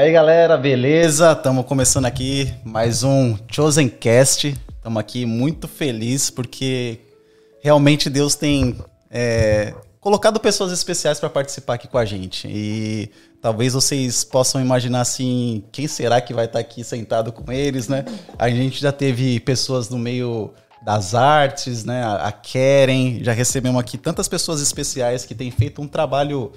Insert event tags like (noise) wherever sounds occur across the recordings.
Aí, galera, beleza? Estamos começando aqui mais um Chosen Cast. Estamos aqui muito felizes porque realmente Deus tem é, colocado pessoas especiais para participar aqui com a gente. E talvez vocês possam imaginar assim, quem será que vai estar aqui sentado com eles, né? A gente já teve pessoas no meio das artes, né? A Keren, já recebemos aqui tantas pessoas especiais que têm feito um trabalho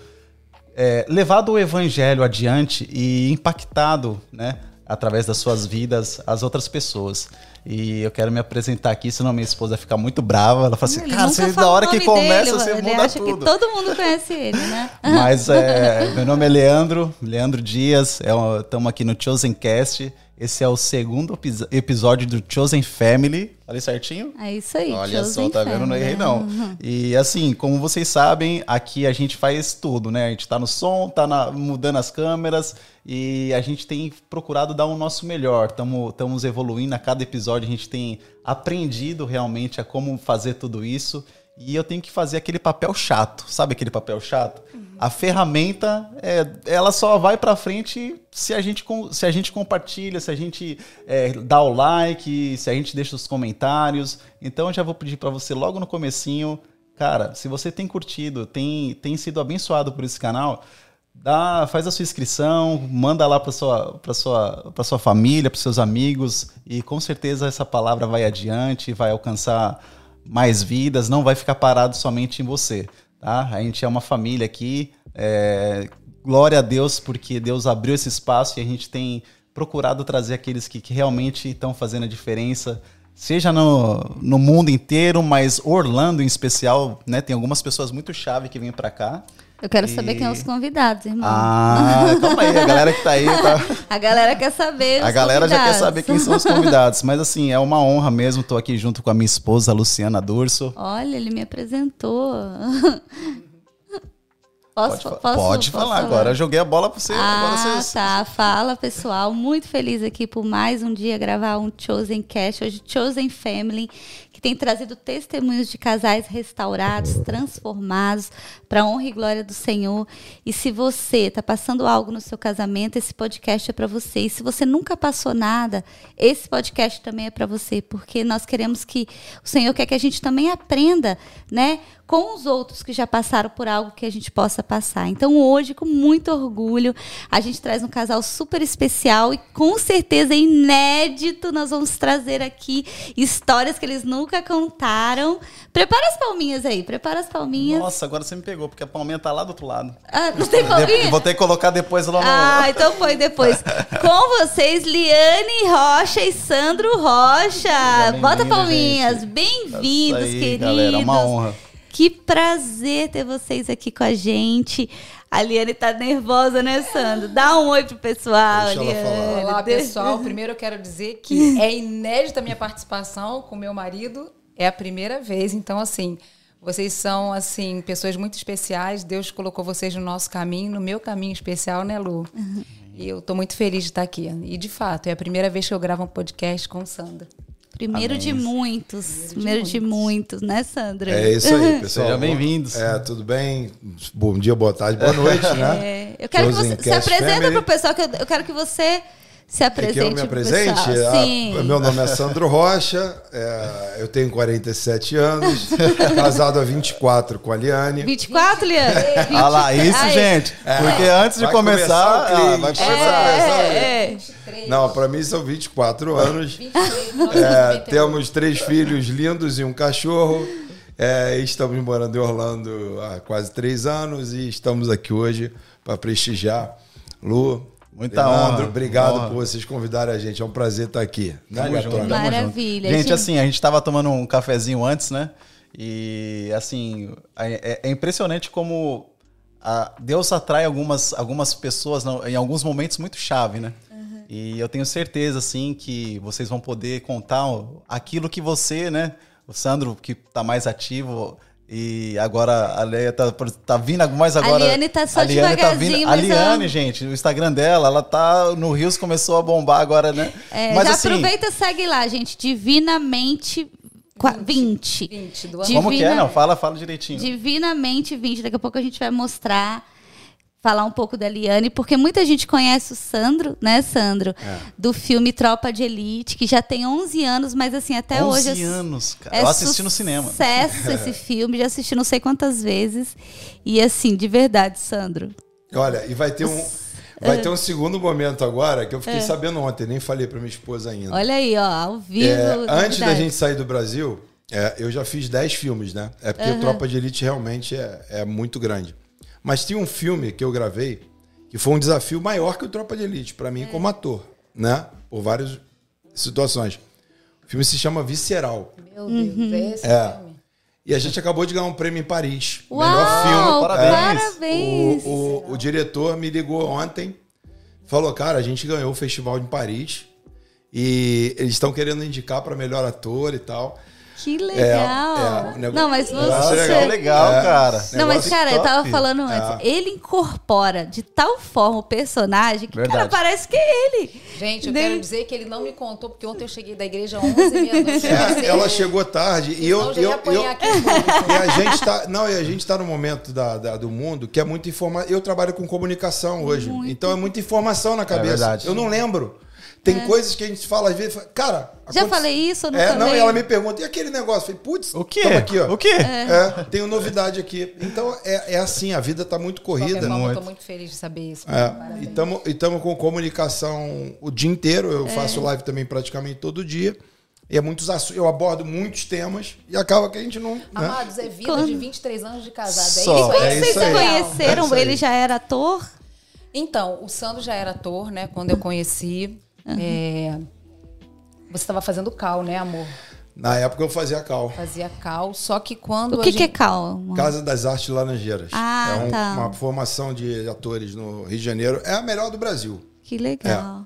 é, levado o evangelho adiante e impactado, né, através das suas vidas, as outras pessoas. E eu quero me apresentar aqui, senão minha esposa fica muito brava. Ela fala assim, Ele cara, você, da hora que começa, dele, você ele muda acha tudo. que todo mundo conhece ele, né? (laughs) Mas é, meu nome é (laughs) Leandro, Leandro Dias, estamos aqui no Chosen Cast. Esse é o segundo epi- episódio do Chosen Family. Falei certinho? É isso aí. Olha só, Chosen tá vendo? Não Family. errei não. Uhum. E assim, como vocês sabem, aqui a gente faz tudo, né? A gente tá no som, tá na- mudando as câmeras e a gente tem procurado dar o nosso melhor. Estamos evoluindo a cada episódio, a gente tem aprendido realmente a como fazer tudo isso. E eu tenho que fazer aquele papel chato, sabe aquele papel chato? A ferramenta, é, ela só vai pra frente se a gente, se a gente compartilha, se a gente é, dá o like, se a gente deixa os comentários. Então eu já vou pedir pra você logo no comecinho, cara, se você tem curtido, tem, tem sido abençoado por esse canal, dá, faz a sua inscrição, manda lá para sua, para sua, para sua família, para seus amigos e com certeza essa palavra vai adiante, vai alcançar mais vidas, não vai ficar parado somente em você, tá? A gente é uma família aqui, é, glória a Deus porque Deus abriu esse espaço e a gente tem procurado trazer aqueles que, que realmente estão fazendo a diferença, seja no, no mundo inteiro, mas Orlando em especial, né? Tem algumas pessoas muito chave que vêm para cá. Eu quero saber E- quem são os convidados, irmão. Ah, calma aí, a galera que tá aí, tá? (laughs) A galera quer saber. A galera já quer convidados. saber quem são os convidados. Mas assim, é uma honra mesmo. Tô aqui junto com a minha esposa, Luciana Durso. Olha, ele me apresentou. (laughs) Posso, Pode, posso- pode posso falar agora. Eu joguei a bola pra você. Ah, você. tá. Fala, pessoal. Muito feliz aqui por mais um dia gravar um Chosen Cast, hoje Chosen Family, que tem trazido testemunhos de casais restaurados, transformados, para honra e glória do Senhor. E se você está passando algo no seu casamento, esse podcast é para você. E se você nunca passou nada, esse podcast também é para você, porque nós queremos que o Senhor quer que a gente também aprenda, né? com os outros que já passaram por algo que a gente possa passar. Então, hoje, com muito orgulho, a gente traz um casal super especial e com certeza inédito. Nós vamos trazer aqui histórias que eles nunca contaram. Prepara as palminhas aí, prepara as palminhas. Nossa, agora você me pegou, porque a palminha tá lá do outro lado. Ah, não tem (laughs) palminha? Vou ter que colocar depois lá no. Ah, então foi depois. (laughs) Com vocês, Liane Rocha e Sandro Rocha. bem-vindo, Bota palminhas. Bem-vindos, queridos. galera, uma honra. Que prazer ter vocês aqui com a gente. A Liane tá nervosa, né, Sandro? Dá um oi pro pessoal, Deixa ela Liane. falar. Olá, pessoal. Primeiro eu quero dizer que é inédita a minha participação com meu marido. É a primeira vez. Então, assim, vocês são, assim, pessoas muito especiais. Deus colocou vocês no nosso caminho, no meu caminho especial, né, Lu? E eu tô muito feliz de estar aqui. E, de fato, é a primeira vez que eu gravo um podcast com o Sandro. Primeiro de Amém. muitos. Primeiro de muitos, né, Sandra? É isso aí, (laughs) pessoal. Sejam bem-vindos. É, tudo bem? Bom dia, boa tarde, boa noite, né? É, eu quero que você se apresenta Family. pro pessoal, que eu, eu quero que você se É apresente que eu me pro apresente? pessoal. Sim. meu nome é Sandro Rocha, é, eu tenho 47 anos, (laughs) casado há 24 com a Liane. 24, Liane? Ah lá, isso, Ai, gente. Porque antes de começar. começar ah, vai cliente. começar. É, é. Não, para mim são 24 anos. 23, É, temos três filhos lindos e um cachorro. É, estamos morando em Orlando há quase três anos e estamos aqui hoje para prestigiar. Lu, Muita Leandro, honra. obrigado Honra. por vocês convidarem a gente. É um prazer estar aqui. Né, junto, tamo Maravilha, junto. Gente, gente. assim, a gente tava tomando um cafezinho antes, né? E, assim, é, é impressionante como a- Deus atrai algumas, algumas pessoas em alguns momentos muito chave, né? E eu tenho certeza, assim, que vocês vão poder contar aquilo que você, né? O Sandro, que tá mais ativo, e agora a Leia tá, tá vindo mais agora. A Liane tá só a Liane tá vindo. devagarzinho, A mas Liane, gente, o Instagram dela, ela tá no Rios, começou a bombar agora, né? É, Mas já assim, aproveita e segue lá, gente. Divinamente qua- 20. 20 do Divina- como que é? Não, fala, fala direitinho. Divinamente 20. Daqui a pouco a gente vai mostrar. Falar um pouco da Liane, porque muita gente conhece o Sandro, né, Sandro? É. Do filme Tropa de Elite, que já tem 11 anos, mas assim, até 11 hoje... é anos, cara. é Eu assisti no cinema. Sucesso esse (laughs) filme, já assisti não sei quantas vezes. E assim, de verdade, Sandro. Olha, e vai ter um. Vai ter um segundo momento agora que eu É. fiquei sabendo ontem, nem falei pra minha esposa ainda. Olha aí, ó, ao vivo. É, antes da gente sair do Brasil, é, eu já fiz 10 filmes, né? É porque Tropa de Elite realmente é, é muito grande. Mas tinha um filme que eu gravei que foi um desafio maior que o Tropa de Elite, pra É. mim como ator, né? Por várias situações. O filme se chama Visceral. Meu Deus, é esse É. filme. E a gente acabou de ganhar um prêmio em Paris. Uau, Melhor filme. parabéns. parabéns. O, o- o diretor me ligou ontem, falou: Cara, a gente ganhou o festival em Paris e eles estão querendo indicar para melhor ator e tal. Que legal. é, o negócio- Não, mas você... Nossa, que legal, É. cara. Não, mas cara, eu tava top. falando antes. Ele incorpora de tal forma o personagem que, cara, Verdade. parece que é ele. Gente, eu Nem- quero dizer que ele não me contou, porque ontem eu cheguei da igreja às 11h30. É, ela chegou tarde e eu. Já eu, ia apanhar eu- aqui e a gente tá, não, e a gente tá no momento da, da- do mundo que é muita informação. Eu trabalho com comunicação hoje, então é muita informação na cabeça. verdade. eu não lembro. Tem coisas que a gente fala às vezes, cara. Já aconte- falei isso não É, não, falei? e ela me pergunta, e aquele negócio? Eu falei, putz, O quê? tamo aqui, ó. O quê? É, tenho novidade aqui. Então é, é assim, a vida tá muito corrida. forma, eu Muito. tô muito feliz de saber isso. É, e estamos com comunicação o dia inteiro. Eu faço live também praticamente todo dia. E é muitos eu abordo muitos temas e acaba que a gente não. Né? Amados, é vida Quando- de 23 anos de casada. Só. É isso aí. É Vocês se conheceram? É aí. ele já era ator? Então, o Sandro já era ator, né? Quando eu conheci. É, Você estava fazendo cal, né, amor? Na época eu fazia cal. Fazia cal, só que quando O a que, gente... que é calma? Casa das Artes Laranjeiras. Ah, é um- tá. uma formação de atores no Rio de Janeiro. É a melhor do Brasil. Que legal.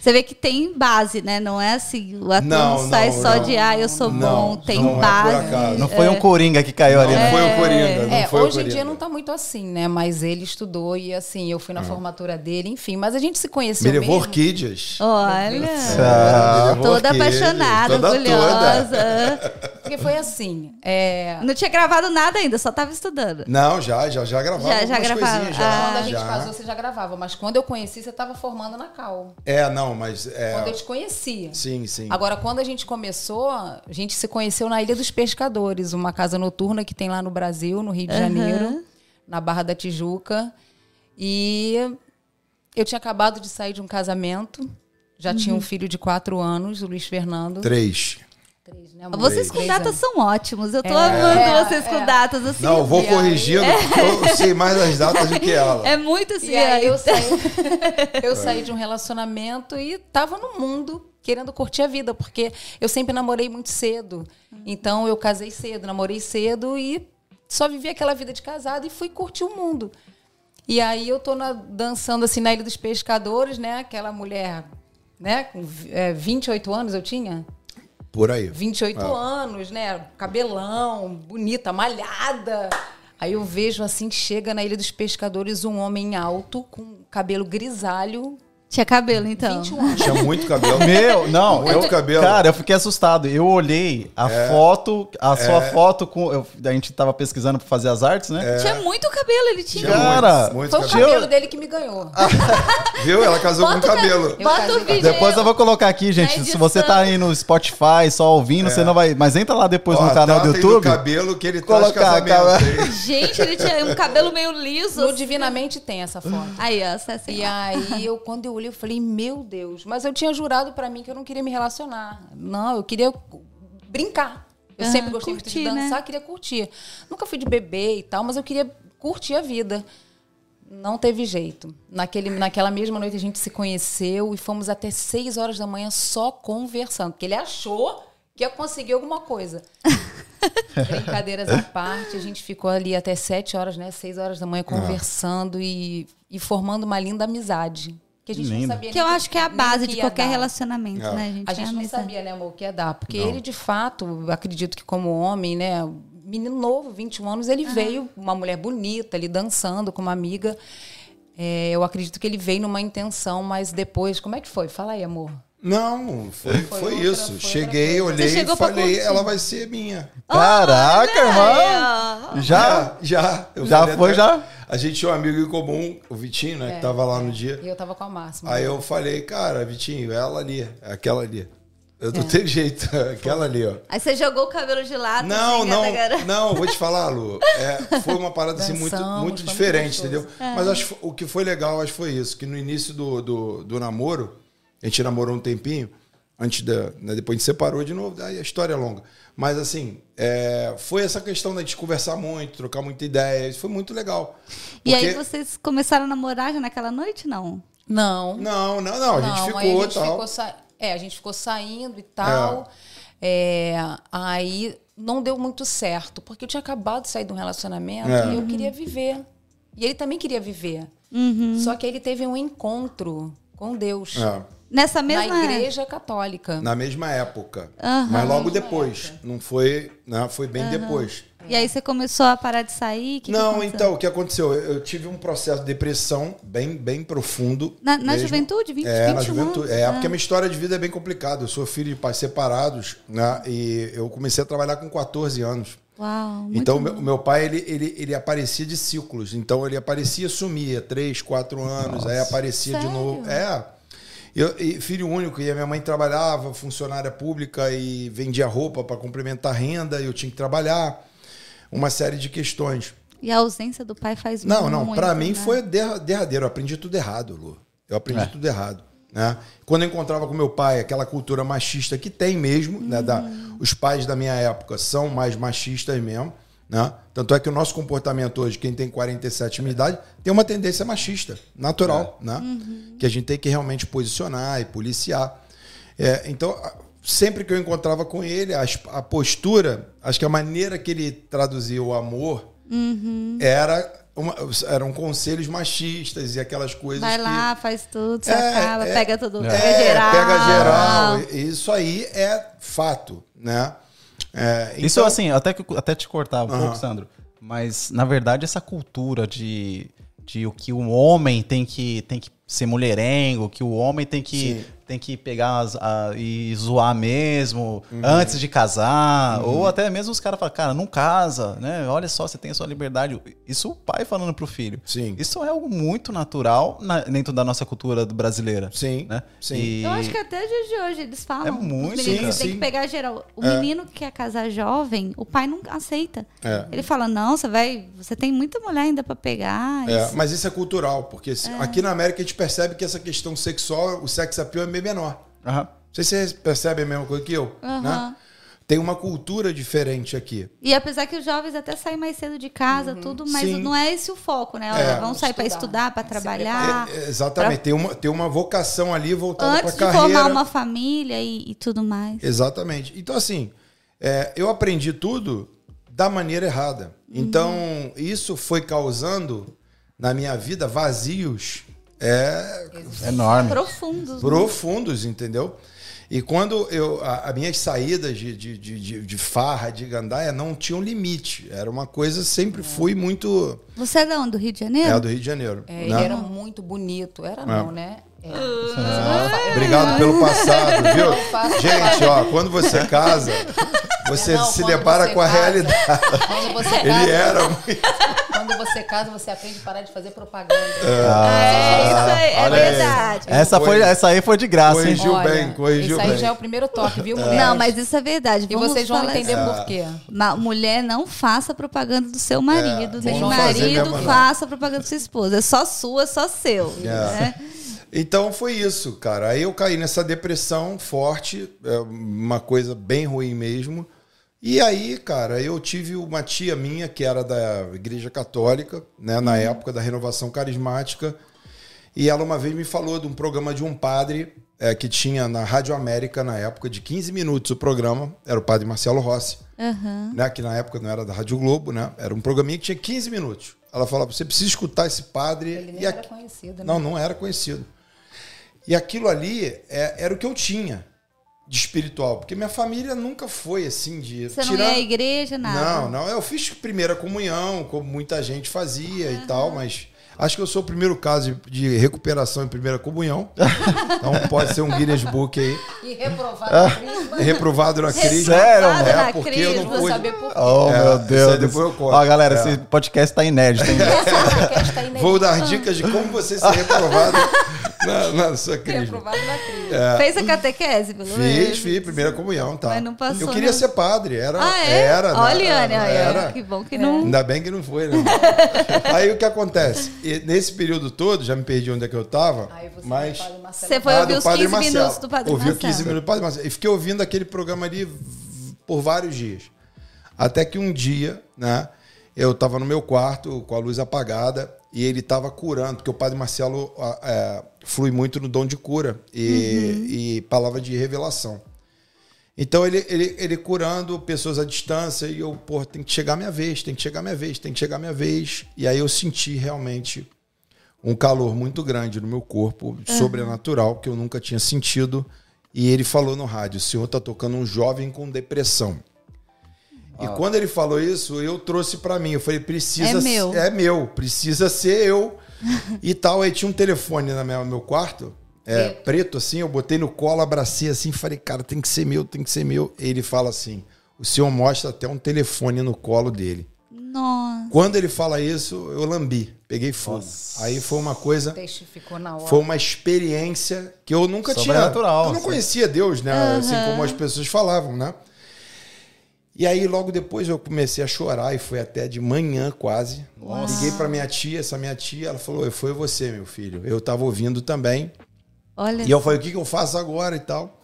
Você vê que tem base, né? Não é assim, o ator não, Não, sai não, só não. de ah, eu sou Não, bom, tem não é base. acaso. Não foi um coringa que caiu ali, Não né? foi o Coringa. Não É, foi hoje em Coringa. dia não tá muito assim, né? Mas ele estudou e assim, eu fui na formatura dele, enfim. Mas a gente se conheceu Me levou mesmo. orquídeas. Olha, É, me levou toda orquídeas. apaixonada, Toda, orgulhosa. (laughs) Porque foi assim. é, Não tinha gravado nada ainda, só tava estudando. Não, já, já, já gravava Já- já gravava. já. Ah. Quando a gente já. casou, você já gravava. Mas quando eu conheci, você estava formando na cal. É, não, mas é, Quando eu te conhecia. sim, sim. Agora, quando a gente começou, a gente se conheceu na Ilha dos Pescadores, uma casa noturna que tem lá no Brasil, no Rio de Janeiro, na Barra da Tijuca. E eu tinha acabado de sair de um casamento, já tinha Uhum. um filho de quatro anos, o Luiz Fernando. Três. Três, né, amor? Vocês com datas são ótimos. Eu tô É, amando vocês é. com datas assim. Não, eu vou corrigindo, porque eu sei mais as datas do que ela. É muito assim. E aí eu é. saí, eu (laughs) saí de um relacionamento e tava no mundo querendo curtir a vida, porque eu sempre namorei muito cedo. Então eu casei cedo, namorei cedo e só vivi aquela vida de casado e fui curtir o mundo. E aí eu tô na- dançando assim na Ilha dos Pescadores, né? Aquela mulher, né? Com é, 28 anos eu tinha? Por aí. 28 Ah. anos, né? Cabelão, bonita, malhada. Aí eu vejo assim, chega na Ilha dos Pescadores um homem alto, com cabelo grisalho, Tinha cabelo, então. 21 anos. Tinha muito cabelo. Meu, não, Muito eu, cabelo. cara, eu fiquei assustado. Eu olhei a foto, a sua foto com. eu- a gente tava pesquisando pra fazer as artes, né? Tinha muito cabelo, ele tinha. Cara, muito, muito Foi o cabelo. cabelo dele que me ganhou. (laughs) Viu? Ela casou com Bota o cabelo. Bota o com vídeo. Depois eu vou colocar aqui, gente. Se você tá aí no Spotify só ouvindo, você não vai. Mas entra lá depois Ó, no canal do tratem YouTube. cabelo que ele traz Colocar, casamento. Gente, ele tinha um cabelo meio liso. No Divinamente tem essa foto. Aí, ó, você assim. E aí, eu, quando eu olhei, eu falei, meu Deus. Mas eu tinha jurado pra mim que eu não queria me relacionar. Não, eu queria brincar. Eu sempre gostei curtir, de dançar, né? queria curtir. Nunca fui de beber e tal, mas eu queria curtir a vida. Não teve jeito. Naquele, naquela mesma noite a gente se conheceu e fomos até 6 horas da manhã só conversando. Porque ele achou que ia conseguir alguma coisa. (laughs) Brincadeiras à parte, a gente ficou ali até 7 horas, né? 6 horas da manhã conversando e, e formando uma linda amizade. Que a gente Lindo. não sabia Que eu acho que é a base de qualquer dar. relacionamento, É. né, gente? A É gente não amizade. sabia, né, amor, o que ia dar. Porque Não. ele, de fato, acredito que como homem, né, menino novo, 21 anos, ele veio, uma mulher bonita, ali dançando com uma amiga. É, eu acredito que ele veio numa intenção, mas depois, como é que foi? Fala aí, amor. Não, foi, foi, Foi outra- isso. foi Cheguei, olhei e falei, ela vai ser minha. Caraca, irmão! Já? É, já. Eu Já falei foi, até- já? A gente tinha um amigo em comum, o Vitinho, né, que É, tava lá é. no dia. E eu tava com a máxima. Aí eu falei, cara, Vitinho, ela ali, é aquela ali. Eu não tenho jeito, (laughs) aquela ali, ó. Aí você jogou o cabelo de lado. Não, assim, não, gata, não, vou te falar, Lu. É, foi uma parada assim muito, muito diferente, entendeu? É. Mas acho, que o que foi legal, acho que foi isso, que no início do, do, do namoro, a gente namorou um tempinho, antes da. né, depois a gente separou de novo, aí a história é longa. Mas assim, é, foi essa questão da gente conversar muito, trocar muita ideia, isso foi muito legal. E aí vocês começaram a namorar já naquela noite, não? Não. Não, não, não, a gente Não, ficou aí e a gente tal. ficou sa- É, a gente ficou saindo e tal. É, aí não deu muito certo, porque eu tinha acabado de sair de um relacionamento É. e eu queria viver. E ele também queria viver. Só que ele teve um encontro com Deus É, Nessa mesma. na igreja católica. na mesma época. Aham. Mas logo depois. Não foi, né, foi bem depois. E aí você começou a parar de sair? Que que não, aconteceu? então, o que aconteceu? Eu tive um processo de depressão bem, bem profundo. Na, na juventude? 20, É, 21 na juventude. anos? É, Ah. porque a minha história de vida é bem complicada. Eu sou filho de pais separados, né? E eu comecei a trabalhar com 14 anos. Uau, Então, o meu, meu pai, ele, ele, ele aparecia de ciclos. Então, ele aparecia e sumia, três, quatro anos, aí aparecia de Sério? novo. É. Eu, filho único, e a minha mãe trabalhava, funcionária pública, e vendia roupa para complementar a renda, e eu tinha que trabalhar. Uma série de questões. E a ausência do pai faz Não, muito, não, pra mim né? foi derra- derradeiro. Eu aprendi tudo errado, Lu. Eu aprendi É. tudo errado. Né? Quando eu encontrava com meu pai, aquela cultura machista que tem mesmo, né? Da, os pais da minha época são mais machistas mesmo. Né? Tanto é que o nosso comportamento hoje, quem tem 47 minha idade, tem uma tendência machista, natural, né? Que a gente tem que realmente posicionar e policiar. É, então, sempre que eu encontrava com ele, a, a postura, acho que a maneira que ele traduzia o amor era uma- eram conselhos machistas e aquelas coisas Vai que lá, faz tudo, se É, acaba, é, pega tudo, é, pega geral. pega geral. Isso aí é fato, né? É, Isso então- assim, até, que, até te cortar um Aham. pouco, Sandro. Mas, na verdade, essa cultura de, de o que o homem tem que, tem que ser mulherengo, que o homem tem que, Sim. Tem que pegar as- a- e zoar mesmo Uhum. antes de casar. Ou até mesmo os caras falam, cara, não casa, né? Olha só, você tem a sua liberdade. Isso o pai falando pro filho. Sim. Isso é algo muito natural na- dentro da nossa cultura brasileira. Sim, Né? sim. E- Eu acho que até dias de hoje eles falam. É muito, Os meninos sim, tem sim. que pegar geral. O É. menino que quer casar jovem, o pai não aceita. É. Ele fala: não, você vai. Você tem muita mulher ainda pra pegar. É, isso- mas isso é cultural, porque se- aqui na América a gente percebe que essa questão sexual, o sex appeal é bem menor. Aham. Não sei se vocês percebem a mesma coisa que eu, Aham. né? Tem uma cultura diferente aqui. E apesar que os jovens até saem mais cedo de casa, tudo, mas Sim. não é esse o foco, né? É. vamos sair pra Estudar. pra Se trabalhar. É, é, exatamente, tem, uma, tem uma vocação ali voltada para Antes de carreira. formar uma família e, e tudo mais. Exatamente. Então, assim, é, eu aprendi tudo da maneira errada. Então, isso foi causando na minha vida vazios é, Enorme. Profundos. né? profundos, entendeu? E quando eu. a- As minhas saídas de, de, de, de- de farra, de gandaia, não tinham limite. Era uma coisa, sempre fui muito. Você é da onde? Do Rio de Janeiro? É, do Rio de Janeiro. É, né? ele era muito bonito. Era não, né? É. Ah, Obrigado pelo passado, (laughs) viu? Gente, ó, quando você casa, (laughs) você Não, se depara você com a casa- realidade. Você casa, Ele era muito. Você casa, você aprende a parar de fazer propaganda. É, isso aí, é olha aí. verdade. Essa, foi, essa aí foi de graça, hein? Corrigiu bem, corrigiu isso aí bem. já é o primeiro toque, viu, mulher? Não, mas isso é verdade. E Vamos vocês vão entender isso. por quê. Ma- mulher não faça propaganda do seu marido, nem vamos fazer marido não. faça propaganda da sua esposa. É só sua, só seu. né? (laughs) Então foi isso, cara. Aí eu caí nessa depressão forte, é uma coisa bem ruim mesmo. E aí, cara, eu tive uma tia minha que era da Igreja Católica, né, na época da renovação carismática. E ela uma vez me falou de um programa de um padre é, que tinha na Rádio América na época, de 15 minutos o programa, era o padre Marcelo Rossi, Aham. né, que na época não era da Rádio Globo, né? Era um programinha que tinha 15 minutos. Ela falava, você precisa escutar esse padre. Ele nem e era aqui- conhecido, né? Não, não era conhecido. E aquilo ali é- era o que eu tinha de espiritual, porque minha família nunca foi assim de Você não tirar- ia à igreja, nada? Não, não, eu fiz primeira comunhão, como muita gente fazia e tal, mas Acho que eu sou o primeiro caso de, recuperação em primeira comunhão. Então pode ser um Guinness Book aí. E reprovado na crisma. Reprovado na crisma. Sério, Reprovado É, na porque eu não pude. saber por quê. Oh, É, meu Deus. aí depois eu conto. Ó, galera, É. esse podcast tá inédito, hein? (laughs) Esse podcast tá inédito. Vou dar dicas de como você ser reprovado na, na sua crisma. Reprovado na crisma. Fez a catequese, pelo menos? Fiz, fiz, primeira comunhão, tá. Mas não passou, eu queria não. ser padre, era. Ah, é? Era, né? Olha, Ana, era. que bom que não... Ainda bem que não foi, né? (laughs) aí o que acontece? E nesse período todo, já me perdi onde é que eu tava, Aí você mas. Você foi Ah, ouvir do os Padre 15 Marcelo. minutos do Padre Ouvi Marcelo. 15 minutos do Padre Marcelo. E fiquei ouvindo aquele programa ali por vários dias. Até que um dia, né, eu estava no meu quarto com a luz apagada e ele estava curando, porque o Padre Marcelo é, flui muito no dom de cura e, e palavra de revelação. Então ele, ele, ele curando pessoas à distância e eu, pô, tem que chegar a minha vez, tem que chegar a minha vez, tem que chegar a minha vez. E aí eu senti realmente um calor muito grande no meu corpo, sobrenatural, que eu nunca tinha sentido. E ele falou no rádio: o senhor está tocando um jovem com depressão. E quando ele falou isso, eu trouxe para mim. Eu falei: precisa É meu. é meu, precisa ser eu. (laughs) e tal. Aí tinha um telefone no meu quarto, é, preto. assim. Eu botei no colo, abracei assim, falei: cara, tem que ser meu, tem que ser meu. Ele fala assim: o senhor mostra até um telefone no colo dele. Nossa. Quando ele fala isso, eu lambi, peguei fogo. Aí foi uma coisa, Testificou na hora. foi uma experiência que eu nunca tinha. Sobrenatural, Eu não assim. conhecia Deus, né? Assim como as pessoas falavam, né? E aí logo depois eu comecei a chorar e foi até de manhã quase. Liguei para minha tia, essa minha tia, ela falou: "Foi você, meu filho". Eu tava ouvindo também. Olha E eu falei: "O que que eu faço agora?" e tal.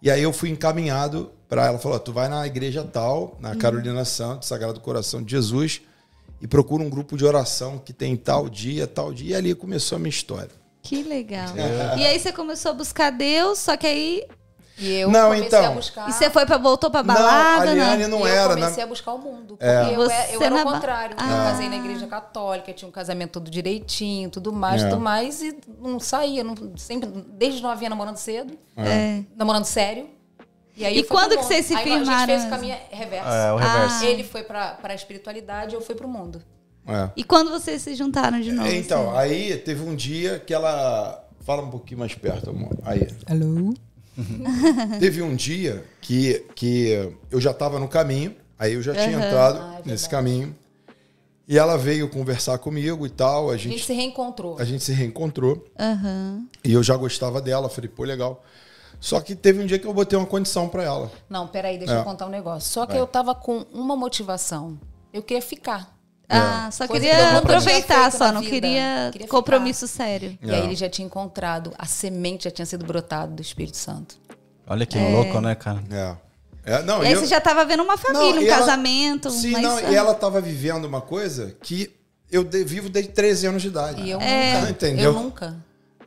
E aí eu fui encaminhado para ela, falou: "Tu vai na igreja tal, na Carolina Santos, Sagrado Coração de Jesus, e procura um grupo de oração que tem tal dia, tal dia". E ali começou a minha história. que legal. E aí você começou a buscar Deus, só que aí... E eu Não, comecei então. a buscar. E você foi pra, voltou pra Não, balada, a Liane né? não e eu era, comecei né? a buscar o mundo. Porque É. eu, eu era o ba- contrário. Eu Ah. casei na igreja católica, tinha um casamento tudo direitinho, tudo mais, É. tudo mais, e não saía. Não, sempre, desde novinha namorando cedo, É. namorando sério. E, aí E eu quando que vocês se aí, A firmaram? gente fez o caminho reverso. É, o reverso. Ele foi pra, pra espiritualidade, eu fui pro mundo. É. E quando vocês se juntaram de novo? Então, assim? aí teve um dia que ela. Fala um pouquinho mais perto, amor. Aí. Alô? Teve um dia que, que eu já estava no caminho, aí eu já tinha entrado Ah, é nesse caminho. E ela veio conversar comigo e tal. A A gente gente, se reencontrou. a gente se reencontrou. Aham. E eu já gostava dela. Falei, pô, legal. Só que teve um dia que eu botei uma condição para ela. Não, peraí, deixa É. eu contar um negócio. Só que Vai. eu tava com uma motivação. Eu queria ficar. Ah, só Coisa queria que aproveitar só, não queria, Queria compromisso sério. E É. aí ele já tinha encontrado, a semente já tinha sido brotada do Espírito Santo. Olha que louco, né, cara? É. É, não, E aí eu- você já tava vendo uma família, Não, um ela- casamento, Sim, mas... não, e ela estava vivendo uma coisa que eu de- vivo desde 13 anos de idade. E eu É. nunca. Entendeu? Eu nunca.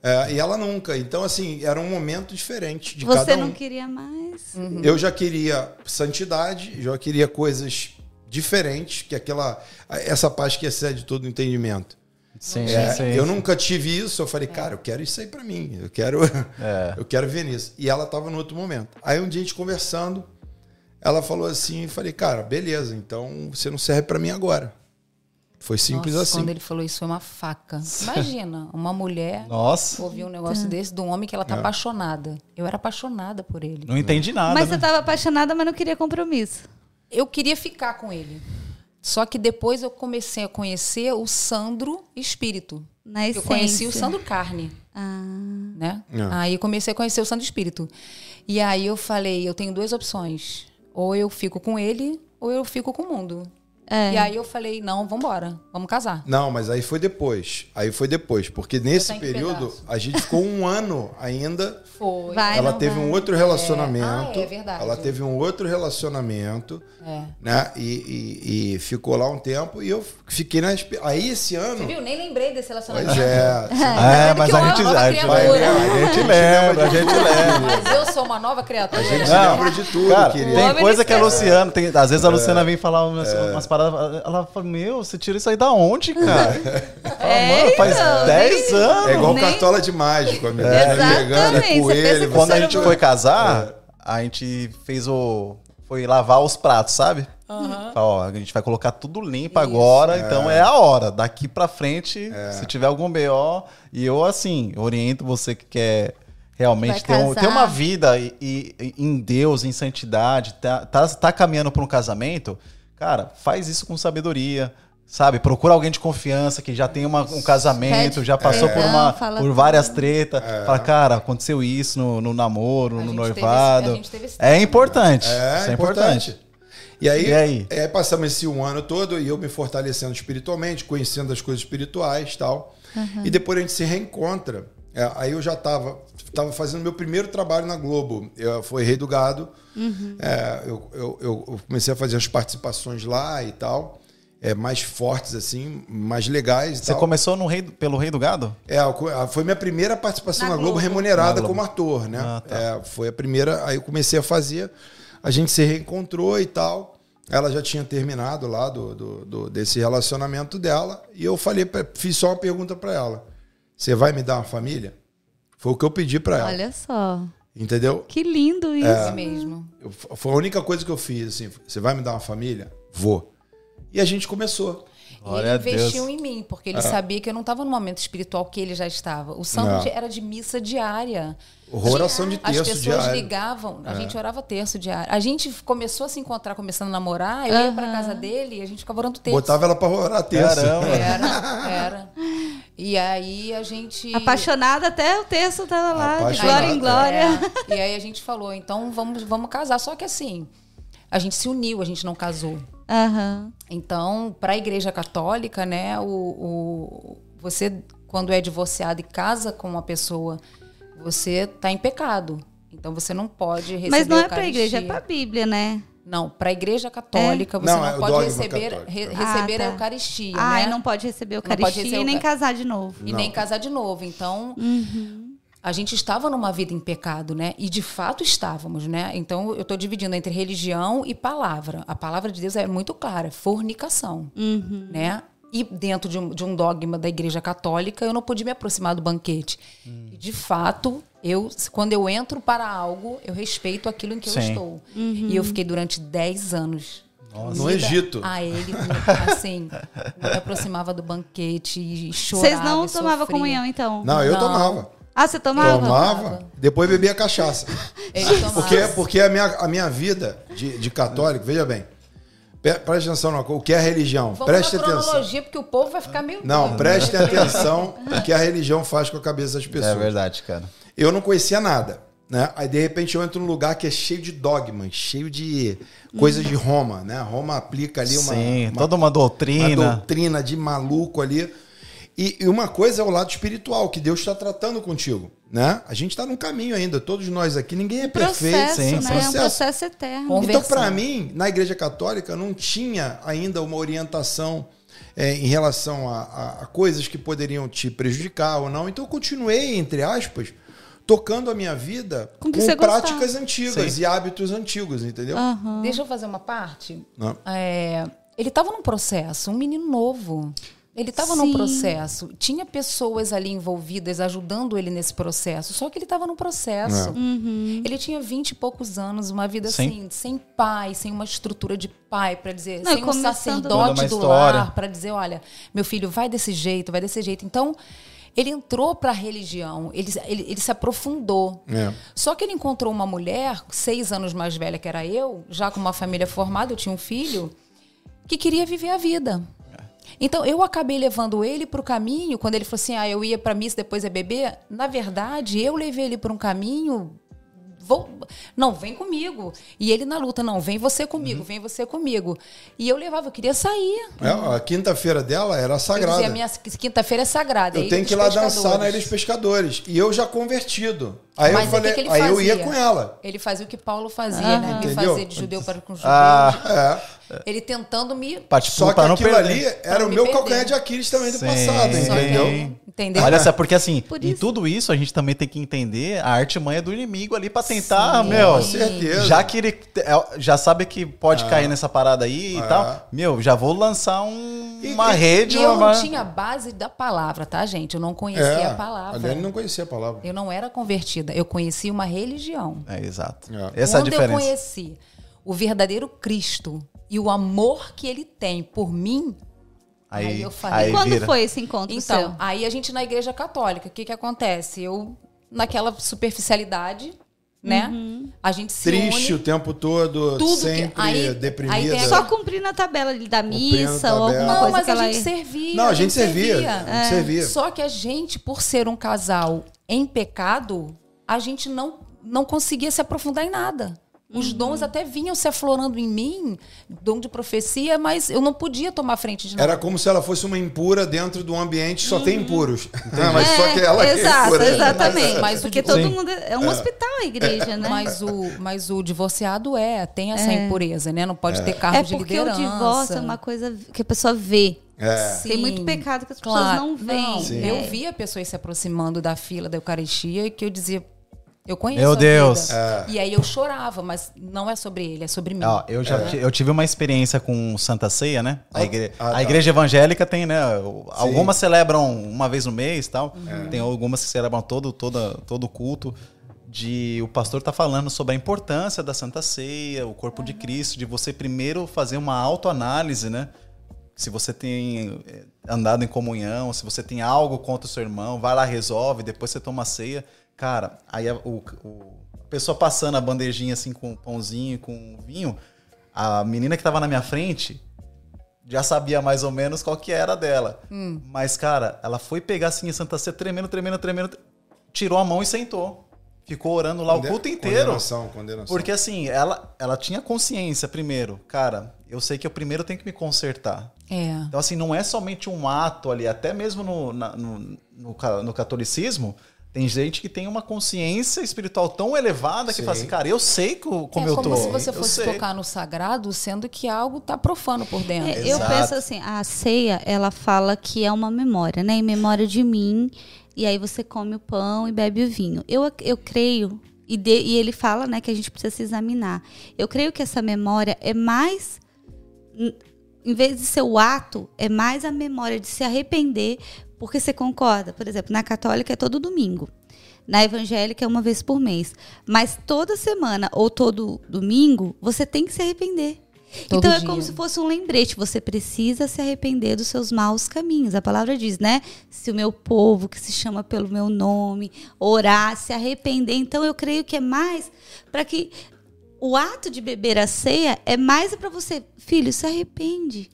É, e ela nunca. Então, assim, era um momento diferente de Você cada um. não queria mais? Eu já queria santidade, já queria coisas diferentes, que aquela essa paz que excede todo entendimento. Sim, É, sim. eu nunca tive isso, eu falei, cara, eu quero isso aí pra mim, eu quero, É. (laughs) eu quero ver nisso. E ela tava no outro momento. Aí um dia a gente conversando, ela falou assim, eu falei, cara, beleza, então você não serve pra mim agora. Foi simples Nossa, assim. Quando ele falou isso, foi uma faca. Imagina, uma mulher Nossa, ouvir um negócio desse de um homem que ela tá apaixonada. Eu era apaixonada por ele. não entendi nada. mas né? você tava apaixonada, mas não queria compromisso. Eu queria ficar com ele. Só que depois eu comecei a conhecer o Sandro Espírito. Na Eu essência. conheci o Sandro Carne. Ah, né? É. Aí eu comecei a conhecer o Santo Espírito. E aí eu falei, eu tenho duas opções. Ou eu fico com ele, ou eu fico com o mundo. É. E aí eu falei, não, vambora, vamos casar. Não, mas aí foi depois. Aí foi depois, porque nesse período pedaço? a gente ficou um ano ainda Foi. Vai, ela teve vai. um outro relacionamento. Ah, é verdade. Ela teve um outro relacionamento, É. né? E, e- e ficou lá um tempo e eu fiquei na. Aí esse Você ano. viu? Nem lembrei desse relacionamento. Pois é. (laughs) É, mas que eu a gente, a gente a gente lembra, a gente lembra. Mas eu sou uma nova criatura. A gente Não, lembra de tudo, Cara, querido. tem coisa que a esquece. Luciana, tem, às vezes a Luciana É. vem falar umas, umas paradas, ela fala, meu, você tira isso aí da onde, cara? (laughs) Fala, É, mano, faz então, 10 nem- anos. É igual Nem- cartola de mágico, amigo. É. Pegando, é Exatamente, você coelho. Quando a gente foi casar, a gente fez o. Foi lavar os pratos, sabe? Fala, ó, a gente vai colocar tudo limpo agora, então é a hora. Daqui pra frente, se tiver algum BO, e eu, assim, oriento você que quer realmente ter, um- ter uma vida e, e- em Deus, em santidade, tá, tá, tá caminhando pra um casamento, cara, faz isso com sabedoria. Sabe, procura alguém de confiança que já tem uma- um casamento, Pede já passou por, uma, por várias tretas. Fala, cara, aconteceu isso no, no namoro, A no gente teve esse- noivado. a gente teve esse é importante. É, isso é importante. importante. E aí, E aí? é, passamos esse um ano todo e eu me fortalecendo espiritualmente, conhecendo as coisas espirituais e tal. E depois a gente se reencontra. É, aí eu já estava tava fazendo meu primeiro trabalho na Globo. Eu, foi Rei do Gado. É, eu, eu, eu comecei a fazer as participações lá e tal. É, mais fortes, assim, mais legais. e Você tal. começou no rei, do- pelo Rei do Gado? É, foi minha primeira participação Na na, Globo, Globo. remunerada Na Globo. como ator, né? Ah, tá. É, foi a primeira, aí eu comecei a fazer, a gente se reencontrou e tal. Ela já tinha terminado lá do, do- do- desse relacionamento dela e eu falei, fiz só uma pergunta pra ela: Você vai me dar uma família? Foi o que eu pedi pra ela, Olha só. entendeu? Que lindo isso. É mesmo. Eu- foi a única coisa que eu fiz assim: Você vai me dar uma família? Vou. E a gente começou. E Glória a ele investiu Deus. em mim, porque ele sabia que eu não estava no momento espiritual que ele já estava. O santo era de missa diária. Oração de As terço pessoas diário. É. ligavam, a gente orava terço diário. A gente começou a se encontrar, começando a namorar, eu ia pra casa dele e a gente ficava orando terço. Botava ela pra orar terça. Caramba. Era, (laughs) era. E aí a gente. Apaixonada até o texto tava lá, de glória em glória. É. E aí a gente falou, então vamos, vamos casar. Só que assim, a gente se uniu, a gente não casou. Aham. Então, para a Igreja Católica, né, o, o- você quando é divorciado e casa com uma pessoa, você tá em pecado. Então você não pode receber Mas não é pra Eucaristia. igreja, é pra Bíblia, né? Não, para a Igreja Católica você Não, não, é pode receber re- Ah, receber tá. a Eucaristia, Ah, né? e não pode receber Não pode Eucaristia receber e nem casar de novo. e nem casar de novo. Então, Uhum. A gente estava numa vida em pecado, né? E de fato estávamos, né? Então, eu estou dividindo entre religião e palavra. A palavra de Deus é muito clara, fornicação, Uhum. né? E dentro de um, de um dogma da Igreja Católica, eu não pude me aproximar do banquete. E de fato, eu, quando eu entro para algo, eu respeito aquilo em que eu Sim. estou. Uhum. E eu fiquei durante 10 anos No Egito. a ele, (laughs) assim, não me aproximava do banquete e chorava. Vocês não tomavam comunhão, então? Não, eu Não. tomava. Ah, você tomava? Tomava, depois bebia cachaça. (laughs) Ele tomava. Porque, porque a, minha, a minha vida de, de católico, veja bem, pre- preste atenção coisa, o que é a religião? Vamos preste na atenção. porque o povo vai ficar meio Não, doido. preste (laughs) atenção o que a religião faz com a cabeça das pessoas. É verdade, cara. Eu não conhecia nada. Né? Aí, de repente, eu entro num lugar que é cheio de dogmas, cheio de coisas de Roma. Né? Roma aplica ali uma, Sim, uma, toda uma uma doutrina. doutrina de maluco ali. E, e uma coisa é o lado espiritual, que Deus está tratando contigo. Né? A gente está num caminho ainda, todos nós aqui, ninguém é perfeito. Processo, sim, né? É um processo eterno. Então, para mim, na Igreja Católica, não tinha ainda uma orientação é, em relação a, a- a coisas que poderiam te prejudicar ou não. Então, eu continuei, entre aspas, tocando a minha vida Com com, práticas antigas Sim. e hábitos antigos, entendeu? Aham. Deixa eu fazer uma parte. Não. É, ele estava num processo, um menino novo. Ele estava num processo. Tinha pessoas ali envolvidas ajudando ele nesse processo. Só que ele estava num processo. É. Uhum. Ele tinha vinte e poucos anos, uma vida Sim. assim, sem pai, sem uma estrutura de pai para dizer, Não, sem um sacerdote do lar para dizer, olha, meu filho vai desse jeito, vai desse jeito. Então, ele entrou para a religião, ele, ele, ele se aprofundou. É. Só que ele encontrou uma mulher, seis anos mais velha que era eu, já com uma família formada, eu tinha um filho, que queria viver a vida. Então eu acabei levando ele para o caminho, quando ele falou assim: ah, eu ia para missa, depois é beber. Na verdade, eu levei ele para um caminho. Vou, não, vem comigo. E ele na luta, não, vem você comigo, Uhum. vem você comigo. E eu levava, eu queria sair. É, a quinta-feira dela era Eu sagrada. dizia, minha quinta-feira é sagrada. Eu é tenho que ir lá dançar na Pescadores. Ilha dos Pescadores. E eu já convertido. Aí Mas eu aí falei, que que aí eu ia fazia? com ela. Ele fazia o que Paulo fazia, né? De Entendeu? fazer de judeu para com judeu. Ah, É. Ele tentando me. pra, tipo, Só que não aquilo perder. ali era Pra o me meu perder. calcanhar de Aquiles também do Sim, passado, sim. entendeu? Entendeu? Olha só, porque assim, Por em tudo isso a gente também tem que entender a arte manha do inimigo ali pra tentar, meu. Com certeza. Já que ele é, já sabe que pode cair nessa parada aí e Ah. tal, meu, já vou lançar um- E- uma e- rede. E eu uma... não tinha base da palavra, tá, gente? Eu não conhecia É, a palavra. Ali ele não conhecia a palavra. Eu não era convertida, eu conhecia uma religião. É, exato. É. Essa é a Quando eu diferença. conheci o verdadeiro Cristo e o amor que ele tem por mim, Aí, Aí eu falei, aí Quando vira. foi esse encontro então, seu? aí a gente na igreja católica, o que que acontece? Eu, naquela superficialidade, né? A gente se Triste une. o tempo todo, Tudo que- sempre aí- deprimida. aí tem Só cumprindo a tabela da missa tabela. ou alguma Não, coisa mas que a ela gente ia- servia. Não, a gente servia, a gente servia. Só que a gente, por ser um casal em pecado, a gente não, não conseguia se aprofundar em nada. Os Uhum. dons até vinham se aflorando em mim, dom de profecia, mas eu não podia tomar frente de nada. Era como se ela fosse uma impura dentro de um ambiente que só tem impuros. (laughs) Mas só É, que ela que é Exato, impura. exatamente. Mas- o Porque todo Sim. mundo. É um hospital a igreja, né? Mas o, mas o divorciado é, tem essa impureza, né? Não pode ter cargo É de porque o liderança. divórcio é uma coisa que a pessoa vê. É. Tem muito pecado que as pessoas Claro. não veem. Né? Eu via pessoas se aproximando da fila da Eucaristia e que eu dizia, eu conheço Meu a Deus. vida. E aí eu chorava, mas não é sobre ele, é sobre mim. Ó, eu já ti- eu tive uma experiência com Santa Ceia, né? A, igre- Ah, a tá. igreja evangélica tem, né? Algumas celebram uma vez no mês, tal. Uhum. Tem algumas que celebram todo toda todo culto. De o pastor tá falando sobre a importância da Santa Ceia, o corpo de Cristo, de você primeiro fazer uma autoanálise, né? Se você tem eh, andado em comunhão, se você tem algo contra o seu irmão, vai lá, resolve, depois você toma a ceia. Cara, aí a, o, o- a pessoa passando a bandejinha assim com o pãozinho, com o vinho, a menina que tava na minha frente já sabia mais ou menos qual que era dela. Mas, cara, ela foi pegar assim em Santa Ceia, tremendo, tremendo, tremendo, tirou a mão e sentou. Ficou orando lá o Conde- culto inteiro. Condenação, condenação. Porque assim, ela, ela tinha consciência primeiro, cara, eu sei que eu primeiro tenho que me consertar. É. Então, assim, não é somente um ato ali, até mesmo no, na- no, no, no catolicismo, tem gente que tem uma consciência espiritual tão elevada que Sim. fala assim, cara, eu sei co- como é eu como tô. se você eu fosse sei. tocar no sagrado, sendo que algo tá profano por dentro. É, eu penso assim, a ceia, ela fala que é uma memória, né? Em memória de mim. E aí você come o pão e bebe o vinho. Eu, eu creio, e, de- e ele fala, né, que a gente precisa se examinar. Eu creio que essa memória é mais. Em vez de ser o ato, é mais a memória de se arrepender, porque você concorda. Por exemplo, na católica é todo domingo. Na evangélica é uma vez por mês. Mas toda semana ou todo domingo, você tem que se arrepender. Todo então é dia. como se fosse um lembrete. Você precisa se arrepender dos seus maus caminhos. A palavra diz, né? Se o meu povo, que se chama pelo meu nome, orar, se arrepender. Então eu creio que é mais para que o ato de beber a ceia é mais para você, filho, se arrepende.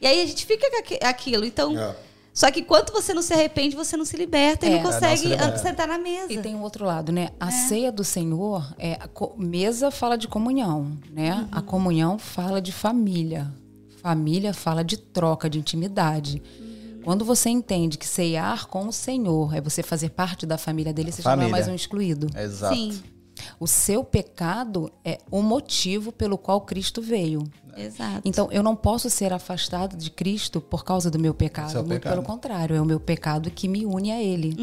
E aí a gente fica com aqui- aquilo. Então, É. só que enquanto você não se arrepende, você não se liberta e É, não não se consegue liberta. sentar na mesa. E tem um outro lado, né? A ceia do Senhor, é, mesa fala de comunhão, né? A comunhão fala de família. Família fala de troca, de intimidade. Quando você entende que ceiar com o Senhor é você fazer parte da família dele, você já não é Família. mais um excluído. Exato. Sim, O seu pecado é o motivo pelo qual Cristo veio. Exato. Então, eu não posso ser afastado de Cristo por causa do meu pecado. Seu Muito pecado. pelo contrário, é o meu pecado que me une a Ele.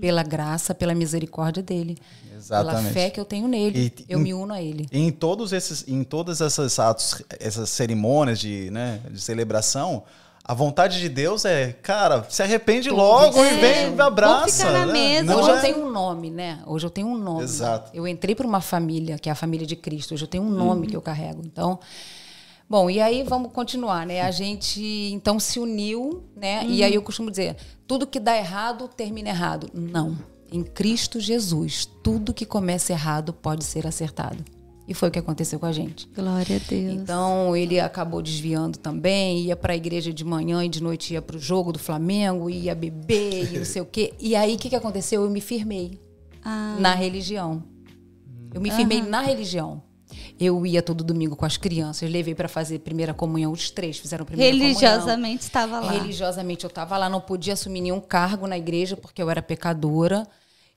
Pela graça, pela misericórdia dele. Pela Exatamente. fé que eu tenho nele. E- eu em- me uno a Ele. Em todos esses, em todas essas atos, essas cerimônias de, né, de celebração, a vontade de Deus é, cara, se arrepende logo É, e vem e me abraça. ficar na né? mesa. Não Hoje é- eu tenho um nome, né? Hoje eu tenho um nome. Exato. Eu entrei para uma família, que é a família de Cristo. Hoje eu tenho um nome que eu carrego. Então, bom, e aí vamos continuar, né? A gente então se uniu, né? E aí eu costumo dizer, tudo que dá errado termina errado. Não. Em Cristo Jesus, tudo que começa errado pode ser acertado. E foi o que aconteceu com a gente. Glória a Deus. Então ele acabou desviando também, ia para a igreja de manhã e de noite ia para o jogo do Flamengo, ia beber e não sei o quê. E aí o que, que aconteceu? Eu me firmei Ah. na religião. Eu me firmei na religião. Eu ia todo domingo com as crianças, levei para fazer primeira comunhão, os três fizeram primeira comunhão. Religiosamente estava lá. Religiosamente eu estava lá, não podia assumir nenhum cargo na igreja porque eu era pecadora.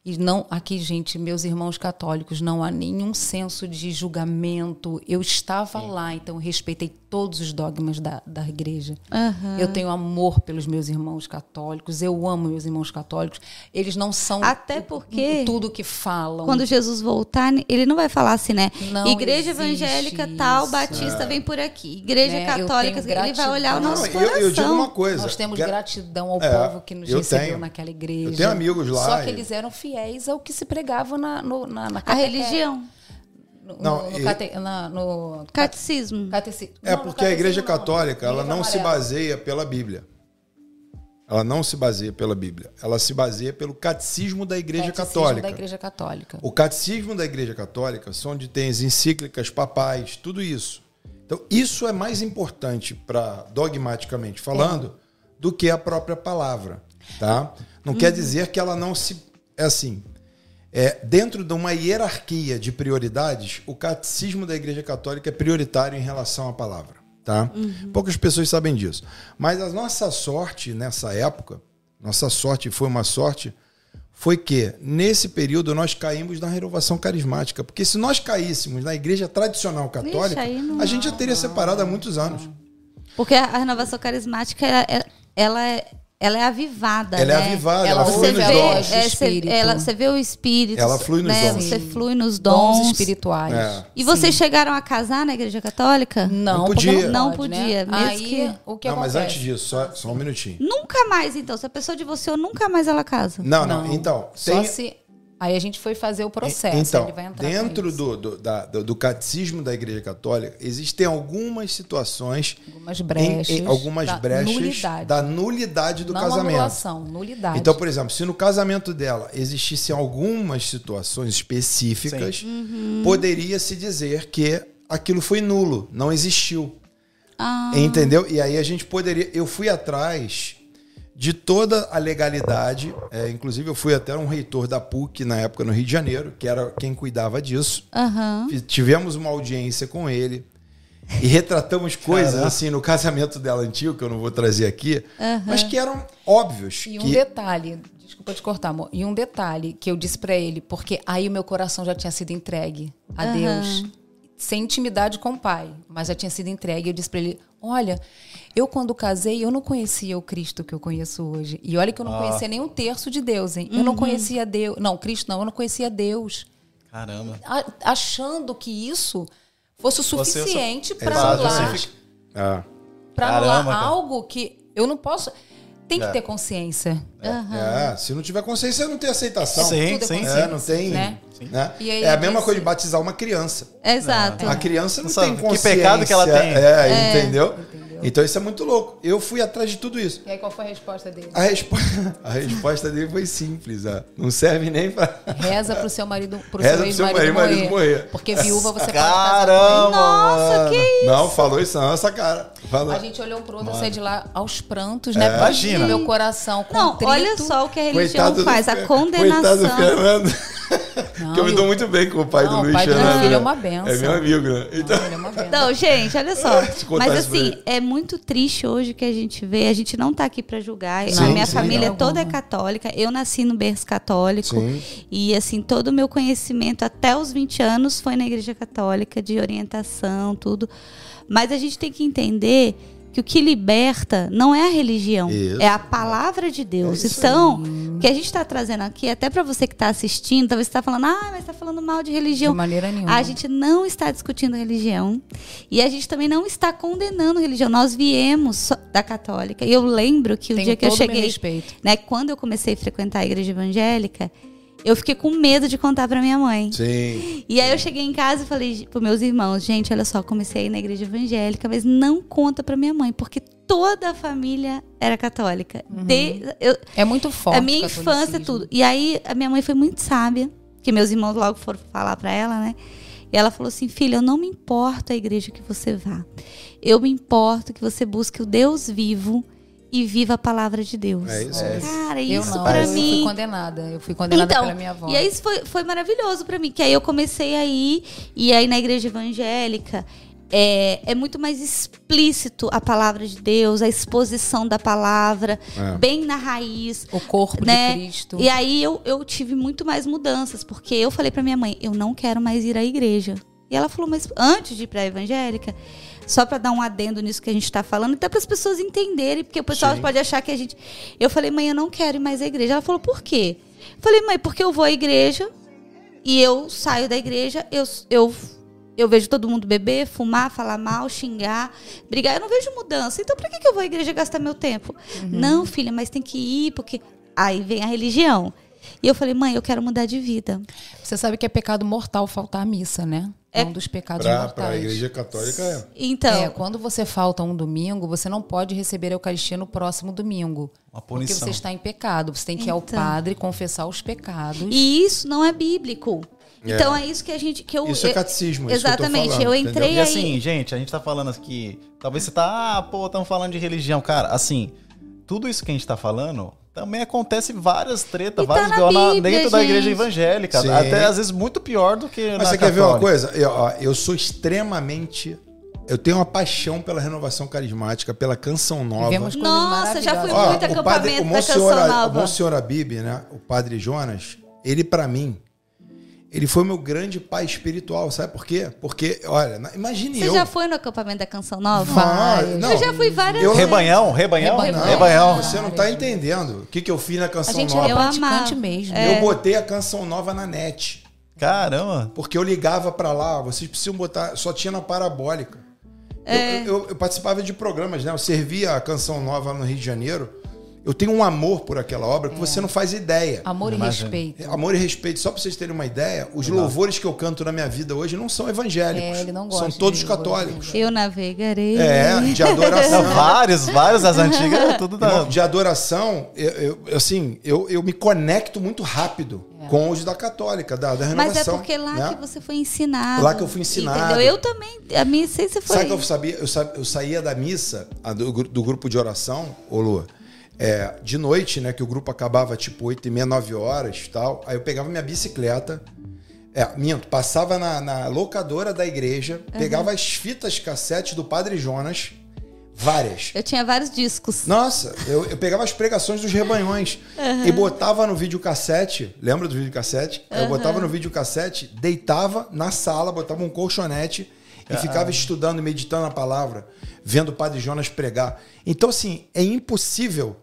E não, aqui, gente, meus irmãos católicos, não há nenhum senso de julgamento. Eu estava lá, então eu respeitei todos os dogmas da, da igreja. Aham. Eu tenho amor pelos meus irmãos católicos, eu amo meus irmãos católicos. Eles não são Até porque tudo que falam. Quando Jesus voltar, ele não vai falar assim, né? Não Igreja evangélica tal, isso. batista vem por aqui. Igreja Né? Católica, ele vai olhar o nosso Não, coração. eu, eu digo uma coisa. Nós temos gra- gratidão ao É, povo que nos eu recebeu tenho. naquela igreja. Eu tenho amigos lá Só que e- eles eram fiéis ao que se pregava na, no, na, na A religião. No, Não, no, e- cate- na- no Catecismo. catecismo. É Não, porque a Igreja catecismo não. Católica, ela não se baseia pela Bíblia. Ela não se baseia pela Bíblia. Ela se baseia pelo catecismo da Igreja Catecismo Católica. da Igreja Católica. O catecismo da Igreja Católica, são onde tem as encíclicas papais, tudo isso. Então, isso é mais importante para dogmaticamente falando do que a própria palavra, tá? Não quer dizer que ela não se é assim. É, dentro de uma hierarquia de prioridades, o catecismo da Igreja Católica é prioritário em relação à palavra, tá? Poucas pessoas sabem disso. Mas a nossa sorte nessa época, nossa sorte foi uma sorte foi que, nesse período, nós caímos na renovação carismática. Porque se nós caíssemos na igreja tradicional católica, não- a gente já teria separado há muitos anos. Porque a a renovação carismática, ela, é- ela é, é avivada. Ela é né? avivada, Ela ela, flui Você nos a vê, dons. é, você, ela, você vê o espírito. Ela flui nos né? dons. Você flui nos Dons dons. espirituais. É. E vocês chegaram a casar na igreja católica? Não, Não podia. Não pode, podia, Né? mesmo Aí, que- o que não, mas acontece? antes disso, só, só um minutinho. Nunca mais, então. Se a pessoa divorciou, nunca mais ela casa. Não, não, então. Só Tem, se... Aí a gente foi fazer o processo. então, ele vai entrar com dentro do, do, da- do, do catecismo da Igreja Católica, existem algumas situações, Algumas em- brechas. em algumas da brechas Nulidade. da nulidade do Não casamento. anulação, nulidade. Então, por exemplo, se no casamento dela existissem algumas situações específicas, poderia se dizer que aquilo foi nulo, não existiu. Ah, Entendeu? E aí a gente poderia. Eu fui atrás de toda a legalidade. é, inclusive, eu fui até um reitor da PUC na época no Rio de Janeiro, que era quem cuidava disso. Fiz- Tivemos uma audiência com ele e retratamos coisas Caraca. assim no casamento dela antigo, que eu não vou trazer aqui, mas que eram óbvios. E um que... detalhe, desculpa te cortar, amor. E um detalhe que eu disse pra ele, porque aí o meu coração já tinha sido entregue a Aham. Deus. Sem intimidade com o pai, mas já tinha sido entregue. Eu disse pra ele: Olha, eu quando casei, eu não conhecia o Cristo que eu conheço hoje. E olha que eu não conhecia nem um terço de Deus, hein? Eu não conhecia Deus. Não, Cristo não, eu não conhecia Deus. Caramba. A- achando que isso fosse o suficiente para anular, justific- Ah, pra Caramba, anular algo que eu não posso. Tem que É. ter consciência. é, se não tiver consciência, não tem aceitação. Sim, Tudo é sim, É, não tem. né? né? E aí é a mesma coisa de batizar uma criança. Exato. A criança não, Não sabe tem que consciência. pecado que ela tem. É, entendeu? Então isso é muito louco. Eu fui atrás de tudo isso. E aí, qual foi a resposta dele? A, respo- (laughs) a resposta dele foi simples. ó. Não serve nem pra. Reza pro seu marido, pro Reza seu pro seu ex-marido marido morrer, morrer. Porque viúva você pode casar Caramba, Nossa, mano. que isso? Não, falou isso não, essa cara. Ele. A gente olhou um pro outro, eu saí de lá aos prantos, né? Porque Imagina. Meu coração Não, contrito. olha só o que a religião Coitado do faz, a (laughs) Fer- condenação. Coitado do Fernando. Não, que eu me dou muito bem com o pai Não, do o Luiz pai do meu Fernando. filho é né? uma benção. É meu amigo, né? Então, Não, ele é uma benção. Não, gente, olha só. (laughs) Mas assim, ele. é muito triste hoje que a gente vê. A gente não tá aqui pra julgar. Sim, a minha sim, família não. toda é católica. Eu nasci no berço católico. Sim. E assim, todo o meu conhecimento até os 20 anos foi na igreja católica, de orientação, tudo. Mas a gente tem que entender que o que liberta não é a religião, Isso. é a palavra de Deus. É então, o que a gente está trazendo aqui, até para você que está assistindo, talvez você está falando, ah, mas está falando mal de religião. De maneira nenhuma. A gente não está discutindo religião e a gente também não está condenando religião. Nós viemos da católica. E eu lembro que o Tenho dia que eu cheguei, respeito. né, quando eu comecei a frequentar a igreja evangélica, eu fiquei com medo de contar para minha mãe. Sim. E aí eu cheguei em casa e falei para meus irmãos, gente, olha só, comecei a ir na igreja evangélica, mas não conta para minha mãe, porque toda a família era católica. De- eu- É muito forte. a minha infância, tudo. E aí a minha mãe foi muito sábia, que meus irmãos logo foram falar para ela, né? E ela falou assim: filha, eu não me importo a igreja que você vá. Eu me importo que você busque o Deus vivo e viva a palavra de Deus. É isso mesmo. Cara, Eu isso não, pra eu fui mim. condenada. Eu fui condenada Então, pela minha avó. e aí isso foi, foi maravilhoso pra mim, que aí eu comecei a ir, e aí na igreja evangélica é, é muito mais explícito a palavra de Deus, a exposição da palavra, É. bem na raiz. O corpo né? de Cristo. E aí eu, eu tive muito mais mudanças, porque eu falei pra minha mãe, eu não quero mais ir à igreja. E ela falou, mas antes de ir pra evangélica, só pra dar um adendo nisso que a gente tá falando, até para as pessoas entenderem, porque o pessoal Sim. pode achar que a gente. Eu falei, mãe, eu não quero ir mais à igreja. Ela falou, por quê? Eu falei, mãe, porque eu vou à igreja e eu saio da igreja, eu, eu, eu vejo todo mundo beber, fumar, falar mal, xingar, brigar. Eu não vejo mudança. Então, por que, que eu vou à igreja gastar meu tempo? Não, filha, mas tem que ir, porque. Aí vem a religião. E eu falei, mãe, eu quero mudar de vida. Você sabe que é pecado mortal faltar a missa, né? É um dos pecados Pra, mortais. pra igreja católica é. Então, É, quando você falta um domingo, você não pode receber a Eucaristia no próximo domingo. Uma Porque punição. você está em pecado. Você tem que ir ao Então. padre confessar os pecados. e isso não é bíblico. É. Então é isso que a gente que eu Isso é eu- catecismo, é isso que eu tô Exatamente. falando, eu entendeu? entrei E aí. assim, gente, a gente tá falando aqui. Talvez você tá, ah, pô, estamos falando de religião. Cara, assim, tudo isso que a gente tá falando também acontece várias tretas, E tá vários na Bíblia, dentro da igreja gente. evangélica. Sim. Até às vezes muito pior do que. Mas na você quer ver uma católica. coisa? Eu, ó, eu sou extremamente. Eu tenho uma paixão pela renovação carismática, pela canção nova. Nossa, já fui maravilhosas. Ó, muito o padre, acampamento o da Canção o Nova. Monsenhor Abib, né? O padre Jonas, ele pra mim, ele foi meu grande pai espiritual, sabe por quê? Porque, olha, imagine Você eu. já foi no acampamento da Canção Nova? Vai, não. Eu já fui várias Eu- vezes. Rebanhão, rebanhão, Rebanhão. rebanhão. Você não tá entendendo o que, que eu fiz na A canção gente nova. era Eu praticante amava. mesmo. É. Eu botei a canção nova na net. Caramba. Porque eu ligava pra lá, vocês precisam botar. Só tinha na parabólica. Eu- É. Eu, eu- eu participava de programas, né? Eu servia a canção nova no Rio de Janeiro. Eu tenho um amor por aquela obra que você não faz ideia. Amor e Imagina. respeito. Amor e respeito, só pra vocês terem uma ideia, os louvores que eu canto na minha vida hoje não são evangélicos. É, ele não gosta são todos católicos. Eu navegarei. É, de Não, adoração. vários, vários das antigas, tudo da. De adoração, eu, eu- assim, eu, eu me conecto muito rápido com os da católica, da, da renovação. Mas é porque lá né? que você foi ensinado. Lá que eu fui ensinado. Entendeu? Eu também. A minha essência foi. Sabe que eu sabia? Eu, sa- eu saía da missa, a do, do grupo de oração, ô Lu, é, de noite, né? Que o grupo acabava tipo 8 e meia, 9 horas e tal. Aí eu pegava minha bicicleta. É, minto, passava na, na locadora da igreja, pegava as fitas cassete do Padre Jonas, várias. Eu tinha vários discos. Nossa, eu, eu pegava as pregações dos rebanhões e botava no videocassete. Lembra do videocassete? Eu botava no videocassete, deitava na sala, botava um colchonete e ficava estudando e meditando a palavra, vendo o Padre Jonas pregar. Então, assim, é impossível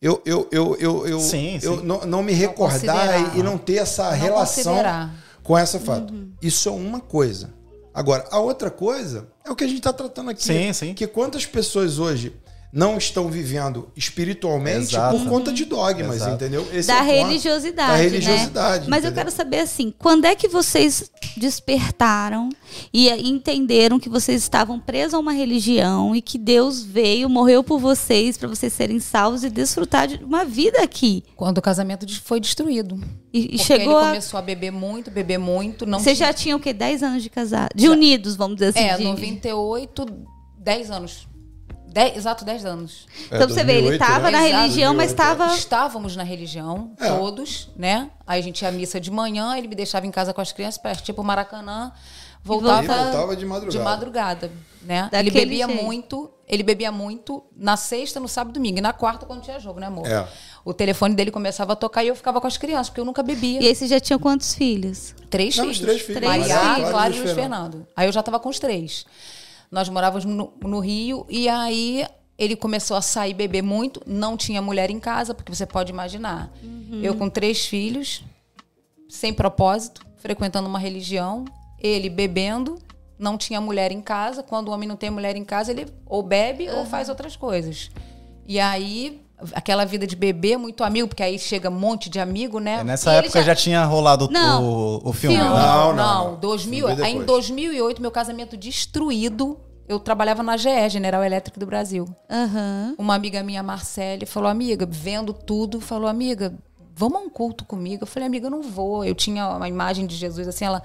eu, eu, eu, eu, eu, Sim, eu sim. não, não me recordar considerar. e, e não ter essa Não relação considerar. com essa fato. Isso é uma coisa. Agora, a outra coisa é o que a gente está tratando aqui. Sim, sim. Que quantas pessoas hoje não estão vivendo espiritualmente Exato. por conta de dogmas, Exato. entendeu? Esse da é religiosidade. Da religiosidade. Né? Mas eu quero saber assim, quando é que vocês despertaram e entenderam que vocês estavam presos a uma religião e que Deus veio, morreu por vocês para vocês serem salvos e desfrutar de uma vida aqui? Quando o casamento foi destruído. E, e Porque chegou ele a. começou a beber muito, beber muito. Não Vocês tinha- já tinham o quê? 10 anos de casado? De unidos, vamos dizer assim. É, de- 98, 10 anos. Dez- exato, 10 anos. Então pra você ver, ele 2008, estava né? na Exato, religião, mas 2008, estava. Estávamos na religião, É. todos, né? Aí a gente ia à missa de manhã, ele me deixava em casa com as crianças, para tipo Maracanã, voltava, E voltava de madrugada. de madrugada, né? Daquele ele bebia jeito. muito, ele bebia muito na sexta, no sábado e domingo. E na quarta, quando tinha jogo, né, amor? É. O telefone dele começava a tocar e eu ficava com as crianças, porque eu nunca bebia. E aí vocês já tinham quantos filhos? Três Não, filhos. os três filhos. Três Maria, e Luiz Fernando. Aí eu já estava com os três. Nós morávamos no, no Rio e aí ele começou a sair beber muito. Não tinha mulher em casa, porque você pode imaginar. Eu com três filhos, sem propósito, frequentando uma religião, ele bebendo, não tinha mulher em casa. Quando o homem não tem mulher em casa, ele ou bebe ou faz outras coisas. E aí, aquela vida de beber, muito amigo, porque aí chega um monte de amigo, né? É, Nessa E época já... tinha rolado Não. o, o filme. Filme. né? Não, não, não, não. 2000, Foi aí em depois. 2008, meu casamento destruído. Eu trabalhava na GE, General Elétrico do Brasil. Aham. Uma amiga minha, Marcele, falou: Amiga, vendo tudo, falou: Amiga, vamos a um culto comigo? Eu falei: Amiga, eu não vou. Eu tinha uma imagem de Jesus assim. Ela,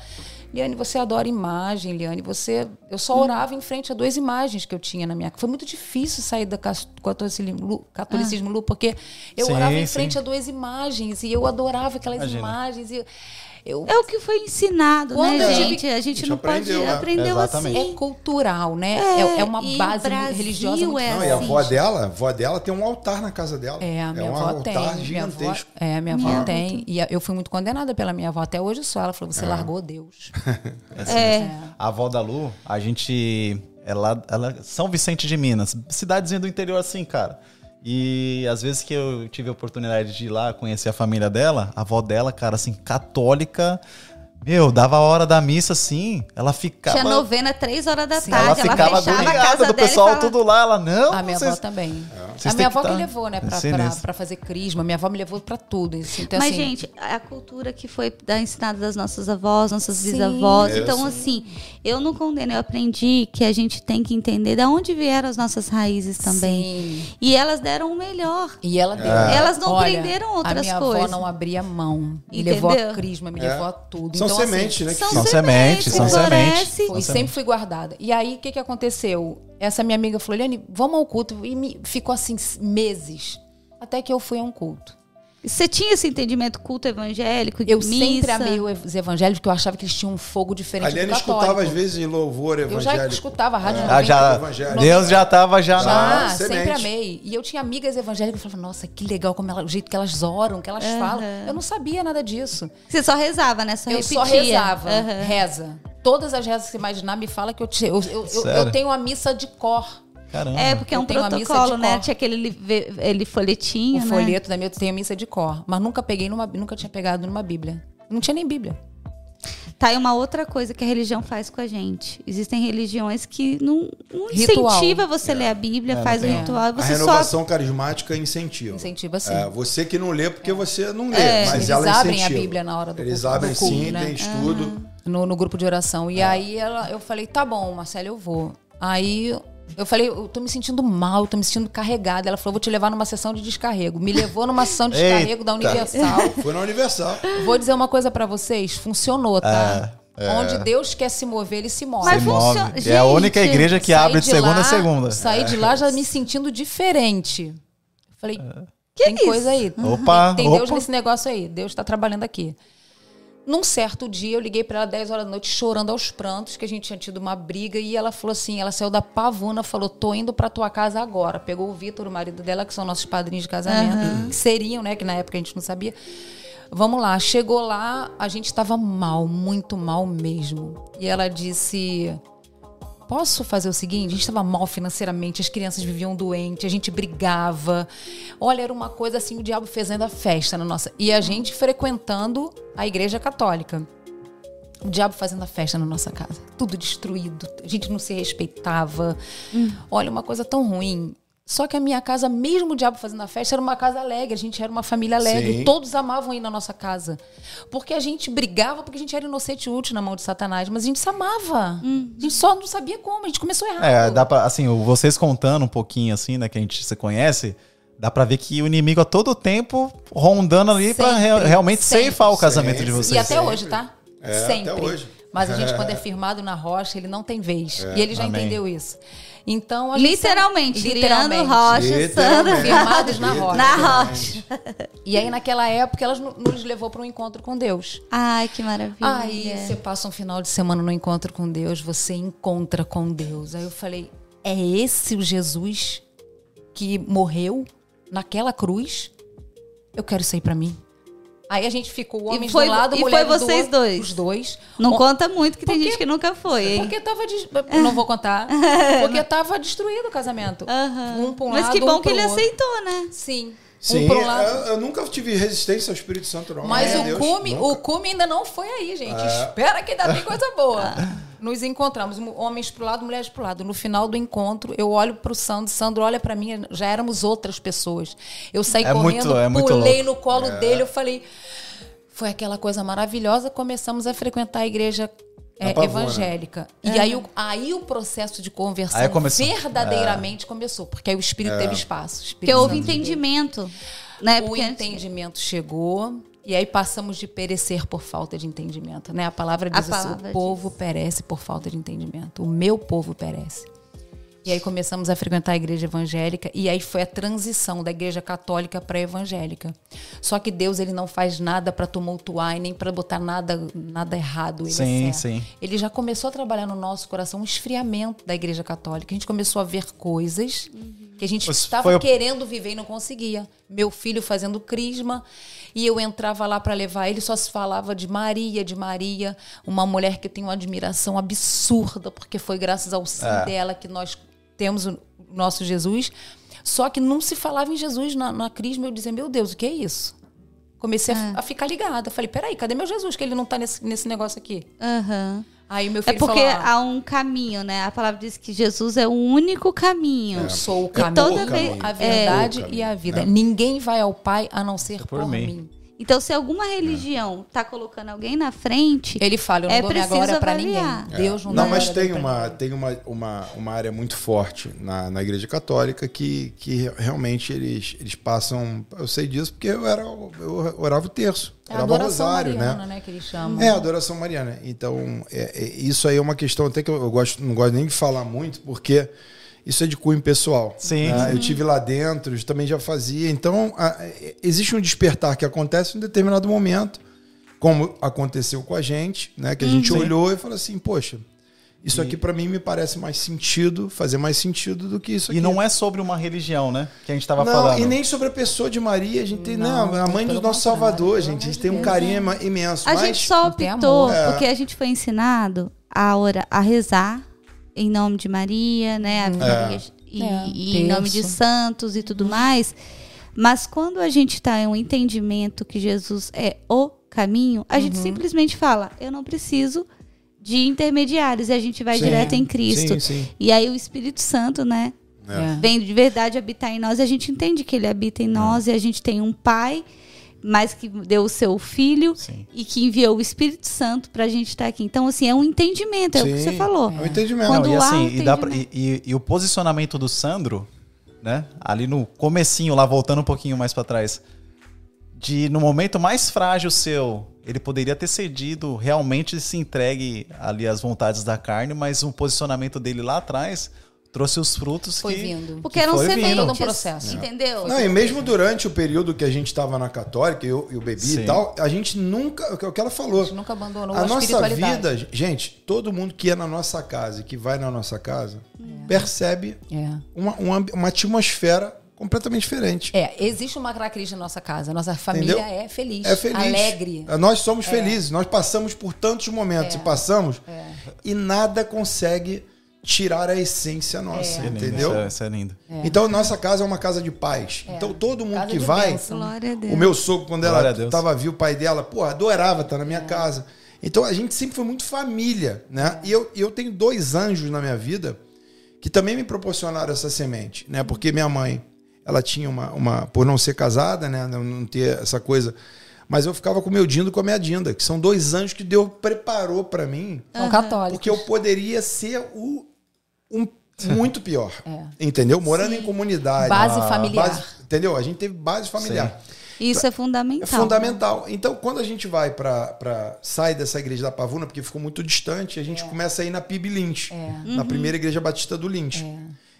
Liane, você adora imagem, Liane. Você. Eu só orava em frente a duas imagens que eu tinha na minha. Foi muito difícil sair do catolicismo, catolicismo Lu, porque eu Sim, orava em sim. frente a duas imagens e eu adorava aquelas Imagina. imagens. E eu, É o que foi ensinado, Quando né, gente? A gente gente não pode aprendeu, né? aprendeu Exatamente. assim. é cultural, né? É, É, é uma base Brasil religiosa muito é Não, e a assim. avó dela, a avó dela tem um altar na casa dela. É, a minha um avó tem. altar Minha avó, gigantesco. é, a minha avó Minha tem. E a- eu fui muito condenada pela minha avó. Até hoje só. Ela falou: você largou Deus. (laughs) É. A avó da Lu, a gente. Ela, ela São Vicente de Minas, cidadezinha do interior assim, cara. E às vezes que eu tive a oportunidade de ir lá conhecer a família dela, a avó dela, cara, assim, católica, Meu, dava a hora da missa assim, ela ficava. Tinha novena três horas da Sim. tarde, ela ela, ficava fechava a agoniada casa do dela pessoal falava, tudo lá. Ela, não, A minha vocês- avó também. Vocês A minha avó que tá levou, né, pra, pra, pra fazer crisma. Minha avó me levou pra tudo. assim. Então, Mas, assim, gente, a cultura que foi da- ensinada das nossas avós, nossas Sim. bisavós. Isso. Então, assim, eu não condeno, eu aprendi que a gente tem que entender de onde vieram as nossas raízes também. Sim. E elas deram o melhor. E ela deu. Elas não Olha, prenderam outras A minha coisas. avó não abria mão. Me Entendeu? levou a crisma, me É. levou a tudo. São então, sementes, assim, né? que São, São sementes, são sementes. E sempre fui guardada. E aí, o que, que aconteceu? Essa minha amiga falou, Eliane, vamos ao culto. E me, ficou assim, meses. Até que eu fui a um culto. Você tinha esse entendimento culto evangélico? Eu missa? sempre amei os evangélicos, porque eu achava que eles tinham um fogo diferente A Eliane do católico. escutava, às vezes, louvor Eu já evangélico. escutava a rádio É. Ah, já. Deus já tava já, Já. na. Ah, sempre amei. E eu tinha amigas evangélicas que falavam, nossa, que legal como ela, o jeito que elas oram, que elas falam. Eu não sabia nada disso. Você só rezava, né? Só eu repetia. só rezava. Reza. Todas as rezas que você imaginar me fala que eu, te, eu, eu, eu, eu tenho a missa de cor. Caramba. É, porque é Eu um a missa protocolo, de né? cor. Tinha aquele li- ele folhetinho, O né? folheto da minha, eu tenho a missa de cor. Mas nunca peguei numa, nunca tinha pegado numa Bíblia. Não tinha nem Bíblia. Tá aí uma outra coisa que a religião faz com a gente. Existem religiões que não, não incentiva você ler a Bíblia, faz o tem. ritual, A você só renovação carismática incentiva. Incentiva sim. É, você que não lê porque você não lê, É. mas Eles ela abrem incentiva. a Bíblia na hora do Eles culto- do abrem culto, sim, né? tem estudo. no, no grupo de oração. E aí ela, eu falei, tá bom, Marcela, eu vou. Aí eu falei, eu tô me sentindo mal, tô me sentindo carregada. Ela falou, vou te levar numa sessão de descarrego. Me levou numa sessão de descarrego da Universal. (laughs) Foi na Universal. Vou dizer uma coisa pra vocês, funcionou, tá? É, é. Onde Deus quer se mover, ele se move. Mas Se move. funciona- É a única Gente, igreja que abre de de segunda lá- a segunda. Saí de lá já me sentindo diferente. Falei, Que tem isso? coisa aí. Opa, tem Deus opa. nesse negócio aí. Deus tá trabalhando aqui. Num certo dia, eu liguei pra ela 10 horas da noite, chorando aos prantos, que a gente tinha tido uma briga, e ela falou assim: ela saiu da pavuna, falou: tô indo pra tua casa agora. Pegou o Vitor, o marido dela, que são nossos padrinhos de casamento, que seriam, né? Que na época a gente não sabia. Vamos lá, chegou lá, a gente estava mal, muito mal mesmo. E ela disse: Posso fazer o seguinte? A gente estava mal financeiramente, as crianças viviam doentes, a gente brigava. Olha, era uma coisa assim, o diabo fazendo a festa na nossa. E a gente frequentando a igreja católica. O diabo fazendo a festa na nossa casa. Tudo destruído. A gente não se respeitava. Olha, uma coisa tão ruim. Só que a minha casa, mesmo o diabo fazendo a festa, era uma casa alegre. A gente era uma família alegre. Sim. Todos amavam ir na nossa casa. Porque a gente brigava, porque a gente era inocente e útil na mão de Satanás. Mas a gente se amava. A gente só não sabia como. A gente começou errado. É, dá pra, assim, vocês contando um pouquinho, assim, né, que a gente se conhece, dá pra ver que o inimigo a todo tempo rondando ali pra Sempre, re- realmente sempre. ceifar o casamento de Sempre. vocês. E até sempre. hoje, tá? É, Sempre. até hoje. Mas a gente, (laughs) quando é firmado na rocha, ele não tem vez. e ele já Amém. entendeu isso. Então, a gente Literalmente, Literalmente. Rocha. Sandra. Firmados na rocha. Na rocha. E aí, naquela época, elas no- nos levou para um encontro com Deus. Ai, que maravilha. Aí você passa um final de semana no encontro com Deus, você encontra com Deus. Aí eu falei: é esse o Jesus que morreu naquela cruz? Eu quero isso aí pra mim. Aí a gente ficou homens foi- do lado, e foi do vocês outro, dois? Os dois. Não Ó, conta muito, que tem Porque- gente que nunca foi, hein? Porque tava. eu Não vou contar. (laughs) Porque tava destruído o casamento. Aham. Um pra um Mas lado, que bom um que ele outro. aceitou, né? Sim. Sim, um pra um lado. eu, eu nunca tive resistência ao Espírito Santo, não. Mas É, o, Deus, cume, nunca. o cume ainda não foi aí, gente. É. Espera que ainda tem (laughs) coisa boa. Nos encontramos, homens pro lado, mulheres pro lado. No final do encontro, eu olho pro Sandro, Sandro olha pra mim, já éramos outras pessoas. Eu saí É muito- correndo, é muito pulei louco. no colo dele, eu falei. Foi aquela coisa maravilhosa. Começamos a frequentar a igreja é, Na Pavuna. evangélica. E aí, o, aí o processo de conversão começou. verdadeiramente começou, porque aí o Espírito teve espaço. O Espírito Porque houve entendimento. Né? O Porque entendimento chegou e aí passamos de perecer por falta de entendimento, né? A palavra A diz assim, palavra o povo perece por falta de entendimento. O meu povo perece. E aí começamos a frequentar a igreja evangélica e aí foi a transição da igreja católica para a evangélica. Só que Deus ele não faz nada para tumultuar e nem para botar nada nada errado. Ele é Sim, certo. sim. Ele já começou a trabalhar no nosso coração um esfriamento da igreja católica. A gente começou a ver coisas que a gente estava querendo viver e não conseguia. Meu filho fazendo crisma e eu entrava lá para levar ele, só se falava de Maria, de Maria, uma mulher que tem uma admiração absurda, porque foi graças ao sim É. dela que nós temos o nosso Jesus. Só que não se falava em Jesus na, na crisma. Eu dizia, meu Deus, o que é isso? Comecei a, a ficar ligada. Falei, peraí, cadê meu Jesus? Que ele não tá nesse, nesse negócio aqui. Aham. Aí meu É filho porque falou, ah, há um caminho, né? A palavra diz que Jesus é o único caminho. eu sou o E caminho, toda o caminho. a é, verdade caminho, e a vida. né? Ninguém vai ao Pai a não ser por, Por mim. mim. Então, se alguma religião tá colocando alguém na frente, Ele fala, eu não É dou minha preciso glória pra avaliar. ninguém. Deus não, Não, dá mas tem uma, tem uma, uma, uma área muito forte na, na igreja católica que, que realmente eles, eles passam. Eu sei disso porque eu, era, eu orava o terço. É a orava o adoração rosário, mariana, né? né? Que eles chamam. É, a adoração mariana. Então, é- é- isso aí é uma questão até que eu, eu gosto, não gosto nem de falar muito, porque isso é de cunho pessoal. Sim. né? Eu tive lá dentro, eu também já fazia. Então, a- é- existe um despertar que acontece em um determinado momento, como aconteceu com a gente, né? Que a gente Sim. olhou e falou assim, poxa, isso aqui para mim me parece mais sentido, fazer mais sentido do que isso aqui. E não é sobre uma religião, né? Que a gente tava Não, falando. e nem sobre a pessoa de Maria, a gente tem, Não, não, a mãe do nosso Salvador, gente, a gente tem um carinho imenso. a mas, gente só optou amor. É. porque a gente foi ensinado a orar, a rezar em nome de Maria, né? A Maria, e, É, e em nome de santos e tudo mais. Mas quando a gente está em um entendimento que Jesus é o caminho, a Uhum. gente simplesmente fala: eu não preciso de intermediários e a gente vai Sim, direto em Cristo. sim, sim. E aí o Espírito Santo, né? É. vem de verdade habitar em nós e a gente entende que ele habita em nós e a gente tem um pai mas que deu o seu filho Sim. e que enviou o Espírito Santo pra gente estar aqui. Então, assim, é um entendimento, é o que Sim, você falou. É um entendimento. Quando Não, e assim, um e, dá pra- entendimento. e- e- e o posicionamento do Sandro, né? Ali no comecinho, lá voltando um pouquinho mais pra trás, de no momento mais frágil seu, ele poderia ter cedido, realmente se entregue ali às vontades da carne, mas o posicionamento dele lá atrás trouxe os frutos Foi que vindo. Porque que eram foi vindo. sementes, um processo. entendeu? Não, e mesmo durante o período que a gente estava na católica, eu, eu bebi Sim. e tal, a gente nunca, o que- o que ela A falou, gente nunca abandonou a a, nossa vida, gente, todo mundo que é na nossa casa e que vai na nossa casa, percebe É. uma, uma, uma atmosfera completamente diferente. É, existe uma característica na nossa casa. Nossa família Entendeu? é feliz, É feliz. alegre. Nós somos felizes. Nós passamos por tantos momentos É. e passamos e nada consegue tirar a essência nossa, lindo, entendeu? Isso é, isso é lindo. Então nossa casa é uma casa de paz. Então todo mundo Casa que de vai, bênção. Glória a Deus. o meu sogro quando Glória ela Deus. tava viu o pai dela, pô, adorava estar na minha casa. Então a gente sempre foi muito família, né? E eu, eu tenho dois anjos na minha vida que também me proporcionaram essa semente, né? Porque minha mãe, ela tinha uma, uma por não ser casada, né, não, ter essa coisa, mas eu ficava com o meu Dindo e com a minha Dinda, que são dois anjos que Deus preparou para mim, São católicos. porque eu poderia ser o um muito pior, entendeu? Morando em comunidade, Base a familiar. base- entendeu? A gente teve base familiar. Isso é É fundamental. fundamental. Então, quando a gente vai para sai dessa igreja da Pavuna, porque ficou muito distante, a gente começa a ir na PIB Lynch, na primeira igreja batista do Lynch.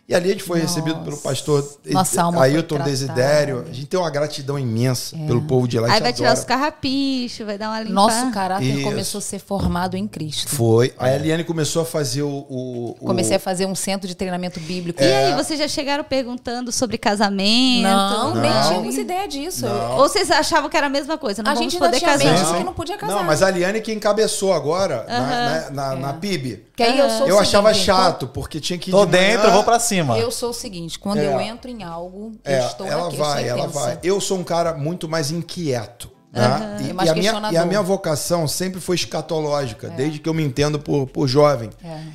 E ali a gente foi Nossa. recebido pelo pastor Nossa Ailton. Desidério. A gente tem uma gratidão imensa pelo povo de lá. Aí vai tirar adora. os carrapichos, vai dar uma limpa. Nosso caráter Isso. começou a ser formado em Cristo. Foi. Aí a Eliane começou a fazer o. o- o- Comecei a fazer um centro de treinamento bíblico. E É. aí, vocês já chegaram perguntando sobre casamento? Não, nem Não. tínhamos ideia disso. Não. Ou vocês achavam que era a mesma coisa? Não A gente poder tinha casar. Não. de que não podia casar. Não, mas a Eliane que encabeçou agora na, na, na- É. na PIB. Que aí eu sou Eu achava chato, porque tinha que ir Tô de manhã- dentro, vou pra cima. Eu sou o seguinte, quando É. eu entro em algo, eu É, estou ela naquilo, vai, ela vai. Eu sou um cara muito mais inquieto. Né? E, É e a minha, e a minha vocação sempre foi escatológica, desde que eu me entendo por, por jovem.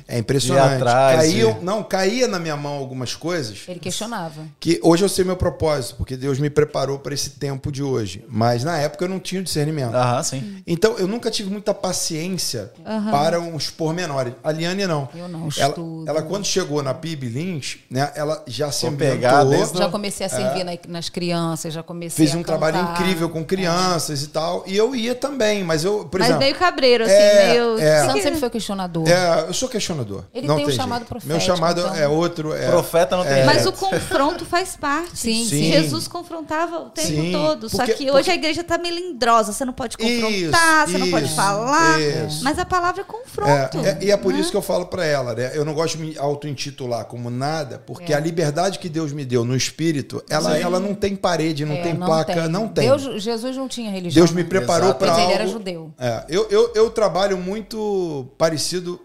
É, impressionante. Ir atrás, Caiu, e- não, caía na minha mão algumas coisas Ele questionava. que hoje eu sei meu propósito, porque Deus me preparou para esse tempo de hoje. Mas na época eu não tinha discernimento. Aham, sim. Então, eu nunca tive muita paciência para uns pormenores. A Liane, não. Eu não, ela, estudo. ela, quando chegou na PIB Lynch, né, ela já se ambientou, Já comecei a servir na- nas crianças, já comecei fez a um trabalho incrível com crianças e tal. E eu ia também, mas eu, por Mas exemplo... meio cabreiro, assim, É, meio. é. Santo sempre foi questionador. É, eu sou questionador. Ele não tem um jeito. chamado Meu profético, chamado então. é outro. É, Profeta não tem é, Mas o confronto faz parte. Sim, sim. Jesus confrontava o tempo Sim, todo. Só porque- que hoje porque- a igreja tá melindrosa. Você não pode Isso, confrontar, você não pode isso, falar. isso. Mas a palavra é confronto. É, é- e é por né? isso que eu falo pra ela, né? Eu não gosto de me auto-intitular como nada, porque a liberdade que Deus me deu no espírito, ela, ela não tem parede, não É, tem placa, não tem. Deus, Jesus não tinha religião. Deus me né? preparou para Mas algo. ele era judeu. É, eu, eu, eu trabalho muito parecido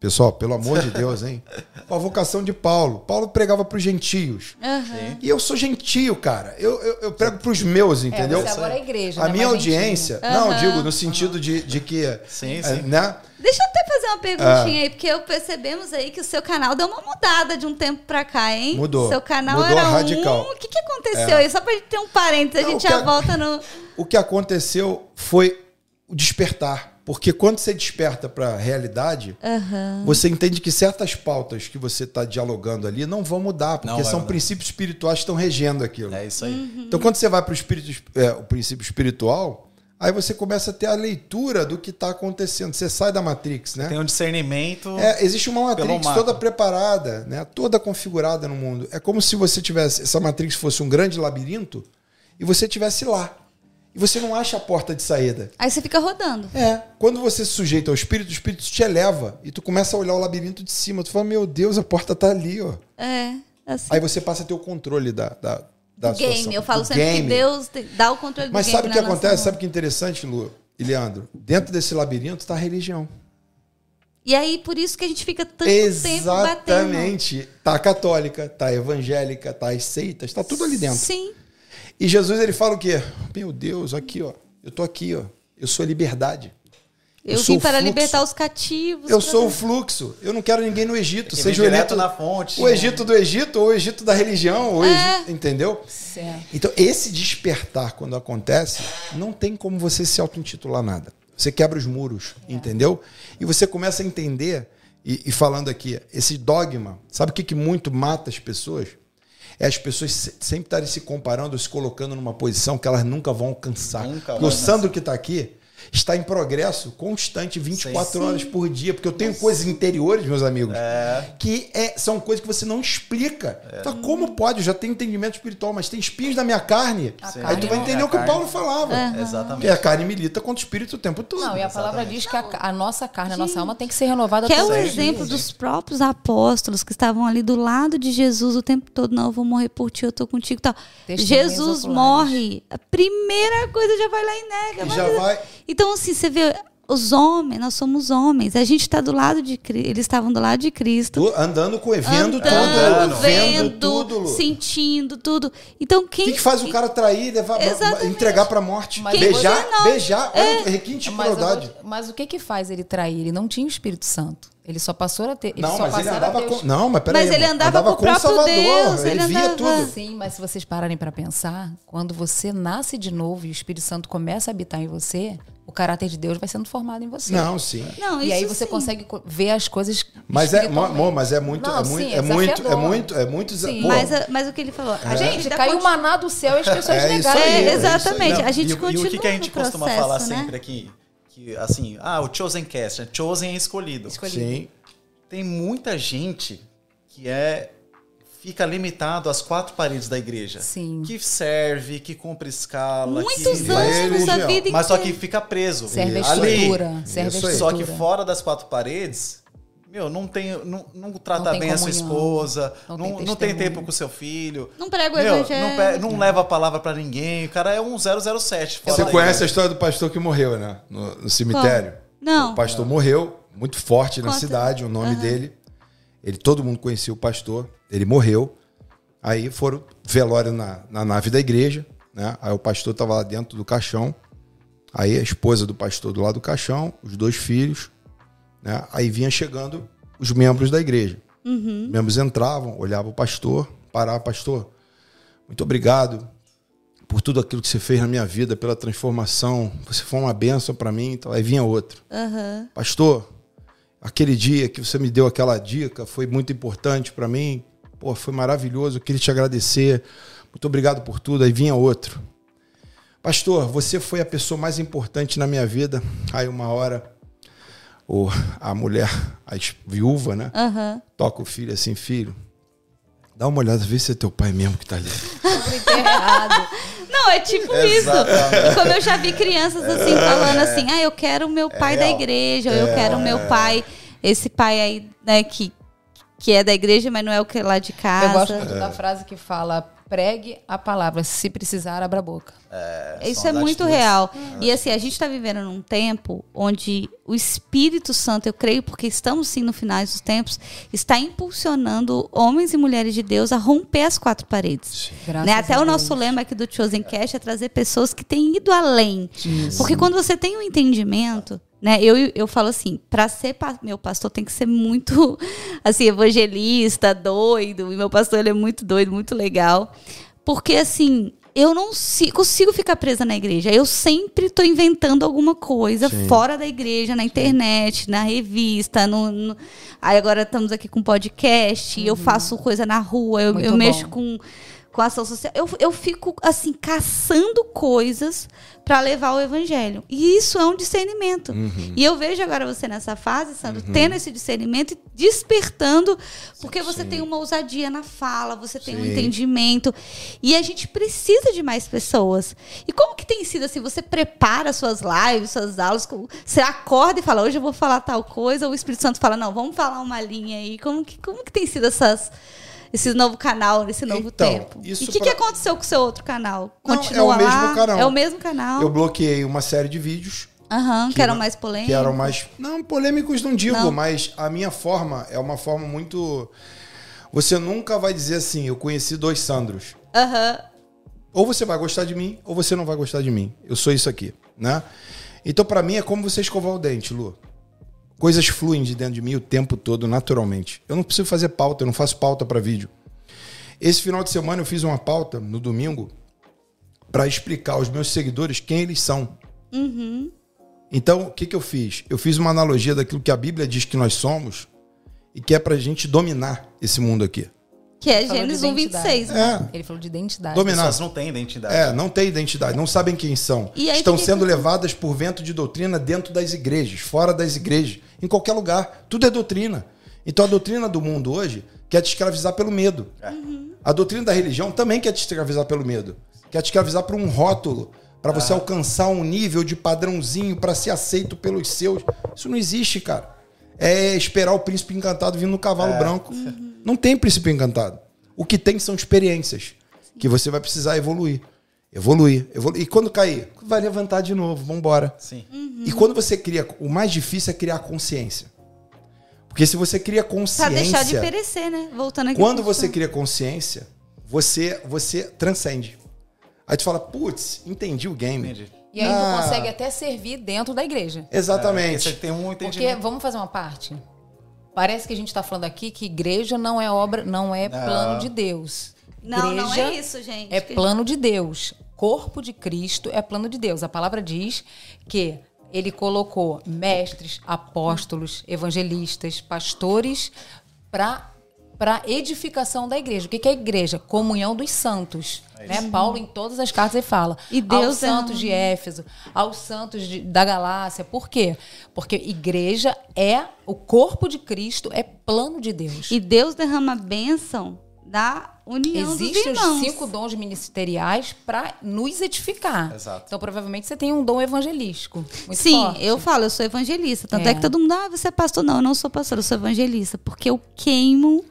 Pessoal, pelo amor de Deus, hein? Com a vocação de Paulo. Paulo pregava para os gentios. Aham. E eu sou gentio, cara. Eu, eu, eu prego para os meus, entendeu? É, você agora é igreja, a né? minha audiência. gentil. Não, digo no sentido de, de que. Sim, é, sim. né? Deixa eu até fazer uma perguntinha Ah. aí, porque eu percebemos aí que o seu canal deu uma mudada de um tempo pra cá, hein? Mudou. Seu canal Mudou era radical. um... O que, que aconteceu É. aí? Só pra gente ter um parênteses, a gente já que- volta no... O que aconteceu foi o despertar. Porque quando você desperta para a realidade, Aham. você entende que certas pautas que você está dialogando ali não vão mudar, porque Não são mudar. princípios espirituais que estão regendo aquilo. É isso aí. Uhum. Então, quando você vai para o espírito, é, o princípio espiritual, aí você começa a ter a leitura do que está acontecendo. Você sai da Matrix, né? Tem um discernimento. É, existe uma Matrix toda preparada, né? toda configurada no mundo. É como se você tivesse. Essa Matrix fosse um grande labirinto e você tivesse lá. E você não acha a porta de saída. Aí você fica rodando. É. Quando você se sujeita ao espírito, o espírito te eleva. E tu começa a olhar o labirinto de cima. Tu fala, meu Deus, a porta tá ali, ó. É, assim. Aí você passa a ter o controle da, da, da game. situação. Eu falo Do sempre game. que Deus dá o controle Mas do sabe game o que nossa acontece? Sabe o que é interessante, Lu e Leandro? Dentro desse labirinto está a religião. E aí, por isso que a gente fica tanto tempo batendo. Exatamente. Tá a católica, tá a evangélica, tá as seitas, tá tudo ali dentro. Sim. E Jesus ele fala o quê? Meu Deus, aqui, ó. Eu tô aqui, ó. Eu sou a liberdade. Eu, sou vim para fluxo. libertar os cativos. Eu sou o fluxo. Eu não quero ninguém no Egito. que Seja o Egito, na fonte. o Egito do Egito ou o Egito da religião. Ou É. Egito, entendeu? Certo. Então, esse despertar, quando acontece, não tem como você se auto-intitular nada. Você quebra os muros, entendeu? E você começa a entender, e, e falando aqui, esse dogma, sabe o que, que muito mata as pessoas? É as pessoas se- sempre estarem se comparando, se colocando numa posição que elas nunca vão alcançar. Nunca Porque o Sandro que está aqui está em progresso constante, 24 Sim. horas por dia, porque eu tenho coisas interiores, meus amigos, É. que é- são coisas que você não explica. Então, como pode? Eu já tenho entendimento espiritual, mas tem espinhos na minha carne. Sim. Aí tu vai É, entender a o que o. Paulo falava. Exatamente. Porque a carne milita contra o espírito o tempo todo. Não, e a palavra diz que a, a nossa carne, a nossa alma tem que ser renovada Que é o exemplo dias. dos próprios apóstolos que estavam ali do lado de Jesus o tempo todo. Não, eu vou morrer por ti, eu tô contigo e tal. Jesus oculares. morre, a primeira coisa já vai lá e nega. E mas- já vai. Então, assim, você vê, os homens, nós somos homens. A gente está do lado de Cristo. Eles estavam do lado de Cristo. Andando com vendo andando, tudo. vendo, tudo. Sentindo tudo. Então, O quem. que, que faz o cara trair, levar, Exatamente. entregar pra morte? Mas beijar, beijar. Olha É. o requinte de Mas, crueldade. mas o que que faz ele trair? Ele não tinha o Espírito Santo. Ele só passou a ter. Ele Não, só mas ele andava com. Não, mas peraí. Mas ele irmão. andava com o próprio Salvador. Deus, Ele, ele via andava- tudo. Sim, mas se vocês pararem para pensar, quando você nasce de novo e o Espírito Santo começa a habitar em você, o caráter de Deus vai sendo formado em você. Não, sim. Não, E aí você sim. consegue co- ver as coisas. Mas é, amor, mas é muito, Não, é sim, muito, é é muito, é muito, é muito. Sim. pô, Mas, a- mas o que ele falou, a gente Gente, caiu maná do céu e as pessoas É isso negaram. aí, É, é isso aí. exatamente. Não, a gente e, o- continua e o que, que a gente costuma processo, falar né? sempre aqui? Que, assim, ah, o Chosen Cast, né? Chosen é escolhido. Escolhido. Sim. Tem muita gente que é fica limitado às quatro paredes da igreja. Sim. Que serve, que cumpre escala. Muitos que vai anos, a religião. vida Mas só que inteira. fica preso. Serve a Ali. estrutura. Serve a aí. Só estrutura. que fora das quatro paredes, meu, não tem, não, não trata Não tem bem a sua esposa, não não, tem não tem tempo com seu filho. Não prega o Meu, evangelho. não, leva a palavra pra ninguém. O cara é um 007. fora Você da conhece a igreja. história do pastor que morreu, né? No, no cemitério. Não. O pastor morreu, muito forte na Conta. cidade, o nome dele. Ele, todo mundo conhecia o pastor. Ele morreu. Aí foram velório na, na nave da igreja, né? Aí o pastor estava lá dentro do caixão. Aí a esposa do pastor do lado do caixão, os dois filhos, né? Aí vinha chegando os membros da igreja. Os membros entravam, olhavam o pastor, parava, pastor, muito obrigado por tudo aquilo que você fez na minha vida, pela transformação. Você foi uma bênção para mim. Então, aí vinha outro. Aham. Pastor, aquele dia que você me deu aquela dica foi muito importante para mim. Pô, foi maravilhoso. Eu queria te agradecer. Muito obrigado por tudo. Aí vinha outro. Pastor, você foi a pessoa mais importante na minha vida. Aí uma hora o, a mulher, a viúva, né? Aham. Toca o filho assim, filho. Dá uma olhada, vê se é teu pai mesmo que tá ali. (laughs) errado. Não, é tipo isso. Como eu já vi crianças assim, falando assim, ah, eu quero o meu pai da real. igreja, ou eu quero o meu pai, esse pai aí, né, que, que é da igreja, mas não é o que é lá de casa. Eu gosto muito da frase que fala: pregue a palavra. Se precisar, abra a boca. Isso são é as muito atitudes. real. E assim, a gente está vivendo num tempo onde o Espírito Santo, eu creio, porque estamos sim no finais dos tempos, está impulsionando homens e mulheres de Deus a romper as quatro paredes. Né? Até o nosso lema aqui do Chosen Cash é trazer pessoas que têm ido além. Porque quando você tem um entendimento, né? Eu, eu falo assim, para ser pa- meu pastor tem que ser muito (laughs) assim, evangelista, doido. E meu pastor ele é muito doido, muito legal. Porque assim, eu não si- consigo ficar presa na igreja. Eu sempre estou inventando alguma coisa Sim. fora da igreja, na internet, na revista, no, no- aí agora estamos aqui com podcast, eu faço coisa na rua, eu, eu mexo com ação social. Eu, eu fico, assim, caçando coisas para levar o evangelho. E isso é um discernimento. Uhum. E eu vejo agora você nessa fase, Sandro, tendo esse discernimento e despertando, porque você tem uma ousadia na fala, você tem um Sim. entendimento. E a gente precisa de mais pessoas. E como que tem sido assim? Você prepara suas lives, suas aulas, você acorda e fala, hoje eu vou falar tal coisa, ou o Espírito Santo fala, não, vamos falar uma linha aí. Como que, como que tem sido essas esse novo canal, esse novo Então, tempo. e o que, pra- que aconteceu com o seu outro canal? Não, Continua é o mesmo lá? canal. É o mesmo canal. Eu bloqueei uma série de vídeos Aham, que, que eram não- mais polêmicos. que eram mais. Não, polêmicos não digo, Não. mas a minha forma é uma forma muito. Você nunca vai dizer assim, eu conheci dois Sandros. Aham. Ou você vai gostar de mim, ou você não vai gostar de mim. Eu sou isso aqui, né? Então, pra mim, é como você escovar o dente, Lu. Coisas fluem de dentro de mim o tempo todo, naturalmente. Eu não preciso fazer pauta, eu não faço pauta pra vídeo. Esse final de semana eu fiz uma pauta, no domingo, pra explicar aos meus seguidores quem eles são. Então, o que, que eu fiz? Eu fiz uma analogia daquilo que a Bíblia diz que nós somos e que é pra gente dominar esse mundo aqui. Que é Gênesis 1, identidade. 26. né? É, Ele falou de identidade. Dominar. As pessoas não têm identidade. É, não tem identidade, não sabem quem são. E aí, Estão que que sendo acontece? levadas por vento de doutrina dentro das igrejas, fora das igrejas, em qualquer lugar. Tudo é doutrina. Então a doutrina do mundo hoje quer te escravizar pelo medo. A doutrina da religião também quer te escravizar pelo medo. Quer te escravizar por um rótulo, para você alcançar um nível de padrãozinho, para ser aceito pelos seus. Isso não existe, cara. É esperar o príncipe encantado vindo no cavalo branco. Não tem príncipe encantado. O que tem são experiências que você vai precisar evoluir. Evoluir, evoluir. E quando cair, vai levantar de novo, vamos embora. Sim. E quando você cria, o mais difícil é criar consciência. Porque se você cria Pra consciência, deixar de perecer, né? Voltando aqui. quando você cria consciência, você você transcende. Aí tu fala, putz, entendi o game. Entendi. E aí tu Ah. consegue até servir dentro da igreja. Exatamente. Você tem um Porque, vamos fazer uma parte? Parece que a gente está falando aqui que igreja não é obra, não é plano de Deus. Não, não é isso, gente. É plano de Deus. Corpo de Cristo é plano de Deus. A palavra diz que ele colocou mestres, apóstolos, evangelistas, pastores para para edificação da igreja. O que que é a igreja? Comunhão dos santos. né? Paulo, em todas as cartas, ele fala. E Deus aos é santos um- de Éfeso, aos santos de- da Galácia. Por quê? Porque igreja é o corpo de Cristo, é plano de Deus. E Deus derrama a bênção da união Existem dos os irmãos. cinco dons ministeriais para nos edificar. Exato. Então, provavelmente, você tem um dom evangelístico. Muito Sim, forte. eu falo, eu sou evangelista. Tanto é. É. que todo mundo, ah, você é pastor. Não, eu não sou pastor, eu sou evangelista. Porque eu queimo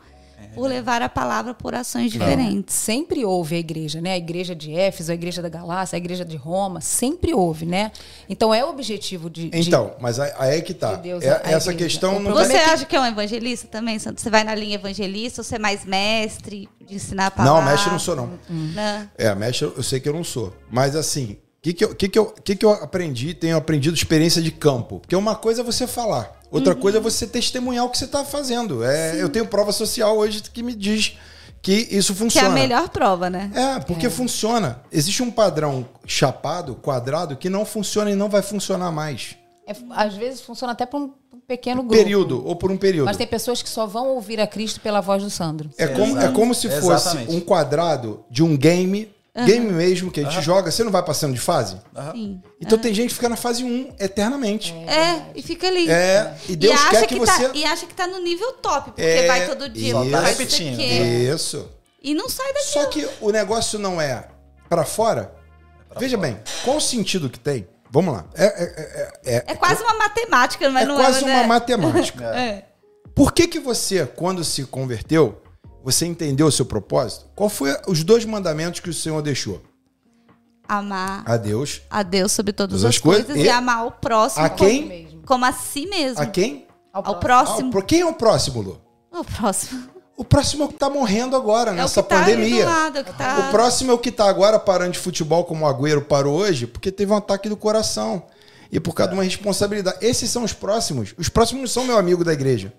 por levar a palavra por ações diferentes. Sempre houve a igreja, né? A igreja de Éfeso, a igreja da Galácia, a igreja de Roma, sempre houve, né? Então é o objetivo de. de- Então, mas aí é que tá. de Deus, É- essa igreja. questão não Você é que- acha que é um evangelista também, Santo? Você vai na linha evangelista ou você é mais mestre de ensinar a palavra? Não, mestre não sou, não. Né? É, mestre eu sei que eu não sou. Mas assim, que, que, eu, que, que, eu, que, que eu aprendi? Tenho aprendido experiência de campo. Porque uma coisa é você falar, outra Uhum. coisa é você testemunhar o que você está fazendo. É, eu tenho prova social hoje que me diz que isso Que é funciona. a melhor prova, né? É, porque funciona. Existe um padrão chapado, quadrado, que não funciona e não vai funcionar mais. é- às vezes funciona até para um pequeno grupo. Período, ou por um período. Mas tem pessoas que só vão ouvir a Cristo pela voz do Sandro. É como, é como se fosse Exatamente. um quadrado de um game, game mesmo, que a gente joga, você não vai passando de fase? Sim. Então tem gente que fica na fase 1 eternamente. É, e fica ali. É, e Deus acha quer que, você. Tá, e acha que tá no nível top, porque É, vai todo dia, isso. Tá não sei o repetindo. Isso. E não sai daqui. Só que o negócio não é pra fora. Veja bem, qual o sentido que tem? Vamos lá. É, é, é, é, É quase uma matemática, mas é não quase é. uma né? matemática. (laughs) É. Por que, que você, quando se converteu, Você entendeu o seu propósito? Qual foi os dois mandamentos que o Senhor deixou? Amar A Deus. a Deus sobre todas Todas as as coisas coisas e e amar o próximo a quem? mesmo. como a si mesmo. A quem? Ao Ah, próximo. pro- quem é o próximo, Lu? O próximo. O próximo é o que tá morrendo agora, É nessa tá pandemia. lado, é o tá... O próximo é o que tá agora parando de futebol, como o Agüero parou hoje, porque teve um ataque do coração. E por causa de uma responsabilidade. Esses são os próximos. Os próximos não são meu amigo da igreja.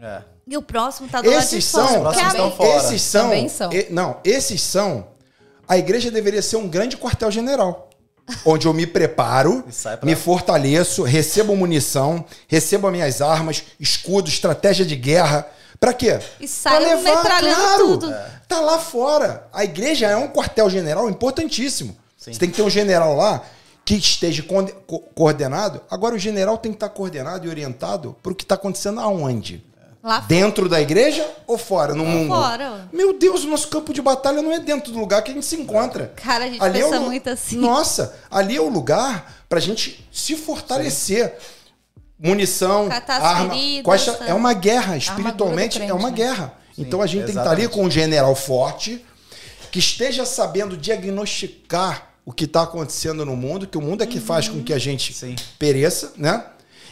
É. E o próximo tá do lado de Esses fora. são. porque próximos a- estão fora. Esses são. Também são. e- não, esses são. A igreja deveria ser um grande quartel-general. Onde eu me preparo, (laughs) pra- me fortaleço, recebo munição, recebo as minhas armas, escudo, estratégia de guerra. Pra quê? E sai Pra levar, metralhando claro. tudo. Tá lá fora. A igreja é um quartel-general importantíssimo. Você tem que ter um general lá que esteja co- coordenado. Agora, o general tem que estar coordenado e orientado para o que está acontecendo aonde? Lá Dentro da igreja ou fora, no mundo? fora. Meu Deus, o nosso campo de batalha não é dentro do lugar que a gente se encontra. Cara, a gente é pensa o lu- muito assim. Nossa, ali é o lugar pra gente se fortalecer. Munição, Catar as arma. feridas, tá? é uma guerra, espiritualmente crente, é uma né? guerra. então a gente tem que estar ali com um general forte, que esteja sabendo diagnosticar o que está acontecendo no mundo, que o mundo é que faz com que a gente Sim. pereça, né?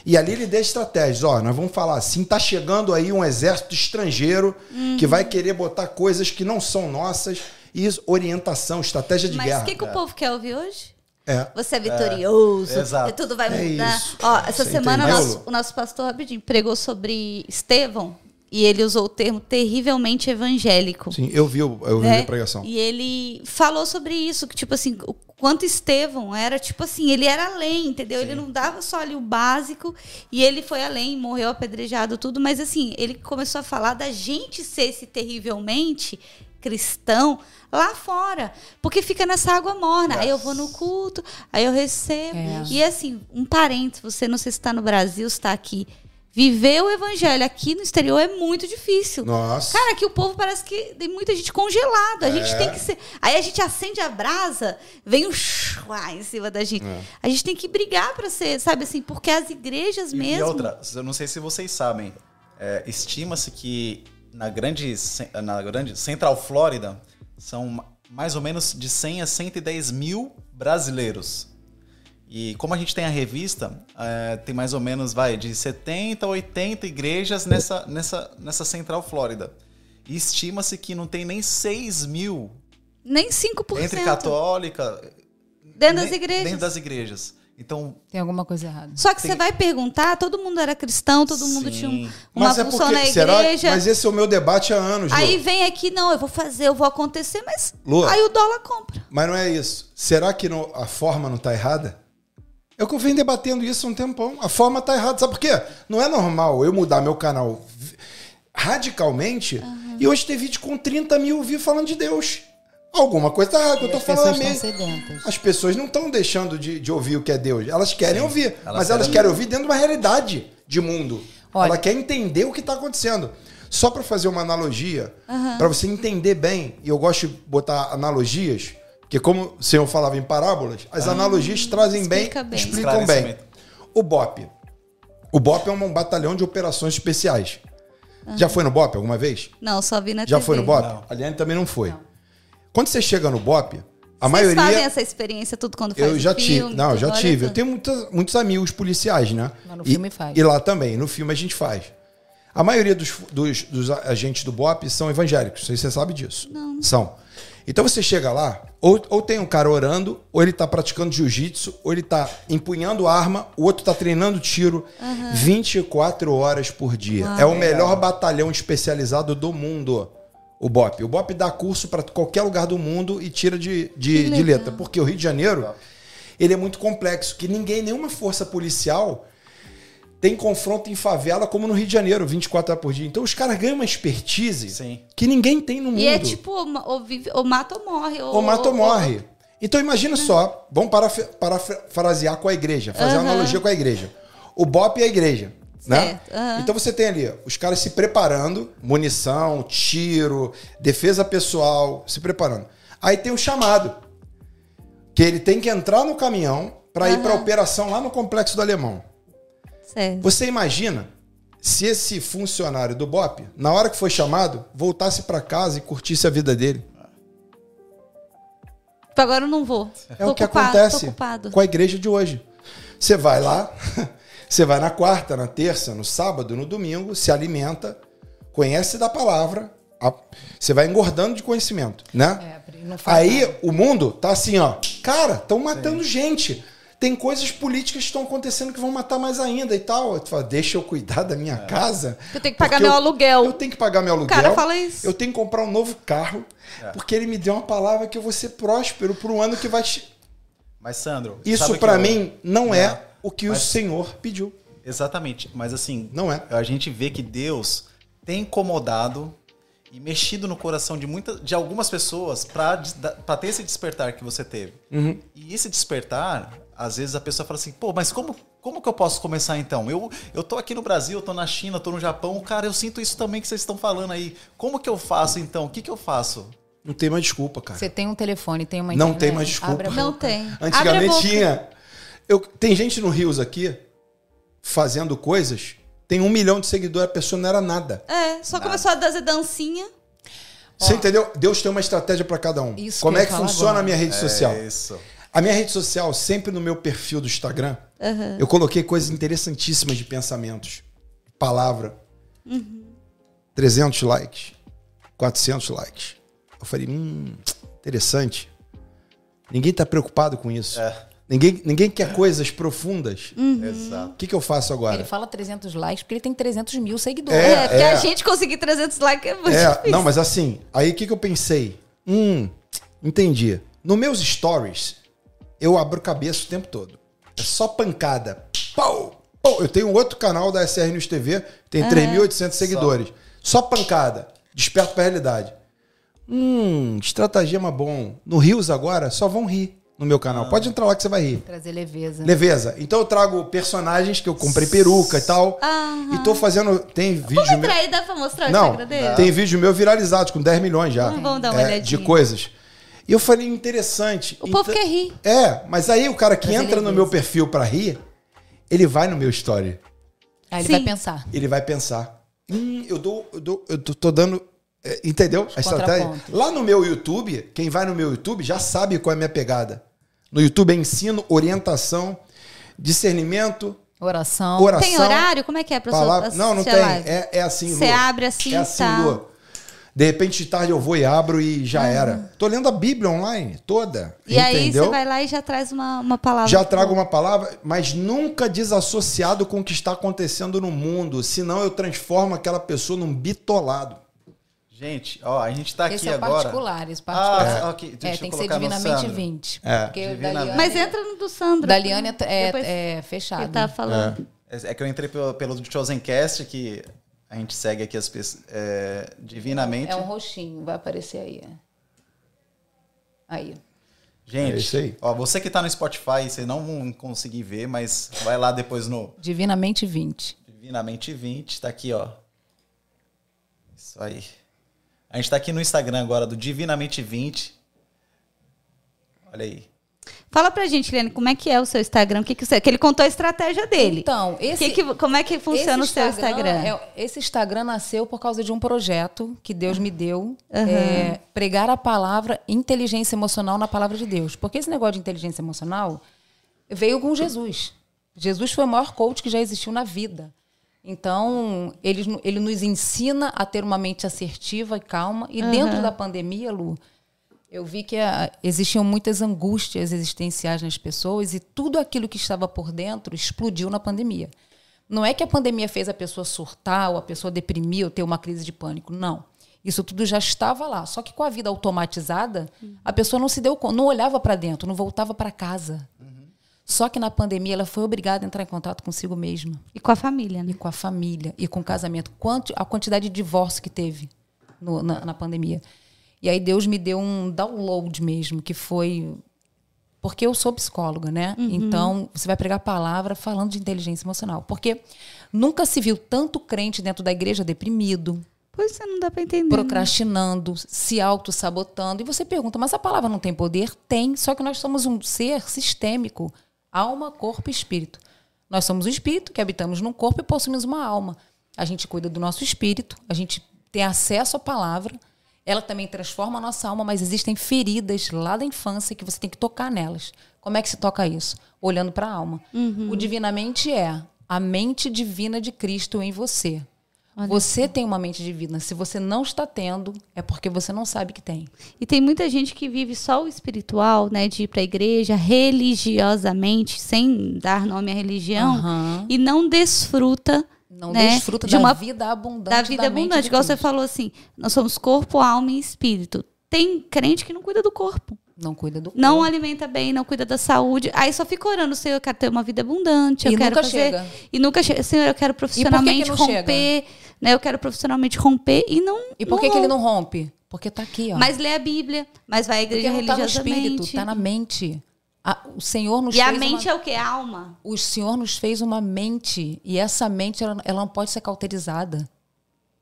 E ali ele dá estratégias. Ó, nós vamos falar assim: tá chegando aí um exército estrangeiro que vai querer botar coisas que não são nossas. E isso, orientação, estratégia de Mas guerra. o que, que o povo quer ouvir hoje? É. Você é vitorioso, exato. e tudo vai É mudar. isso. Ó, essa Você semana o nosso, o nosso pastor rapidinho pregou sobre Estevão e ele usou o termo terrivelmente evangélico. Sim, eu vi, o- eu vi né? a pregação. E ele falou sobre isso, que tipo assim, o quanto Estevão era, tipo assim, ele era além, entendeu? Ele não dava só ali o básico e ele foi além, morreu apedrejado, tudo, mas assim, ele começou a falar da gente ser esse terrivelmente cristão lá fora, porque fica nessa água morna. Aí eu vou no culto, aí eu recebo. É. E assim, um parênteses, você não sei se está no Brasil, se está aqui. Viver o evangelho aqui no exterior é muito difícil. Nossa. Cara, aqui o povo parece que tem muita gente congelada. A gente É. tem que ser. Aí a gente acende a brasa, vem um chuá em cima da gente. É. A gente tem que brigar pra ser, sabe assim, porque as igrejas E- mesmo. E outra, eu não sei se vocês sabem, é, estima-se que na grande, na grande Central Flórida são ma- mais ou menos de 100 a 110 mil brasileiros. E como a gente tem a revista, é, tem mais ou menos, vai, de 70 a 80 igrejas nessa, nessa, nessa Central Flórida. E estima-se que não tem nem 6 mil Nem 5%. entre católica... Dentro das nem- igrejas. Dentro das igrejas. Então, Tem alguma coisa errada. Só que Tem- você vai perguntar, todo mundo era cristão, todo mundo Sim. tinha um- uma Mas é função porque, na será? igreja. Mas esse é o meu debate há anos, Lu. Aí vem aqui, não, eu vou fazer, eu vou acontecer, mas Lu. aí o dólar compra. Mas não é isso. Será que no- a forma não tá errada? É que eu venho debatendo isso há um tempão. A forma tá errada. Sabe por quê? Não é normal eu mudar meu canal radicalmente e hoje ter vídeo com 30 mil views falando de Deus. Alguma coisa tá errada. que Eu tô as falando pessoas mesmo. estão sedentas. As pessoas não estão deixando de, de ouvir o que é Deus. Elas querem ouvir, elas mas elas querem- querem ouvir dentro de uma realidade de mundo. Olha- Ela quer entender o que está acontecendo. Só para fazer uma analogia, para você entender bem, e eu gosto de botar analogias, porque como o senhor falava em parábolas, as analogias trazem bem, explica bem. explicam bem. O BOP. O BOP é um batalhão de operações especiais. Já foi no BOP alguma vez? Não, só vi na Já TV. foi no BOP? Não. A Liane também não foi. Quando você chega no BOP, a Vocês maioria. fazem essa experiência tudo quando faz Eu já filme, tive. Não, eu já tudo, tive. Eu tudo. tenho muitas- muitos amigos policiais, né? Lá no E- filme faz. E lá também, no filme a gente faz. A maioria dos, dos, dos agentes do BOP são evangélicos, não sei se você sabe disso. Não. São. Então você chega lá, ou, ou tem um cara orando, ou ele tá praticando jiu-jitsu, ou ele tá empunhando arma, o outro tá treinando tiro 24 horas por dia. é o melhor batalhão especializado do mundo, o BOP. O BOP dá curso para qualquer lugar do mundo e tira de, de, de letra. Porque o Rio de Janeiro, ele é muito complexo, que ninguém, nenhuma força policial tem confronto em favela como no Rio de Janeiro, 24 horas por dia. Então os caras ganham uma expertise Sim. que ninguém tem no mundo. E é tipo, ou, ou vive- ou mata ou morre. Ou, Ou mata ou ou- morre. Então imagina só, vamos parafrasear com a igreja, fazer uma analogia com a igreja. O BOP e a igreja. Né? Certo, aham. Então você tem ali os caras se preparando, munição, tiro, defesa pessoal, se preparando. Aí tem o chamado, que ele tem que entrar no caminhão para ir para a operação lá no Complexo do Alemão. Certo. Você imagina se esse funcionário do BOP, na hora que foi chamado, voltasse para casa e curtisse a vida dele. Tipo, Agora eu não vou. É Tô o que ocupado, acontece com a igreja de hoje. Você vai lá, (laughs) você vai na quarta, na terça, no sábado, no domingo, se alimenta, conhece da palavra, você vai engordando de conhecimento, né? É, Aí nada. o mundo tá assim, ó. Cara, estão matando gente. Tem coisas políticas que estão acontecendo que vão matar mais ainda e tal. Tu fala, deixa eu cuidar da minha casa. Eu tenho que pagar meu eu- aluguel. Eu tenho que pagar meu aluguel. cara fala isso. Eu tenho que comprar um novo carro. Porque ele me deu uma palavra que eu vou ser próspero por um ano que vai. Mas, Sandro. Isso eu- mim não é Não, o que mas- o Senhor pediu. Exatamente. Mas assim, Não é. a gente vê que Deus tem incomodado e mexido no coração de muitas, de algumas pessoas para ter esse despertar que você teve. Uhum. E esse despertar, às vezes a pessoa fala assim, pô, mas como, como que eu posso começar então? Eu, eu tô aqui no Brasil, eu tô na China, eu tô no Japão, cara, eu sinto isso também que vocês estão falando aí. Como que eu faço então? O que que eu faço? Não tem mais desculpa, cara. Você tem um telefone, tem uma Não internet, tem mais desculpa. Não tem. Antigamente tinha. Eu, tem gente no Rios aqui fazendo coisas, tem um milhão de seguidores, a pessoa não era nada. É, só começou a fazer dancinha. Você entendeu? Deus tem uma estratégia para cada um. Isso Como é que funciona agora. a minha rede social? É isso. A minha rede social, sempre no meu perfil do Instagram, eu coloquei coisas interessantíssimas de pensamentos, palavra. 300 likes, 400 likes. Eu falei, hum, interessante. Ninguém tá preocupado com isso. É. Ninguém, ninguém quer coisas profundas. Exato. O que, que eu faço agora? Ele fala 300 likes porque ele tem 300 mil seguidores. É, É, porque é. a gente conseguir 300 likes é muito É, difícil. não, mas assim, aí o que, que eu pensei? Hum, entendi. Nos meus stories, eu abro cabeça o tempo todo. É só pancada. Pau! Pau! Eu tenho outro canal da SR News TV, tem 3.800 seguidores. Só pancada. Desperto pra realidade. Hum, estratagema bom. No Rios agora, só vão rir no meu canal. Pode entrar lá que você vai rir. Trazer leveza. Leveza. Então eu trago personagens que eu comprei peruca e tal. Aham. E tô fazendo. Tem vídeo Vamos meu. entrar aí, dá pra mostrar o Não, Instagram dele? tem vídeo meu viralizados com 10 milhões já. Vamos- vamos dar uma É, olhadinha. De coisas. E eu falei, interessante. O povo Então- quer rir. É, mas aí o cara que Trazer entra no leveza. meu perfil pra rir, ele vai no meu story. Aí ele Sim. vai pensar. Ele vai pensar. Hum, eu dou, eu dou, eu tô, tô dando. é, entendeu? A estratégia. Lá no meu YouTube, quem vai no meu YouTube já sabe qual é a minha pegada. No YouTube é ensino, orientação, discernimento, Oração. oração. Tem horário? Como é que é, professor? Palavra... Não, não tem. É, é assim, Você abre assim, É assim, tá. Lu. De repente, de tarde eu vou e abro e já era. Tô lendo a Bíblia online, toda. E aí entendeu? você vai lá e já traz uma, uma palavra. Já trago uma palavra, mas nunca desassociado com o que está acontecendo no mundo. Senão eu transformo aquela pessoa num bitolado. Gente, ó, a gente tá aqui Esse é o agora. particular, esse particular. Ah, ok. Deixa é, eu tem que ser divinamente Sandro. 20. É. Divinamente. Mas entra no do Sandro. Daliane é, Depois é, Ele fechado. tá falando. É que eu entrei pelo, pelo Chosencast, que a gente segue aqui as pessoas é, divinamente. É um roxinho, vai aparecer aí. é. Aí. Gente, É ó, você que tá no Spotify, você não vão conseguir ver, mas vai lá depois no Divinamente 20. Divinamente 20, tá aqui, ó. Isso aí. A gente tá aqui no Instagram agora do Divinamente 20. Olha aí. Fala pra gente, Liane, como é que é o seu Instagram? O que, que, você, que ele contou a estratégia dele. Então, esse, Que que- como é que funciona o seu Instagram? é- esse Instagram nasceu por causa de um projeto que Deus me deu. é, pregar a palavra inteligência emocional na palavra de Deus. Porque esse negócio de inteligência emocional veio com Jesus. Jesus foi o maior coach que já existiu na vida. Então, ele, ele nos ensina a ter uma mente assertiva e calma. E dentro da pandemia, Lu, eu vi que ah, existiam muitas angústias existenciais nas pessoas e tudo aquilo que estava por dentro explodiu na pandemia. Não é que a pandemia fez a pessoa surtar ou a pessoa deprimir ou ter uma crise de pânico. Não. Isso tudo já estava lá. Só que com a vida automatizada, a pessoa não se deu conta, não olhava para dentro, não voltava para casa. Só que na pandemia ela foi obrigada a entrar em contato consigo mesma E com a família, e né? com a família e com o casamento. Quanto a quantidade de divórcio que teve no- na, na pandemia. E aí Deus me deu um download mesmo, que foi porque eu sou psicóloga, né? Então você vai pregar a palavra falando de inteligência emocional, porque nunca se viu tanto crente dentro da igreja deprimido, Pois é, não dá pra entender. procrastinando, se auto-sabotando. E você pergunta, mas a palavra não tem poder? Tem, só que nós somos um ser sistêmico. Alma, corpo e espírito. Nós somos o espírito que habitamos num corpo e possuímos uma alma. a gente cuida do nosso espírito, a gente tem acesso à palavra, ela também transforma a nossa alma, mas existem feridas lá da infância que você tem que tocar nelas. Como é que se toca isso? Olhando para a alma. Uhum. O divinamente é a mente divina de Cristo em você. Olha você tem uma mente divina. Se você não está tendo, é porque você não sabe que tem. E tem muita gente que vive só o espiritual, né? De ir pra igreja religiosamente, sem dar nome à religião, Aham. e não desfruta. Não né, desfruta de da uma- vida abundante. Da vida mente abundante. Igual você falou assim, nós somos corpo, alma e espírito. Tem crente que não cuida do corpo. Não cuida do Não corpo. alimenta bem, não cuida da saúde. Aí só fica orando, Senhor, eu quero ter uma vida abundante. Eu E quero nunca fazer... chega. E nunca chega. Senhor, eu quero profissionalmente não romper. Né? Eu quero profissionalmente romper e não. E por que, que ele não rompe? Porque tá aqui, ó. Mas lê a Bíblia, mas vai à igreja Porque não tá no religiosamente. espírito, tá na mente. A- o Senhor nos E a fez mente uma... é o que? A alma. O Senhor nos fez uma mente. E essa mente, ela, ela não pode ser cauterizada.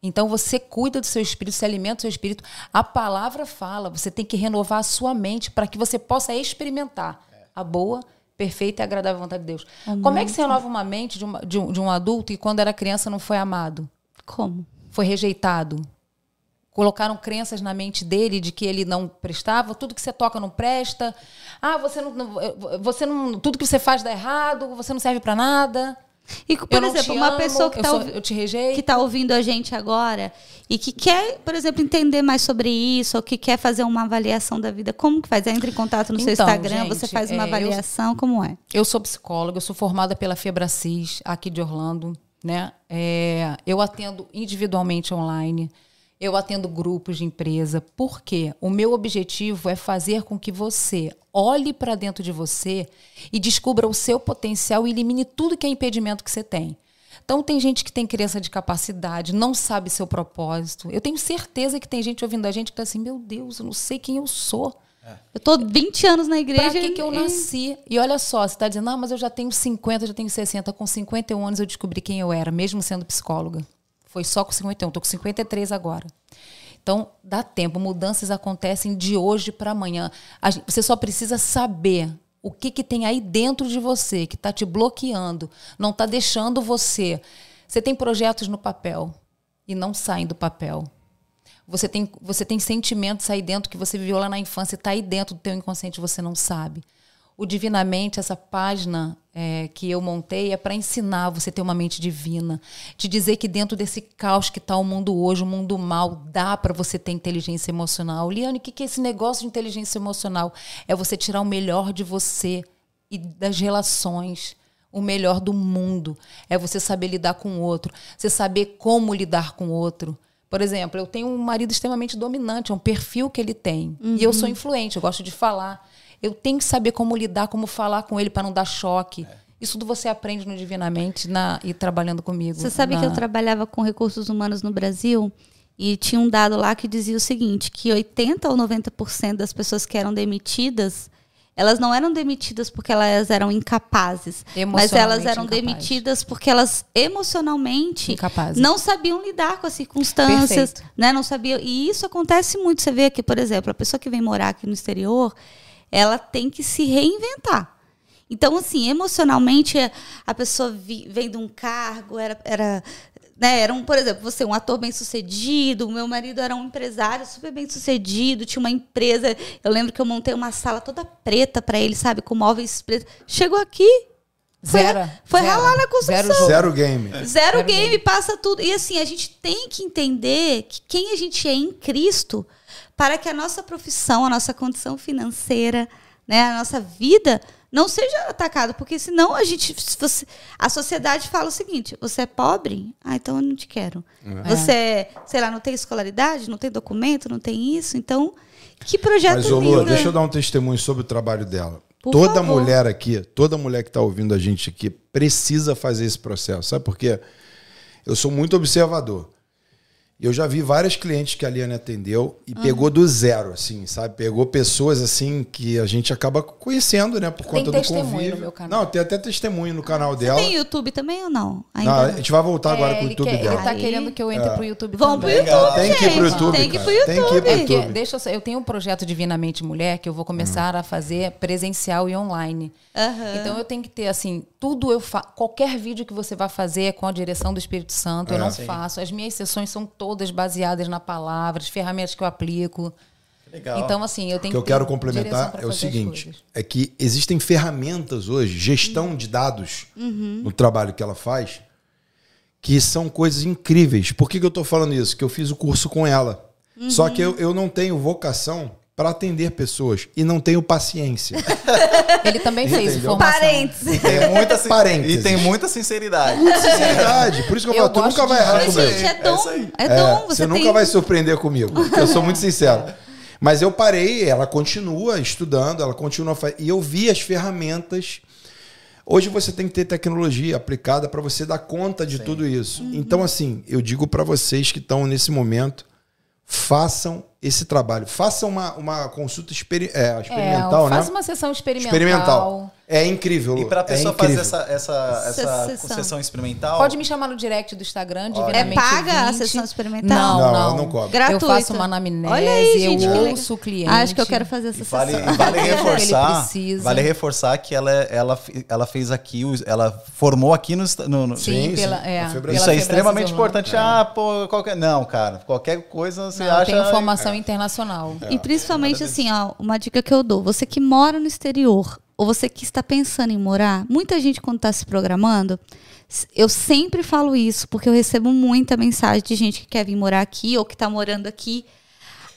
Então você cuida do seu espírito, se alimenta do seu espírito. A palavra fala, você tem que renovar a sua mente para que você possa experimentar a boa, perfeita e agradável vontade de Deus. Como é que se renova uma mente de, uma- de um, de um adulto e quando era criança não foi amado? Como? foi rejeitado. Colocaram crenças na mente dele de que ele não prestava, tudo que você toca não presta. Ah, você não, você não, tudo que você faz dá errado, você não serve pra nada. E, por eu exemplo, uma amo, pessoa que eu, está eu tá ouvindo a gente agora e que quer, por exemplo, entender mais sobre isso, ou que quer fazer uma avaliação da vida, como que faz? Entra em contato no seu Então, Instagram, gente, você faz uma é, eu- avaliação, como é? Eu sou psicóloga, eu sou formada pela Febracis, aqui de Orlando. Né? É, eu atendo individualmente online, eu atendo grupos de empresa. Por quê? O meu objetivo é fazer com que você olhe para dentro de você e descubra o seu potencial e elimine tudo que é impedimento que você tem. Então, tem gente que tem crença de capacidade, não sabe seu propósito. Eu tenho certeza que tem gente ouvindo a gente que está assim: meu Deus, eu não sei quem eu sou. Eu tô 20 anos na igreja. Pra que, que eu nasci? E olha só, você está dizendo, ah, mas eu já tenho 50, já tenho 60. Com 51 anos eu descobri quem eu era, mesmo sendo psicóloga. Foi só com 51, tô com 53 agora. Então, dá tempo, mudanças acontecem de hoje para amanhã. Gente- você só precisa saber o que, que tem aí dentro de você que está te bloqueando, não está deixando você. Você tem projetos no papel e não saem do papel. Você tem, você tem sentimentos aí dentro que você viveu lá na infância, está aí dentro do teu inconsciente, você não sabe. O Divinamente, essa página é, que eu montei, é para ensinar você a ter uma mente divina. Te dizer que dentro desse caos que está o mundo hoje, o mundo mal, dá para você ter inteligência emocional. Liane, o que, que é esse negócio de inteligência emocional? É você tirar o melhor de você e das relações o melhor do mundo. É você saber lidar com o outro, você saber como lidar com o outro. Por exemplo, eu tenho um marido extremamente dominante, é um perfil que ele tem. E eu sou influente, eu gosto de falar. Eu tenho que saber como lidar, como falar com ele para não dar choque. Isso tudo você aprende no Divinamente na, e trabalhando comigo. Você sabe na- que eu trabalhava com recursos humanos no Brasil e tinha um dado lá que dizia o seguinte, que 80 ou 90% das pessoas que eram demitidas, elas não eram demitidas porque elas eram incapazes, mas elas eram demitidas porque elas emocionalmente Incapazes. não sabiam lidar com as circunstâncias, Perfeito. né? Não sabiam. E isso acontece muito. Você vê aqui, por exemplo, a pessoa que vem morar aqui no exterior, ela tem que se reinventar. Então, assim, emocionalmente, a pessoa vi- vem de um cargo, era, era, né, era um, por exemplo, você, um ator bem sucedido, o meu marido era um empresário super bem sucedido, tinha uma empresa. Eu lembro que eu montei uma sala toda preta para ele, sabe, com móveis pretos. Chegou aqui, foi- Zero. foi zero. ralar na construção. Zero. Zero game. Zero Zero game, game. passa tudo. E assim, a gente tem que entender que quem a gente é em Cristo para que a nossa profissão, a nossa condição financeira, né, a nossa vida não seja atacada, porque senão a gente você- a sociedade fala o seguinte: você é pobre? Ah, então eu não te quero. Você, é, sei lá, não tem escolaridade, não tem documento, não tem isso, então que projeto Mas, ô lindo. Deixa eu dar um testemunho sobre o trabalho dela. Por toda favor. mulher aqui, toda mulher que está ouvindo a gente aqui, precisa fazer esse processo. Sabe por quê? Eu sou muito observador. Eu já vi várias clientes que a Liane atendeu e pegou do zero, assim, sabe? Pegou pessoas, assim, que a gente acaba conhecendo, né? Por Tem conta do testemunho convívio. no meu canal. Não, tem até testemunho no canal Você dela. tem YouTube também ou não? Ainda Não, a não. gente vai voltar agora É, pro ele, YouTube quer- dela. ele tá Aí- querendo que eu entre pro YouTube Vamos pro. YouTube, Tem que ir pro. YouTube, Tem que ir pro YouTube. Tem que ir pro Porque, YouTube. deixa eu, só- eu tenho um projeto Divinamente Mulher que eu vou começar a fazer presencial e online. Aham. Então eu tenho que ter assim tudo eu faço. Qualquer vídeo que você vai fazer é com a direção do Espírito Santo. eu É. não Sim. faço. As minhas sessões são todas baseadas na palavra, as ferramentas que eu aplico. Legal. Então, assim, eu O tenho que eu ter quero direção complementar é o seguinte: é que existem ferramentas hoje, gestão de dados no trabalho que ela faz, que são coisas incríveis. Por que, que eu estou falando isso? Que eu fiz o curso com ela. Só que eu, eu não tenho vocação para atender pessoas e não tenho paciência. (laughs) Ele também fez Entendeu? formação. Parênteses. Tem muita, sin- Parênteses. (laughs) e tem muita sinceridade. Verdade. Por isso que eu, Eu falo, tu nunca vai errar gente, comigo. Gente, é É dom. isso aí. É, É, dom. você Você, nunca tem... vai surpreender comigo. porque Eu sou muito sincero. Mas eu parei, ela continua estudando, ela continua fazendo. E eu vi as ferramentas. Hoje você tem que ter tecnologia aplicada para você dar conta de tudo isso. Uhum. Então, assim, eu digo para vocês que estão nesse momento, façam esse trabalho. Façam uma, uma consulta experi é, experimental, é, né? faz uma sessão experimental. Experimental. É incrível. E para a é pessoa fazer incrível. essa, essa, essa sessão. sessão. experimental. Pode me chamar no direct do Instagram, É divinamente paga a 20. sessão experimental? Não, Não, não. ela não cobra. Gratuita. Eu faço uma anamnese, Olha aí, gente, que eu ouço o cliente. Acho que eu quero fazer essa E vale, sessão. vale (laughs) Ele reforçar, precisa. vale reforçar que ela, ela, ela fez aqui, ela formou aqui no, no- no- Sim, Sim, pela, sim. é, A Febracis. pela Isso é extremamente importante. Ah, pô, qualquer. Não, cara, qualquer coisa você Não, acha. tem formação internacional. E principalmente assim, ó, uma dica que eu dou, você que mora no exterior ou você que está pensando em morar, muita gente quando está se programando, eu sempre falo isso porque eu recebo muita mensagem de gente que quer vir morar aqui ou que está morando aqui.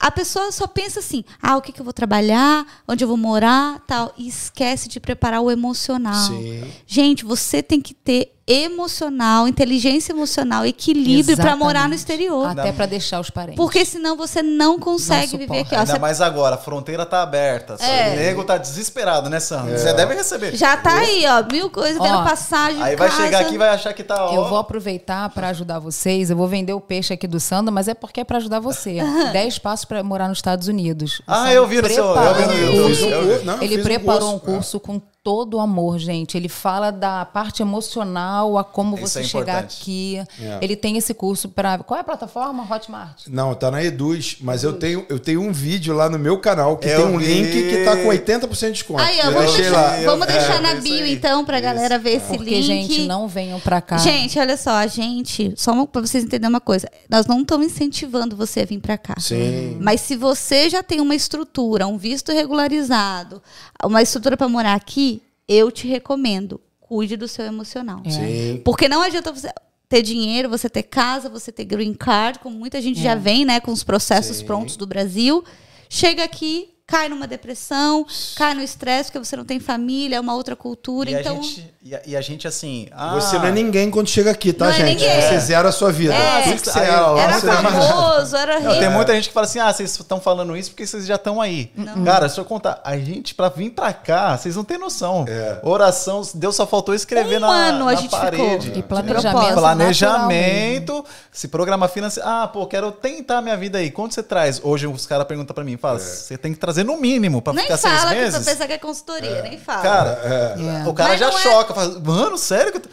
A pessoa só pensa assim: ah, o que, que eu vou trabalhar, onde eu vou morar, tal, e esquece de preparar o emocional. Sim. Gente, você tem que ter emocional, inteligência emocional, equilíbrio para morar no exterior. Até para deixar os parentes. Porque senão você não consegue Não viver aqui. Ó, Ainda você mais agora, a fronteira tá aberta. É. O nego tá desesperado, né, Sam? É. Você deve receber. já tá aí, ó, mil coisas, vendo Ó, passagem. Aí vai casa. chegar aqui e vai achar que tá. ó, Eu vou aproveitar para ajudar vocês. Eu vou vender o peixe aqui do Sandro, mas é porque é para ajudar você. (laughs) 10 passos para morar nos Estados Unidos. O Ah, Sandro eu vi no seu- eu preparou vi no um YouTube. Um Ele preparou um curso. curso com todo o amor, gente. Ele fala da parte emocional, a como Isso você é chegar aqui. É. Ele tem esse curso para. Qual é a plataforma? Hotmart. Não, tá na Eduz, mas eu tenho, eu tenho um vídeo lá no meu canal que Eu tem um vi. link que tá com 80% de desconto. Aí, ó, eu vamos achei deixar, lá. vamos É, deixar na é isso bio, aí. então, pra galera ver esse Porque, link. gente, não venham para cá. Gente, olha só, a gente, só uma, pra vocês entenderem uma coisa, nós não estamos incentivando você a vir pra cá. Sim. Mas se você já tem uma estrutura, um visto regularizado, uma estrutura pra morar aqui, eu te recomendo, cuide do seu emocional. É. Sim. Porque não adianta você ter dinheiro, você ter casa, você ter green card, como muita gente É. já vem, né, com os processos Sim. prontos do Brasil. Chega aqui, cai numa depressão, cai no estresse porque você não tem família, é uma outra cultura, E, então a gente, e, a, e a gente, assim. Ah, Você não é ninguém quando chega aqui, tá, Não é gente? ninguém. Você zera a sua vida. É. Tudo que você era lá, era você já- famoso, era Não, rei. tem muita gente que fala assim: ah, vocês estão falando isso porque vocês já estão aí. Cara, deixa eu contar. A gente, pra vir pra cá, vocês não têm noção. É. Oração, Deus só faltou escrever Um na, ano a na gente parede. ficou. E planejamento. Planejamento, se programa financeiro. Ah, pô, quero tentar minha vida aí. Quanto você traz? Hoje os caras perguntam pra mim, fala, você tem que trazer no mínimo pra Nem ficar fala seis que meses. você pensa que é consultoria, nem fala. Cara, É. o cara Mas já não é- choca. Mano, sério? que eu tô-"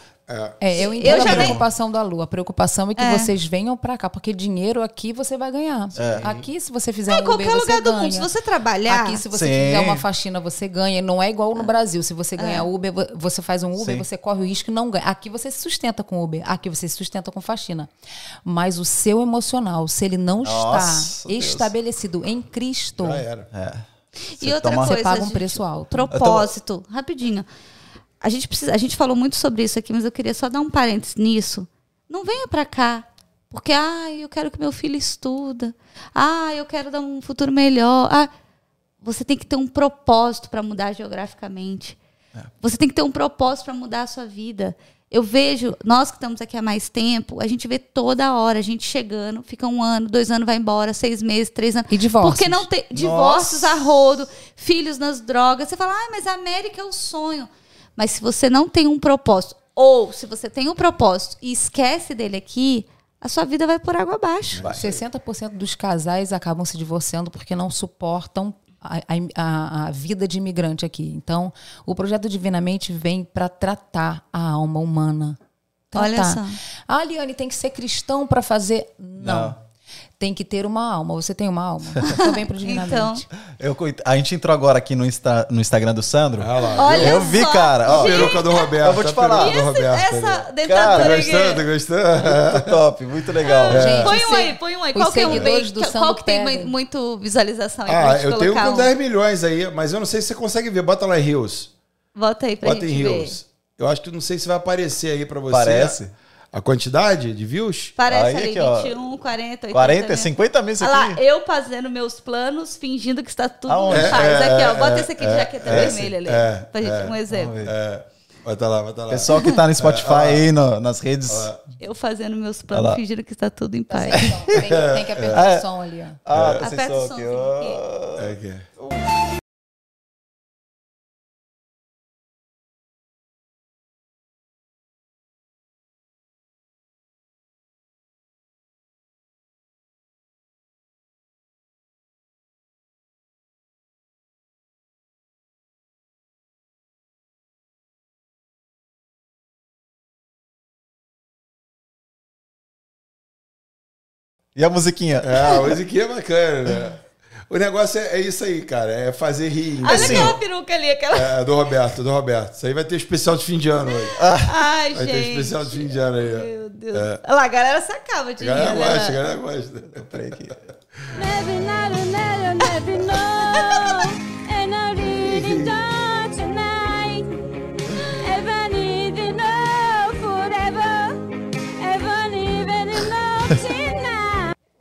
É, eu Eu entendo já a preocupação da Lu. A preocupação é que É. vocês venham pra cá, porque dinheiro aqui você vai ganhar. Aqui, se você fizer em um Uber, qualquer você lugar do ganha. mundo, se você trabalhar, Aqui, se você Sim. fizer uma faxina, você ganha. Não é igual no Brasil. Se você ganha Uber, vo- você faz um Uber, Sim. você corre o risco e não ganha. Aqui você se sustenta com Uber. Aqui você se sustenta com faxina. Mas o seu emocional, se ele não Nossa, está Deus. estabelecido em Cristo, Já era. É. E outra toma- coisa, Você paga um preço alto. Propósito, rapidinho. A gente precisa, a gente falou muito sobre isso aqui, mas eu queria só dar um parênteses nisso. Não venha pra cá porque ah, eu quero que meu filho estuda. Ah, eu quero dar um futuro melhor. Ah, você tem que ter um propósito para mudar geograficamente. Você tem que ter um propósito para mudar a sua vida. Eu vejo, nós que estamos aqui há mais tempo, a gente vê toda hora a gente chegando, fica um ano, dois anos, vai embora, seis meses, três anos. E divórcios. Porque não tem divórcios a rodo, filhos nas drogas. Você fala, ah, mas a América é o sonho. Mas se você não tem um propósito, ou se você tem um propósito e esquece dele aqui, a sua vida vai por água abaixo. 60% dos casais acabam se divorciando porque não suportam a, a- a vida de imigrante aqui. Então, o projeto Divinamente vem para tratar a alma humana. Olha Tratar. só. Ah, Liane, tem que ser cristão para fazer. Não. Não. Tem que ter uma alma. Você tem uma alma? (laughs) Então vem pro Dignamente. Então, Eu, a gente entrou agora aqui no, Insta- no Instagram do Sandro. Olha lá. olha eu vi, só, cara. Ó, A peruca do Roberto. Eu vou te falar. peruca E do esse- Roberto. essa. Cara? Gostando, gostando. muito top, muito legal. Gente, Põe um aí, põe um aí. Qual que é um bem, seguidores do qual que tem muito visualização aí pra Ah, gente eu tenho com um? 10 milhões aí, mas eu não sei se você consegue ver. Bota lá em Rios. Bota aí pra Bota em gente ver. Rios. Eu acho que não sei se vai aparecer aí pra você. Parece. A quantidade de views? Parece Aí ali, aqui, ó. 21, 40, 80 40, mil. 50 mil isso Olha lá, aqui. eu fazendo meus planos, fingindo que está tudo Aonde? em paz. É, aqui, ó. é, Bota é, esse aqui de é, jaqueta é, vermelha ali. é, pra gente, é. um exemplo. É. Bota lá, bota lá. Pessoal que tá no Spotify aí, no- nas redes. Eu fazendo meus planos, fingindo que está tudo em paz. Então, tem, tem que apertar (laughs) É. o som ali, ó. Ah, tá Aperta o som aqui. ó. É aqui. E a musiquinha? É, a musiquinha é bacana, né? O negócio é, é isso aí, cara. É fazer rir. Olha Assim, aquela peruca ali, aquela. É, do Roberto, do Roberto. Isso aí vai ter especial de fim de ano hoje. Ai, Vai ter gente. especial de fim de ano aí. Meu Deus. Olha lá, a galera sacava de A galera rir, gosta, a né? galera gosta. Peraí aqui. Never, never, never, never know. And I really don't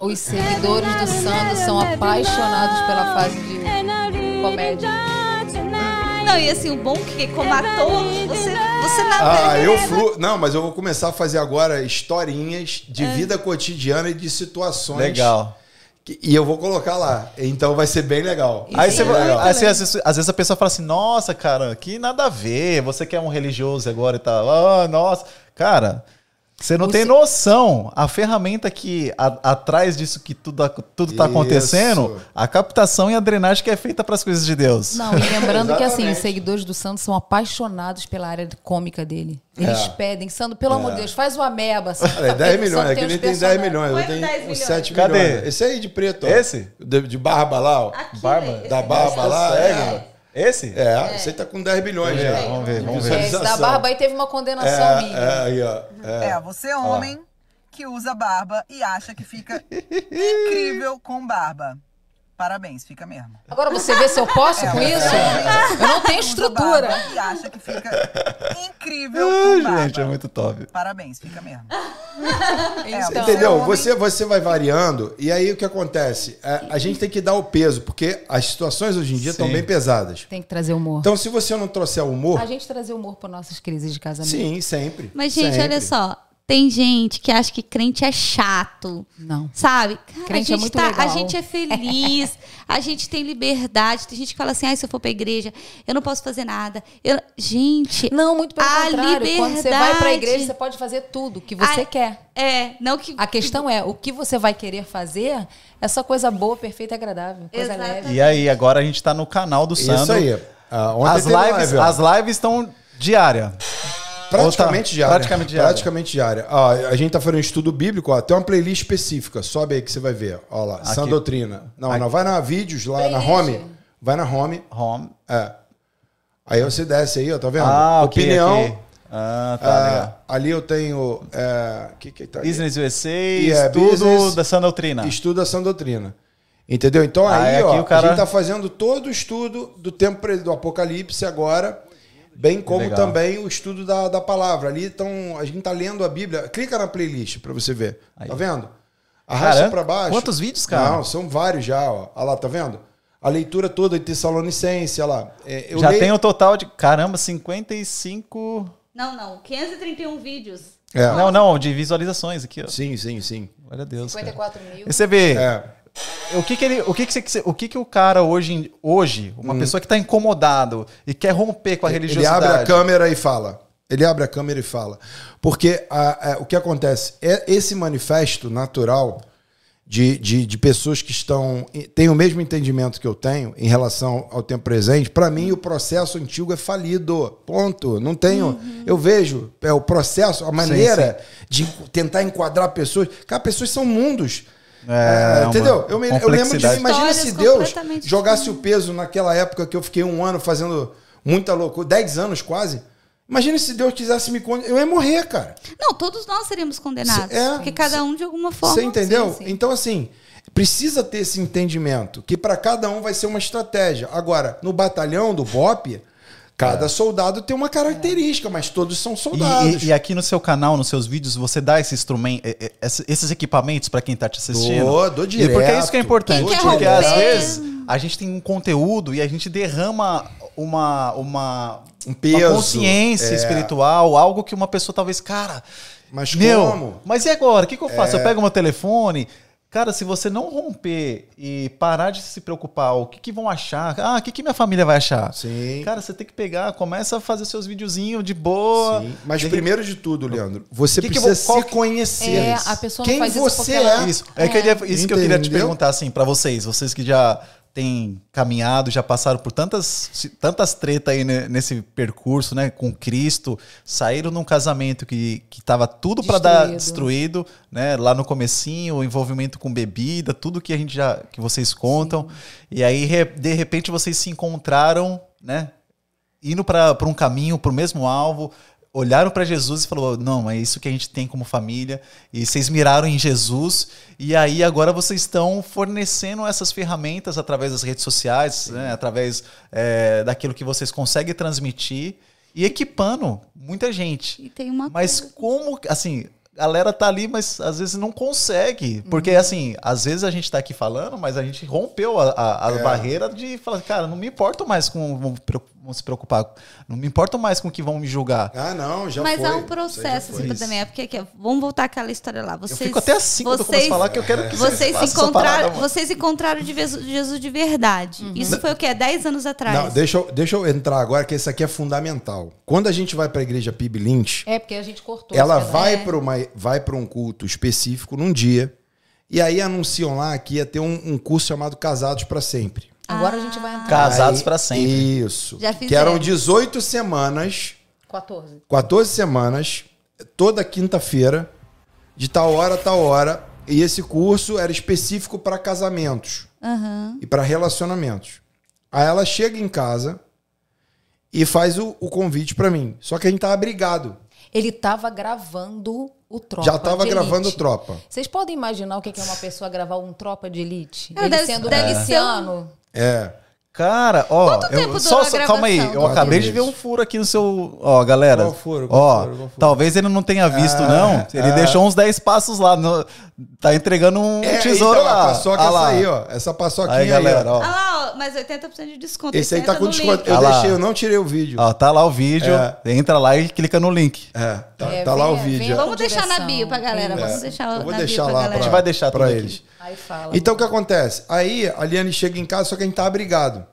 Os seguidores do Sandro são apaixonados pela fase de comédia. Não, e assim, o bom que como ator, você, você Ah, navega. eu flu... Não, mas eu vou começar a fazer agora historinhas de vida cotidiana e de situações. Legal. E eu vou colocar lá. Então vai ser bem legal. Aí, Isso você, é vai- aí às, vezes, às vezes a pessoa fala assim, nossa, cara, que nada a ver, você que é um religioso agora e tal. Ah, nossa. Cara, você não Você- tem noção. A ferramenta que a- atrás disso que tudo, a- tudo tá Isso. acontecendo, a captação e a drenagem que é feita para as coisas de Deus. Não, e lembrando que assim, os seguidores do Sandro são apaixonados pela área cômica dele. Eles É. pedem, Sandro, pelo amor de Deus, faz o ameba. Olha, tá 10 vendo? milhões. Os nem tem 10 personagens. milhões. Eu tenho 10 uns milhões. 7 Cadê? milhões. Esse aí de preto. ó. Esse? De, de barba lá, ó. Aqui, Barba? esse Da barba lá. Consegue? É. Esse? É, esse aí tá com 10 bilhões já. Vamos ver, vamos ver. É, esse da barba aí teve uma condenação É, minha. é, aí, ó. É. É, você é homem que usa barba e acha que fica incrível com barba. Parabéns, fica mesmo. Agora você vê se eu posso É, com você isso? é Eu não tenho estrutura. E acha que fica incrível Ah, com barba. gente, é muito top. Parabéns, fica mesmo. (laughs) Então, Entendeu? homem- Você, você vai variando, e aí o que acontece? É, a gente tem que dar o peso, porque as situações hoje em dia estão bem pesadas. Tem que trazer humor. Então, se você não trouxer humor, A gente trazer humor para nossas crises de casamento. sim, sempre. Mas, gente, sempre. olha só. Tem gente que acha que crente é chato. Não. Sabe? Cara, Crente é a gente, muito tá, legal. a gente é feliz, (laughs) a gente tem liberdade. Tem gente que fala assim: ah, se eu for pra igreja, eu não posso fazer nada. Eu... Gente, Não, muito pelo A contrário. Quando você vai pra liberdade. igreja, você pode fazer tudo que você Ai, quer. é, não que. A questão é, o que você vai querer fazer é só coisa boa, perfeita e agradável. Coisa Exatamente. leve. E aí, agora a gente tá no canal do Sandro. Isso aí. Ah, As lives, live, as lives estão diária. Praticamente tá- diária. praticamente diária. Praticamente diária. Ó, a gente tá fazendo um estudo bíblico, ó. Tem uma playlist específica. Sobe aí que você vai ver. Ó lá. Sã Aqui. Doutrina. Não, Aqui. não. Vai na vídeos lá na Playlist. home. Vai na home. Home. É. Aí você desce aí, ó. Tá vendo? Ah, Opinião. ok. Ah, tá, legal. ali eu tenho. É, que que tá ali? Business USA, é, estudo business- da sã doutrina. Estudo da sã doutrina. Entendeu? Então Ah, aí, é ó, cara- a gente tá fazendo todo o estudo do tempo do Apocalipse agora, bem como Legal. também o estudo da, da palavra. Ali então a gente tá lendo a Bíblia. Clica na playlist para você ver. Aí. Tá vendo? Arrasta para baixo. quantos vídeos, cara? Não, são vários já, ó. Olha lá, tá vendo? A leitura toda de Tessalonicense, olha lá. É, eu Já leio- tem o total de, caramba, 55... Não, não. 531 vídeos. É. Não, não, de visualizações aqui, ó. Sim, sim, sim. Olha a Deus, cara. 54 mil. E você vê, É. o que que ele, o que que, você- o que que o cara hoje, hoje uma pessoa que tá incomodado e quer romper com a Hum. Ele religiosidade. abre a câmera e fala. Ele abre a câmera e fala. Porque a- a- o que acontece? É esse manifesto natural de, de, de pessoas que estão têm o mesmo entendimento que eu tenho em relação ao tempo presente. Para mim, o processo antigo é falido. Ponto. Não tenho. Eu vejo é, o processo, a maneira de tentar enquadrar pessoas. Cara, pessoas são mundos. É, uma entendeu? Eu, me, eu lembro de. Imagina se Deus jogasse o peso naquela época que eu fiquei um ano fazendo muita loucura, 10 anos quase. Imagina se Deus quisesse me condenar. Eu ia morrer, cara. Não, todos nós seríamos condenados. É, porque cada um de alguma forma. Você entendeu? sim, sim. Então, assim, precisa ter esse entendimento que para cada um vai ser uma estratégia. Agora, no batalhão do BOP, cada soldado tem uma característica, mas todos são E, soldados. e- e aqui no seu canal, nos seus vídeos, você dá esse instrumento, eh, esse- esses equipamentos pra quem tá te assistindo? Dou, dou E Porque é isso que é direto, importante. Porque às vezes a gente tem um conteúdo e a gente derrama uma, uma, Um peso, uma consciência é. espiritual, algo que uma pessoa talvez, cara, Mas meu, como? É. mas e agora? O que, que eu faço? Eu pego meu telefone. Cara, se você não romper e parar de se preocupar, o que, que vão achar? Ah, o que, que minha família vai achar? Sim. Cara, você tem que pegar, começa a fazer seus videozinhos de boa. Sim. Mas De- primeiro de tudo, Leandro, você Que que precisa vou- se qual que- conhecer. É, a pessoa não Quem você é. ela- Isso, é, que eu queria- isso que eu queria te perguntar assim pra vocês, vocês que já têm caminhado, já passaram por tantas tantas tretas aí ne- nesse percurso, né, com Cristo, saíram num casamento que que tava tudo pra dar Destruído. né, lá no comecinho, o envolvimento com bebida, tudo que a gente já que vocês contam. E aí de repente vocês se encontraram, né, indo para um caminho, para o mesmo alvo, olharam para Jesus e falou: "Não, é isso que a gente tem como família". E vocês miraram em Jesus e aí agora vocês estão fornecendo essas ferramentas através das redes sociais, né, através é, daquilo que vocês conseguem transmitir e equipando muita gente. E tem uma Mas coisa. como, assim, galera tá ali, mas às vezes não consegue. Porque, Uhum. assim, às vezes a gente tá aqui falando, mas a gente rompeu a, a- a É. barreira de falar, cara, não me importo mais com vão, se preocupar. Não me importo mais com o que vão me julgar. Ah, não, já Mas foi. há um processo assim também. É porque aqui, ó, vamos voltar àquela história lá. Vocês, eu fico até assim quando eu começo a vocês- falar que eu quero que Vocês se encontraram, parada, vocês encontraram de Jesus, de verdade. Isso foi o quê? 10 anos atrás. Não, deixa eu, deixa eu entrar agora, que isso aqui é fundamental. Quando a gente vai para a igreja PIB Lynch, É, porque a gente cortou. ela vai É. para uma vai para um culto específico num dia e aí anunciam lá que ia ter um, um curso chamado Casados para Sempre. Agora a gente vai entrar. Casados pra sempre. Isso. Já que eram fizemos. 18 semanas, 14. 14 semanas, toda quinta-feira, de tal hora a tal hora. E esse curso era específico para casamentos Aham. e para relacionamentos. Aí ela chega em casa e faz o, o convite para mim. Só que a gente tava brigado. Ele tava gravando o Tropa Já tava de gravando Elite. tropa. Vocês podem imaginar o que é uma pessoa gravar um Tropa de Elite? É, Ele deve- sendo deve ser miliciano. É. Cara, ó, Quanto eu- tempo só, a calma aí, eu acabei de ver meses. um furo aqui no seu, ó, galera. Qual furo? Qual Ó, furo? Qual furo? talvez ele não tenha visto Ah, não. Ele ah. deixou uns 10 passos lá, no- tá entregando um É, tesouro então, lá. A paçoca Ah lá. essa aí, ó. Essa paçoquinha Aí, aí, galera, ó. ó. Ah lá, ó, mas 80% de desconto. Esse aí tá entra com desconto. link. Eu Ah deixei, eu não tirei o vídeo. Ó, tá lá o vídeo. É. Entra lá e clica no link. É, tá, É, tá lá o vídeo. ó. Vamos deixar na bio pra galera. É. Vamos deixar Eu vou na deixar bio lá pra pra, galera. gente vai deixar aqui. eles. Aí fala. Então o que acontece? Aí a Liane chega em casa, só que a gente tá brigado.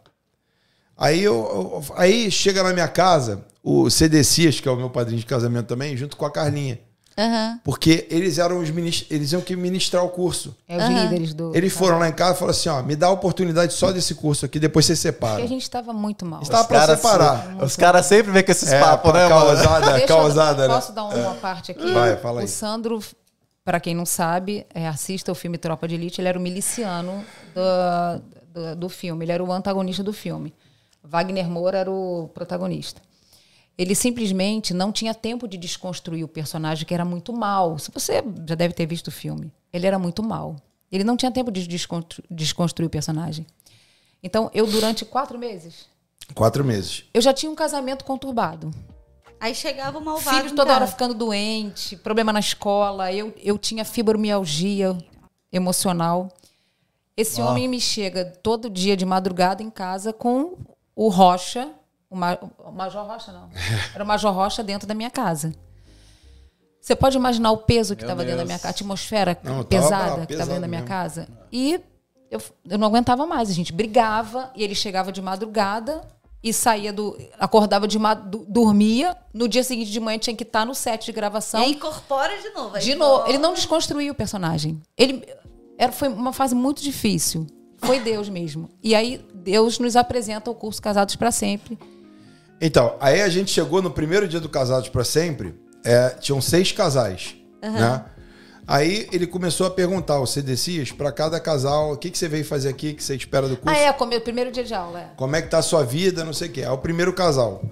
Aí, eu, eu- aí chega na minha casa o CDCias, que é o meu padrinho de casamento também, junto com a Carlinha. Aham. Porque eles eram os minis- eles iam que ministrar o curso. É os Aham. líderes do. Eles foram lá em casa e falaram assim: ó, me dá a oportunidade só desse curso aqui, depois você separa. Porque a gente tava muito mal. Está- Dá pra separar. Os caras sempre vêm com esses É, papos, né, mano? causada, Deixa eu- causada, né? Posso dar uma parte aqui? Vai, fala aí. O Sandro, para quem não sabe, é, assista o filme Tropa de Elite. Ele era o miliciano do, do, do filme. Ele era o antagonista do filme. Wagner Moura era o protagonista. Ele simplesmente não tinha tempo de desconstruir o personagem, que era muito mal. Se você já deve ter visto o filme, ele era muito mal. Ele não tinha tempo de desconstru- desconstruir o personagem. Então, eu, durante quatro meses, Quatro meses. eu já tinha um casamento conturbado. Aí chegava o malvado. Filho em toda hora ficando doente, problema na escola. Eu, eu tinha fibromialgia emocional. Esse homem me chega todo dia de madrugada em casa com o Rocha, o, Ma- o Major Rocha não, (laughs) era o Major Rocha dentro da minha casa. Você pode imaginar o peso que estava dentro da minha casa, a atmosfera Não, tava pesada que estava dentro da minha mesmo. casa. E eu, eu não aguentava mais. A gente brigava e ele chegava de madrugada e saía do. acordava de ma- do- dormia. No dia seguinte de manhã tinha que estar no set de gravação. E incorpora de novo. aí De novo, ele não desconstruiu o personagem. Ele era, foi uma fase muito difícil. Foi Deus mesmo. E aí Deus nos apresenta o curso Casados para Sempre. Então, aí a gente chegou no primeiro dia do Casados para Sempre, é, tinham seis casais, né? Aí ele começou a perguntar, o CDCIS, para cada casal, o que, que você veio fazer aqui, o que você espera do curso? Ah, é, o primeiro dia de aula. é. Como é que tá a sua vida, não sei o quê. É o primeiro casal.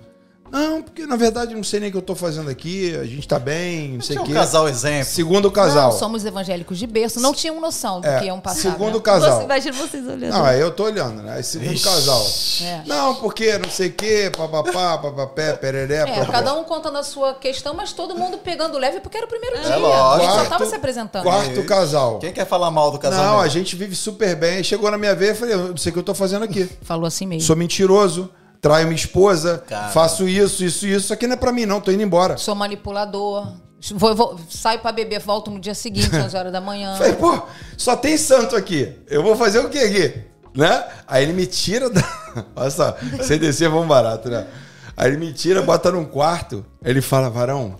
Não, porque na verdade eu não sei nem o que eu tô fazendo aqui, a gente tá bem, não sei o um quê. casal exemplo. Segundo casal. Não, somos evangélicos de berço. Não tinham noção do É, que iam passar. segundo né? casal. Você, imagina vocês olhando. Não, aí eu tô olhando, né? Segundo Ixi. casal. É. Não, porque não sei o quê, papapá, papapé, pereré, É, cada um contando a sua questão, mas todo mundo pegando leve porque era o primeiro dia. lógico. A gente só Quarto- tava se apresentando. Quarto casal. Quem quer falar mal do casamento? Não, a gente vive super bem. Chegou na minha vez, eu falei, eu não sei o que eu tô fazendo aqui. Falou assim mesmo. Sou mentiroso, traio minha esposa, Cara. faço isso, isso, isso. Isso aqui não é pra mim, não, tô indo embora. Sou manipulador. Vou, vou- saio pra beber, volto no dia seguinte, 11 horas da manhã. (laughs) Falei, pô, só tem santo aqui. Eu vou fazer o quê aqui? Né? Aí ele me tira da. (laughs) Olha só, sem descer é bom barato, né? Aí ele me tira, bota num quarto. Aí ele fala, varão,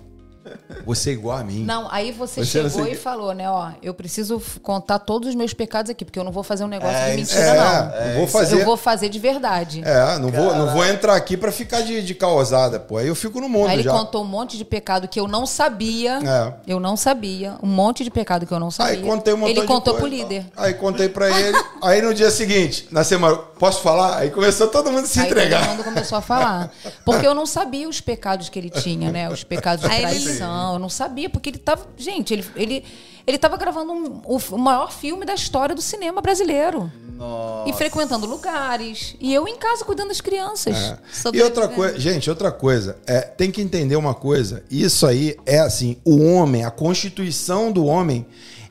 você é igual a mim. Não, aí você, Você chegou e falou, né, ó, eu preciso contar todos os meus pecados aqui, porque eu não vou fazer um negócio É, de isso mentira, é, não. eu vou fazer. Eu vou fazer de verdade. É, não vou, não vou entrar aqui pra ficar de, de causada, pô. Aí eu fico no mundo Aí ele já. contou um monte de pecado que eu não sabia. É. Eu não sabia. Um monte de pecado que eu não sabia. Aí contei um Ele de contou coisa, pro líder. Aí contei pra ele. aí no dia seguinte, na semana, posso falar? Aí começou todo mundo a se Aí entregar. todo mundo começou a falar. Porque eu não sabia os pecados que ele tinha, né? Os pecados de Aí ele- traição. Eu não sabia, porque ele tava. Gente, ele, ele, ele tava gravando um- o, o maior filme da história do cinema brasileiro. Nossa. E frequentando lugares. E eu em casa cuidando das crianças. É. E outra coisa, gente, outra coisa, é, tem que entender uma coisa. Isso aí é assim, o homem, a constituição do homem,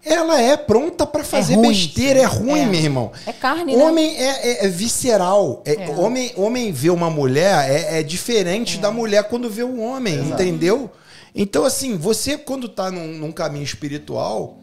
ela é pronta pra fazer ruim, besteira, é ruim, É. meu irmão. É carne, O né? homem é, é- é visceral. É, É. Homem, homem vê uma mulher é, é diferente da mulher quando vê o homem, entendeu? Então, assim, você quando tá num, num caminho espiritual,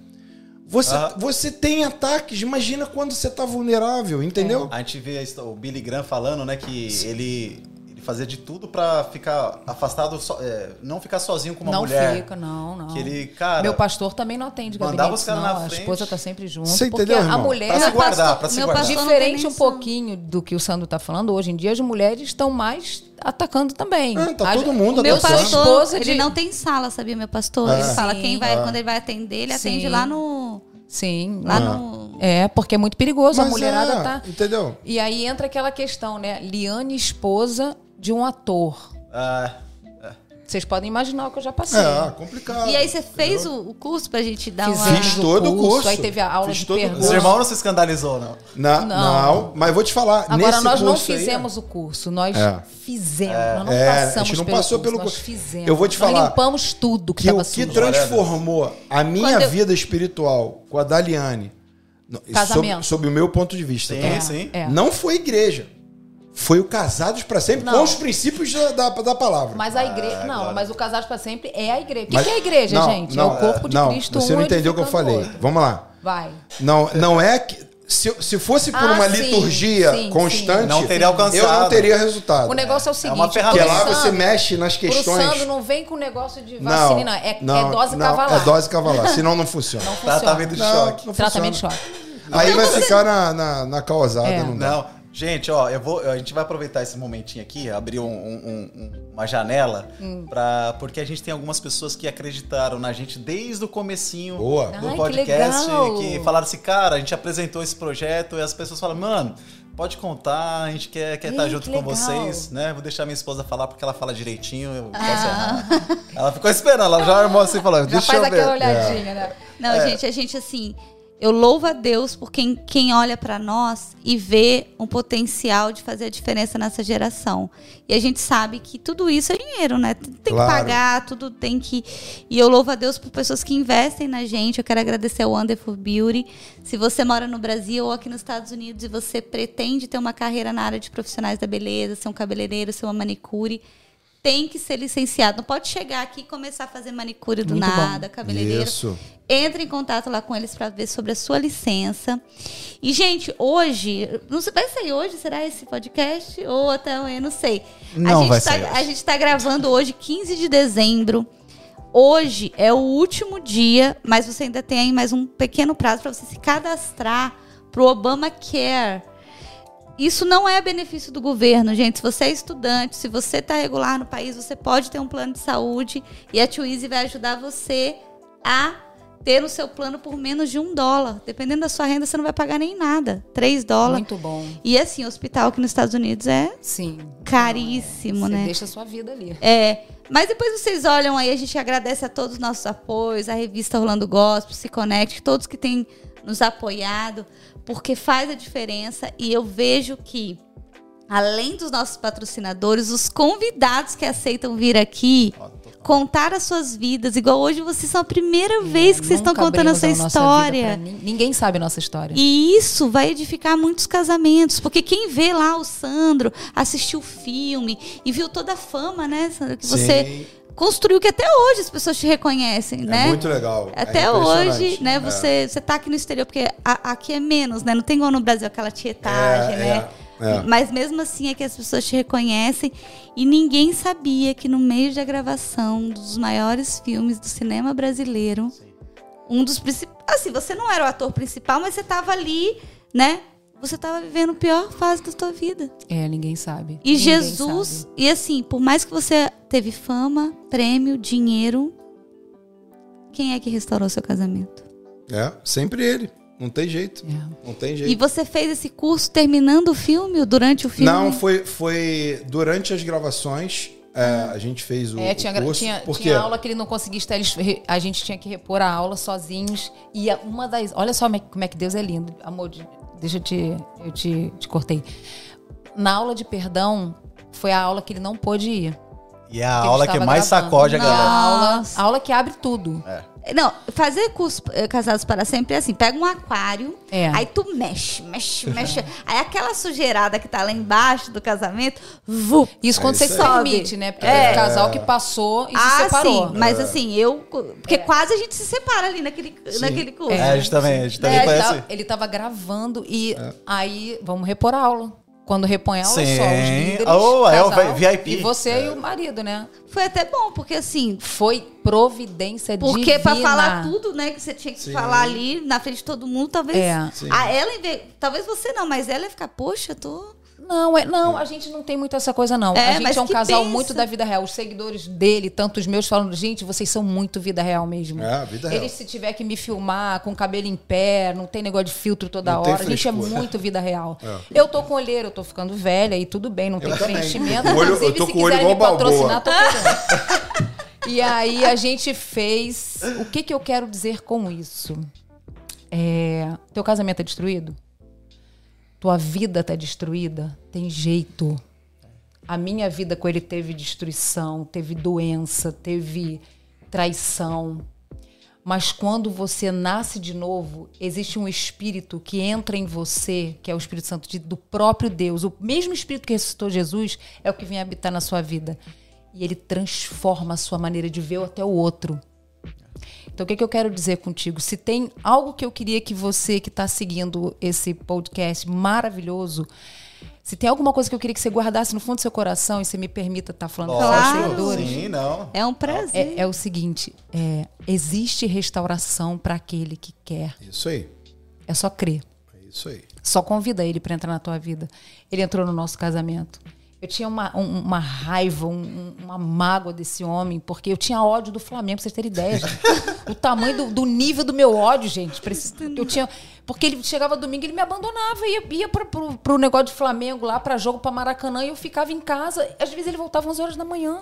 você, Aham. você tem ataques. Imagina quando você tá vulnerável, entendeu? A gente vê o Billy Graham falando, né, que ele, ele fazia de tudo pra ficar afastado, so- é, não ficar sozinho com uma não mulher. fica, não, não. Que ele, cara, Meu pastor também não atende mandava gabinete, os caras não. na A frente. esposa tá sempre junto. Você entendeu, a irmão? mulher... Pra se Meu guardar, pra se meu guardar. não Diferente um pouquinho do que o Sandro tá falando, hoje em dia as mulheres estão mais atacando também. Ah, tá A- todo mundo meu atacando. Meu pastor, esposa ele de... não tem sala, sabia, meu pastor? É. Ele fala, Sim. quem vai, quando ele vai atender, ele Sim. atende lá no... Sim. Lá Ah. no... É, porque é muito perigoso. Mas a mulherada é, tá... Entendeu? E aí entra aquela questão, né? Liane, esposa de um ator. ah, Vocês podem imaginar o que eu já passei. É, complicado. E aí você fez o, o curso pra gente dar uma... Fizemos Fiz todo o curso. Aí teve a aula Fiz de todo o os perguntas. curso. irmãos não se escandalizou, não. Na- não. Não. mas vou te falar. Agora, nesse nós não curso aí- fizemos o curso, nós É. fizemos. Nós não É, a passamos gente não pelo passou curso, pelo nós curso. fizemos. Eu vou te Nós falar limpamos tudo que que o estava que transformou a minha eu- vida espiritual com a Daliane, Casamento. sob, sob o meu ponto de vista, Sim, tá? É, sim. é. não foi igreja. Foi o casados para sempre Não. com os princípios da, da, da palavra. Mas a igreja. não, agora. mas o Casados para Sempre é a igreja. O que, Mas- que é a igreja, não, gente? não, é o corpo de não, Cristo. Você um não entendeu o que eu falei. outro. Vamos lá. Vai. Não, não é que. Se, se fosse por Ah, uma sim, liturgia sim, constante, sim. Não teria alcançado. eu não teria resultado. O negócio é o seguinte. uma ferramenta. Porque lá você mexe nas questões. Sandro não vem com negócio de vacina, não. É, é dose não, cavalar. É dose cavalar, senão não funciona. Não funciona. Tratamento de Não, choque. não Tratamento de choque. Aí vai ficar na, na, na causada, É. não dá. Não, gente, ó, eu vou, a gente vai aproveitar esse momentinho aqui, abrir um- um- um- uma janela, Hum. pra, porque a gente tem algumas pessoas que acreditaram na gente desde o comecinho Boa. do Ai, que podcast, legal. que, falaram assim, cara, a gente apresentou esse projeto e as pessoas falam, mano, pode contar, a gente quer quer estar Ei, junto que com legal. vocês, né? Vou deixar minha esposa falar porque ela fala direitinho, eu posso Ah. errar. Ela ficou esperando, ela já armou assim, falando, Já deixa faz eu ver. aquela olhadinha, né? Não, É. gente, a gente assim, eu louvo a Deus por quem, quem olha pra nós e vê um potencial de fazer a diferença nessa geração. E a gente sabe que tudo isso é dinheiro, né? Tudo Tem Claro. que pagar, tudo tem que. E eu louvo a Deus por pessoas que investem na gente. Eu quero agradecer ao Wonderful Beauty. Se você mora no Brasil ou aqui nos Estados Unidos e você pretende ter uma carreira na área de profissionais da beleza, ser um cabeleireiro, ser uma manicure. Tem que ser licenciado. Não pode chegar aqui e começar a fazer manicure do Muito bom. nada, cabeleireiro. Isso. Entre em contato lá com eles para ver sobre a sua licença. E, gente, hoje, não sei, vai sair hoje, será esse podcast? Ou até amanhã, não sei. Não a gente vai tá, sair. A gente tá gravando hoje, 15 de dezembro. Hoje é o último dia, mas você ainda tem aí mais um pequeno prazo para você se cadastrar pro Obamacare. Isso não é benefício do governo, gente. Se você é estudante, se você está regular no país, você pode ter um plano de saúde e a Twizy vai ajudar você a ter no seu plano por menos de um dólar. Dependendo da sua renda, você não vai pagar nem nada. Três dólares. Muito bom. E assim, o hospital aqui nos Estados Unidos é Sim. caríssimo, Você né? deixa a sua vida ali. É, mas depois vocês olham aí, a gente agradece a todos os nossos apoios, a revista Rolando Gospel, Se Conecte, todos que têm nos apoiado, porque faz a diferença e eu vejo que, além dos nossos patrocinadores, os convidados que aceitam vir aqui contar as suas vidas, igual hoje vocês são a primeira vez que vocês estão contando a abrimos sua nossa vida pra história. nin- Ninguém sabe a nossa história. E isso vai edificar muitos casamentos. Porque quem vê lá o Sandro, assistiu o filme e viu toda a fama, né, Sandro? Que você Sim. Construiu, que até hoje as pessoas te reconhecem, É né? muito legal. é Até impressionante. hoje, né? É. Você, você tá aqui no exterior, porque a- aqui é menos, né? Não tem igual no Brasil aquela tietagem, É, né? é, é. Mas mesmo assim é que as pessoas te reconhecem. E ninguém sabia que no meio da gravação dos maiores filmes do cinema brasileiro, um dos principais. Assim, você não era o ator principal, mas você tava ali, né? Você tava vivendo a pior fase da sua vida. É, ninguém sabe. E Ninguém Jesus, sabe. e assim, por mais que você teve fama, prêmio, dinheiro, quem é que restaurou seu casamento? É, sempre ele. Não tem jeito. É. Não tem E jeito. você fez esse curso terminando o filme ou durante o filme? Não, foi, foi durante as gravações. é, a gente fez o, É, o tinha, gra- curso. tinha, porque tinha aula que ele não conseguia estar, a gente tinha que repor a aula sozinhos. E uma das. Olha só como é, como é que Deus é lindo. Amor, de- deixa eu te. Eu te, te cortei. Na aula de perdão, foi a aula que ele não pôde ir. E é a aula que mais gravando. sacode a galera. A aula, a aula que abre tudo. Não, fazer curso eh, Casados para Sempre é assim: pega um aquário, É. aí tu mexe, mexe, mexe. (laughs) aí aquela sujeirada que tá lá embaixo do casamento, vup, Isso quando É você se permite, né? Porque É. teve casal que passou e se ah, separou. sim, mas assim, eu. Porque quase a gente se separa ali naquele, naquele curso. É, a gente também, a gente também É, ele, conhece. tava, ele tava gravando e aí vamos repor a aula. Quando repõe a aula, Sim. só os líderes, Oh, é o casal, VIP. E você e o marido, né? Foi até bom, porque assim. Foi providência Porque pra divina. falar tudo, né, que você tinha que Sim. falar ali na frente de todo mundo, talvez. É. Sim. A ela, em vez- talvez você não, mas ela ia ficar, poxa, tô. Não, é, não, a gente não tem muito essa coisa, não. É, a gente é um casal pensa. muito da vida real. Os seguidores dele, tanto os meus, falando, gente, vocês são muito vida real mesmo. É, vida real. Eles, se tiver que me filmar com o cabelo em pé, não tem negócio de filtro toda Não hora. A gente é muito vida real. (laughs) É. Eu tô com olheiro, eu tô ficando velha e tudo bem, não tem também. preenchimento. Olho- eu Inclusive, tô se com quiserem me Balboa. patrocinar, tô. (laughs) E aí a gente fez. O que, que eu quero dizer com isso? É, teu casamento é destruído? Tua vida tá destruída? Tem jeito. A minha vida com ele teve destruição, teve doença, teve traição. Mas quando você nasce de novo, existe um espírito que entra em você, que é o Espírito Santo de- do próprio Deus. O mesmo espírito que ressuscitou Jesus é o que vem habitar na sua vida. E ele transforma a sua maneira de ver até o outro. Então, o que, que eu quero dizer contigo? Se tem algo que eu queria que você que está seguindo esse podcast maravilhoso, se tem alguma coisa que eu queria que você guardasse no fundo do seu coração e você me permita estar falando com seus Claro. seguidores, Sim, não. É um prazer. é, é o seguinte: é, existe restauração para aquele que quer. Isso aí. É só crer. É isso aí. Só convida ele para entrar na tua vida. Ele entrou no nosso casamento. Eu tinha uma, um- uma raiva, um- uma mágoa desse homem, porque eu tinha ódio do Flamengo, pra vocês terem ideia. gente. o tamanho do, do nível do meu ódio, gente. Eu tinha, porque ele chegava domingo e ele me abandonava, ia, ia pro, pro, pro negócio de Flamengo lá, para jogo, para Maracanã, e eu ficava em casa. Às vezes ele voltava 11 horas da manhã.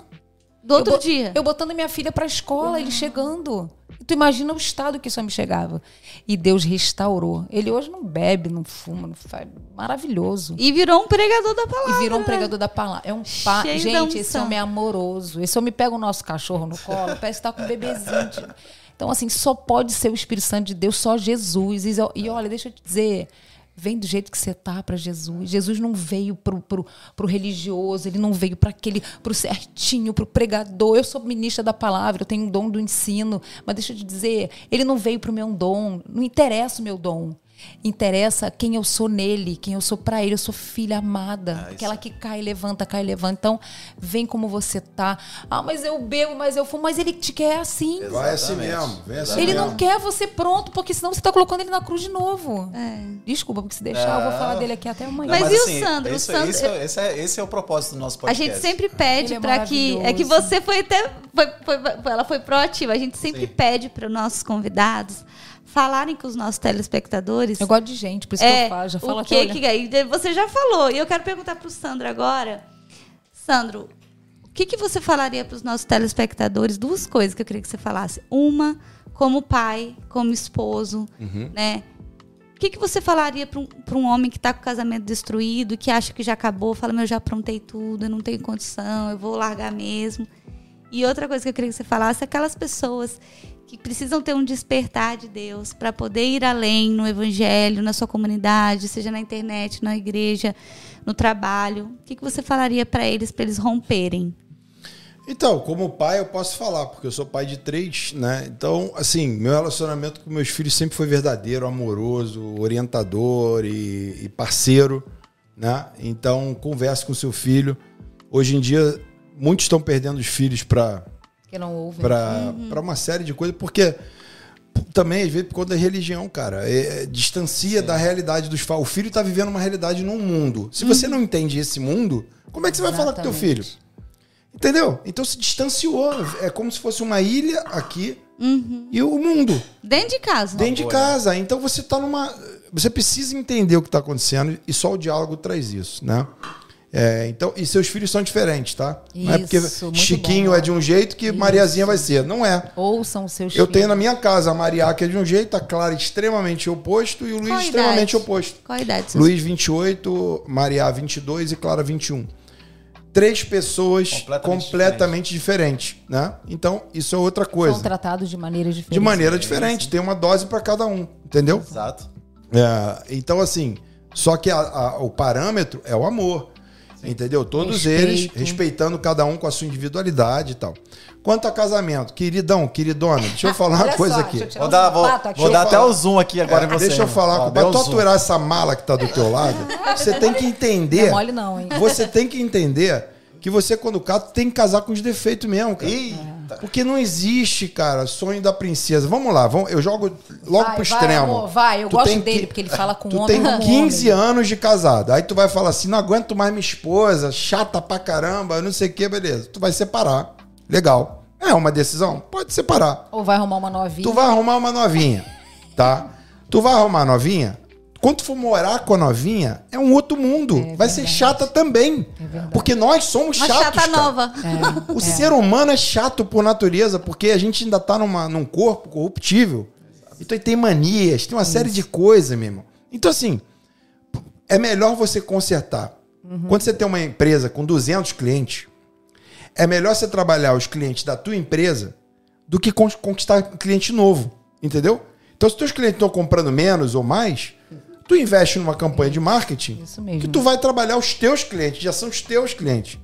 Do outro eu, dia. Eu botando minha filha pra escola, ele chegando. Tu imagina o estado que isso me chegava. E Deus restaurou. Ele hoje não bebe, não fuma, não faz. Maravilhoso. E virou um pregador da palavra. E virou um pregador da palavra. É um. Cheio da Gente, esse homem é amoroso. Esse homem pega o nosso cachorro no colo, (laughs) parece que tá com um bebezinho. tipo. Então, assim, só pode ser o Espírito Santo de Deus, só Jesus. E, e olha, deixa eu te dizer. Vem do jeito que você tá para Jesus. Jesus não veio pro, pro, pro religioso, ele não veio para aquele, pro certinho, pro pregador. Eu sou ministra da palavra, eu tenho um dom do ensino, mas deixa eu te dizer, ele não veio pro meu dom, não interessa o meu dom. Interessa quem eu sou nele, quem eu sou pra ele. Eu sou filha amada. Ah, aquela que cai, levanta, cai, levanta. Então, vem como você tá. Ah, mas eu bebo, mas eu fumo. Mas ele te quer assim. Vai assim mesmo. Vem assim Ele mesmo. não quer você pronto, porque senão você tá colocando ele na cruz de novo. É. Desculpa, porque se deixar, eu vou falar dele aqui até amanhã. Mas e o Sandro? O Esse, Sandro- é- esse é, esse é o propósito do nosso A podcast. gente sempre pede é para que. É que você foi até. Foi, foi- foi- ela foi proativa. A gente sempre Sim. pede para os nossos convidados falarem com os nossos telespectadores. Eu gosto de gente, por isso que é, eu falo. Já falo o que olhando. que aí você já falou. E eu quero perguntar para o Sandro agora. Sandro, o que, que você falaria para os nossos telespectadores? Duas coisas que eu queria que você falasse. Uma, como pai, como esposo, Uhum. né? O que, que você falaria para um, pra um homem que está com o casamento destruído, que acha que já acabou, fala, meu, eu já aprontei tudo, eu não tenho condição, eu vou largar mesmo. E outra coisa que eu queria que você falasse é aquelas pessoas que precisam ter um despertar de Deus para poder ir além no evangelho, na sua comunidade, seja na internet, na igreja, no trabalho. O que, que você falaria para eles, para eles romperem? Então, como pai, eu posso falar, porque eu sou pai de três, né? Então, assim, meu relacionamento com meus filhos sempre foi verdadeiro, amoroso, orientador e, e parceiro, né? Então, converse com seu filho. Hoje em dia, muitos estão perdendo os filhos para Que não ouve. para para uma série de coisas, porque também, às vezes, por conta da religião, cara, é- é- distancia da realidade dos. O filho está vivendo uma realidade num mundo. Se você não entende esse mundo, como é que você vai falar com teu filho? Exatamente. Entendeu? Então se distanciou. É como se fosse uma ilha aqui e o mundo Dentro de casa. dentro de boa, casa. Então você tá numa. Você precisa entender o que está acontecendo e só o diálogo traz isso, né? É, então, e seus filhos são diferentes, tá? não é porque Isso, muito Chiquinho bom. é de um jeito que Mariazinha vai ser. Não é. Ouçam os seus Eu tenho filhos. na minha casa a Maria que é de um jeito, a Clara extremamente oposto e o Luiz Qual extremamente idade? oposto. Qual a idade? seus Luiz 28, Maria 22 e Clara 21. Três pessoas Completamente completamente, diferentes, né? Então, isso é outra coisa. São tratados de maneiras diferentes. De maneira diferente, tem uma dose para cada um, entendeu? Exato. É, então, assim, só que a- a- o parâmetro é o amor. Entendeu? Todos Respeito. eles respeitando cada um com a sua individualidade e tal. Quanto a casamento, queridão, queridona, deixa eu (laughs) falar uma coisa só, aqui. Vou dar, vou, aqui. vou dar até o zoom aqui agora É, em você. deixa eu falar, Ó, pra tu aturar essa mala que tá do teu lado, (laughs) você tem que entender. Não é mole não, hein? Você tem que entender que você, quando casa, tem que casar com os defeitos mesmo, cara. Eita. Porque não existe, cara, sonho da princesa. Vamos lá, vamos, eu jogo logo Vai, pro vai, extremo. amor, vai, eu Tu gosto tem dele, que- porque ele fala com Tu homem tem (laughs) como 15 homem. anos de casado. Aí tu vai falar assim: não aguento mais minha esposa, chata pra caramba, não sei o que, beleza. Tu vai separar. Legal. É uma decisão? Pode separar. Ou vai arrumar uma novinha. Tu vai arrumar uma novinha, tá? Tu vai arrumar uma novinha. Quando for morar com a novinha, é um outro mundo. vai ser chata também. porque nós somos Uma chatos. chata cara. nova. O ser humano é chato por natureza, porque a gente ainda tá numa, num corpo corruptível. Então tem manias, tem uma série de coisas, meu irmão. Então, assim, é melhor você consertar. Quando você tem uma empresa com 200 clientes, é melhor você trabalhar os clientes da tua empresa do que con- conquistar cliente novo, entendeu? Então, se teus clientes estão comprando menos ou mais, tu investe numa campanha de marketing que tu vai trabalhar os teus clientes, já são os teus clientes.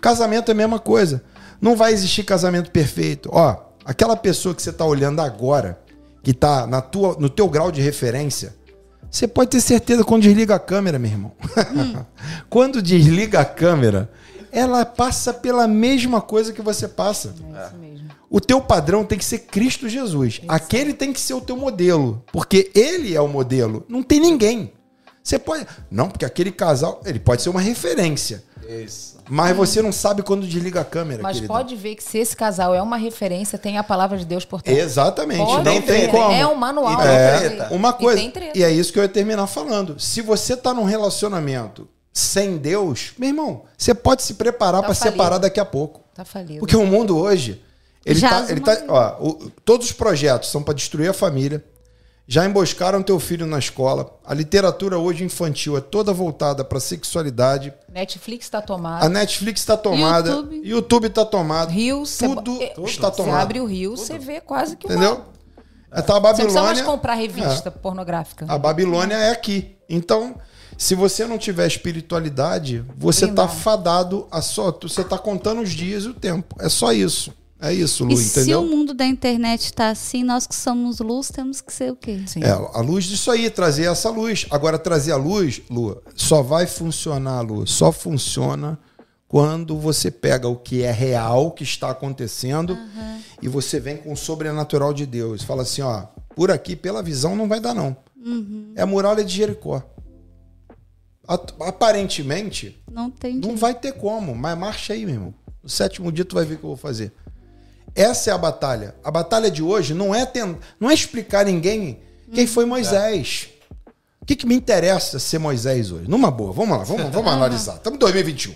Casamento é a mesma coisa. Não vai existir casamento perfeito. Ó, aquela pessoa que você está olhando agora, que está na tua, no teu grau de referência, você pode ter certeza quando desliga a câmera, meu irmão. (laughs) quando desliga a câmera, ela passa pela mesma coisa que você passa. É isso mesmo. O teu padrão tem que ser Cristo Jesus. Aquele tem que ser o teu modelo, porque ele é o modelo. Não tem ninguém. Você pode, não, porque aquele casal, ele pode ser uma referência, Isso. mas você não sabe quando desliga a câmera, Mas querido. pode ver que se esse casal é uma referência, tem a palavra de Deus por trás. Exatamente, Pode não tem como. É um manual. E É, uma E coisa. treta. E, é isso que eu ia terminar falando. Se você tá num relacionamento sem Deus, meu irmão, você pode se preparar Tá para separar daqui a pouco. Tá falido. Porque o mundo hoje, ele Já tá, ele uma- tá, ó, o- todos os projetos são para destruir a família. Já emboscaram teu filho na escola. A literatura hoje infantil é toda voltada para sexualidade. Netflix tá A tomado. Netflix está tomada, YouTube. YouTube está tomado. Rio, cê- tudo é, está Você tomado. abre o Rio, você vê quase que uma... Entendeu? É, tá a Você não precisa mais Babilônia. comprar revista pornográfica. A Babilônia é aqui. Então, se você não tiver espiritualidade, você Blindado. tá fadado a só. Você tá contando os dias e o tempo. É só isso. É isso, Lu, e se entendeu? o mundo da internet tá assim, nós que somos luz temos que ser o quê? Sim. É, a luz disso aí, trazer essa luz. Agora, trazer a luz, Lu, só vai funcionar, Lu, só funciona quando você pega o que é real, que está acontecendo, e você vem com o sobrenatural de Deus. Fala assim, ó, por aqui, pela visão, não vai dar, não. É a muralha de Jericó. Aparentemente, Não tem não jeito. vai ter como, mas marcha aí, meu irmão. No sétimo dia tu vai ver o que eu vou fazer. Essa é a batalha. A batalha de hoje não é ten... não é explicar a ninguém quem foi Moisés. O que, que me interessa ser Moisés hoje? Numa boa, vamos lá, vamos, vamos analisar. Estamos em 2021.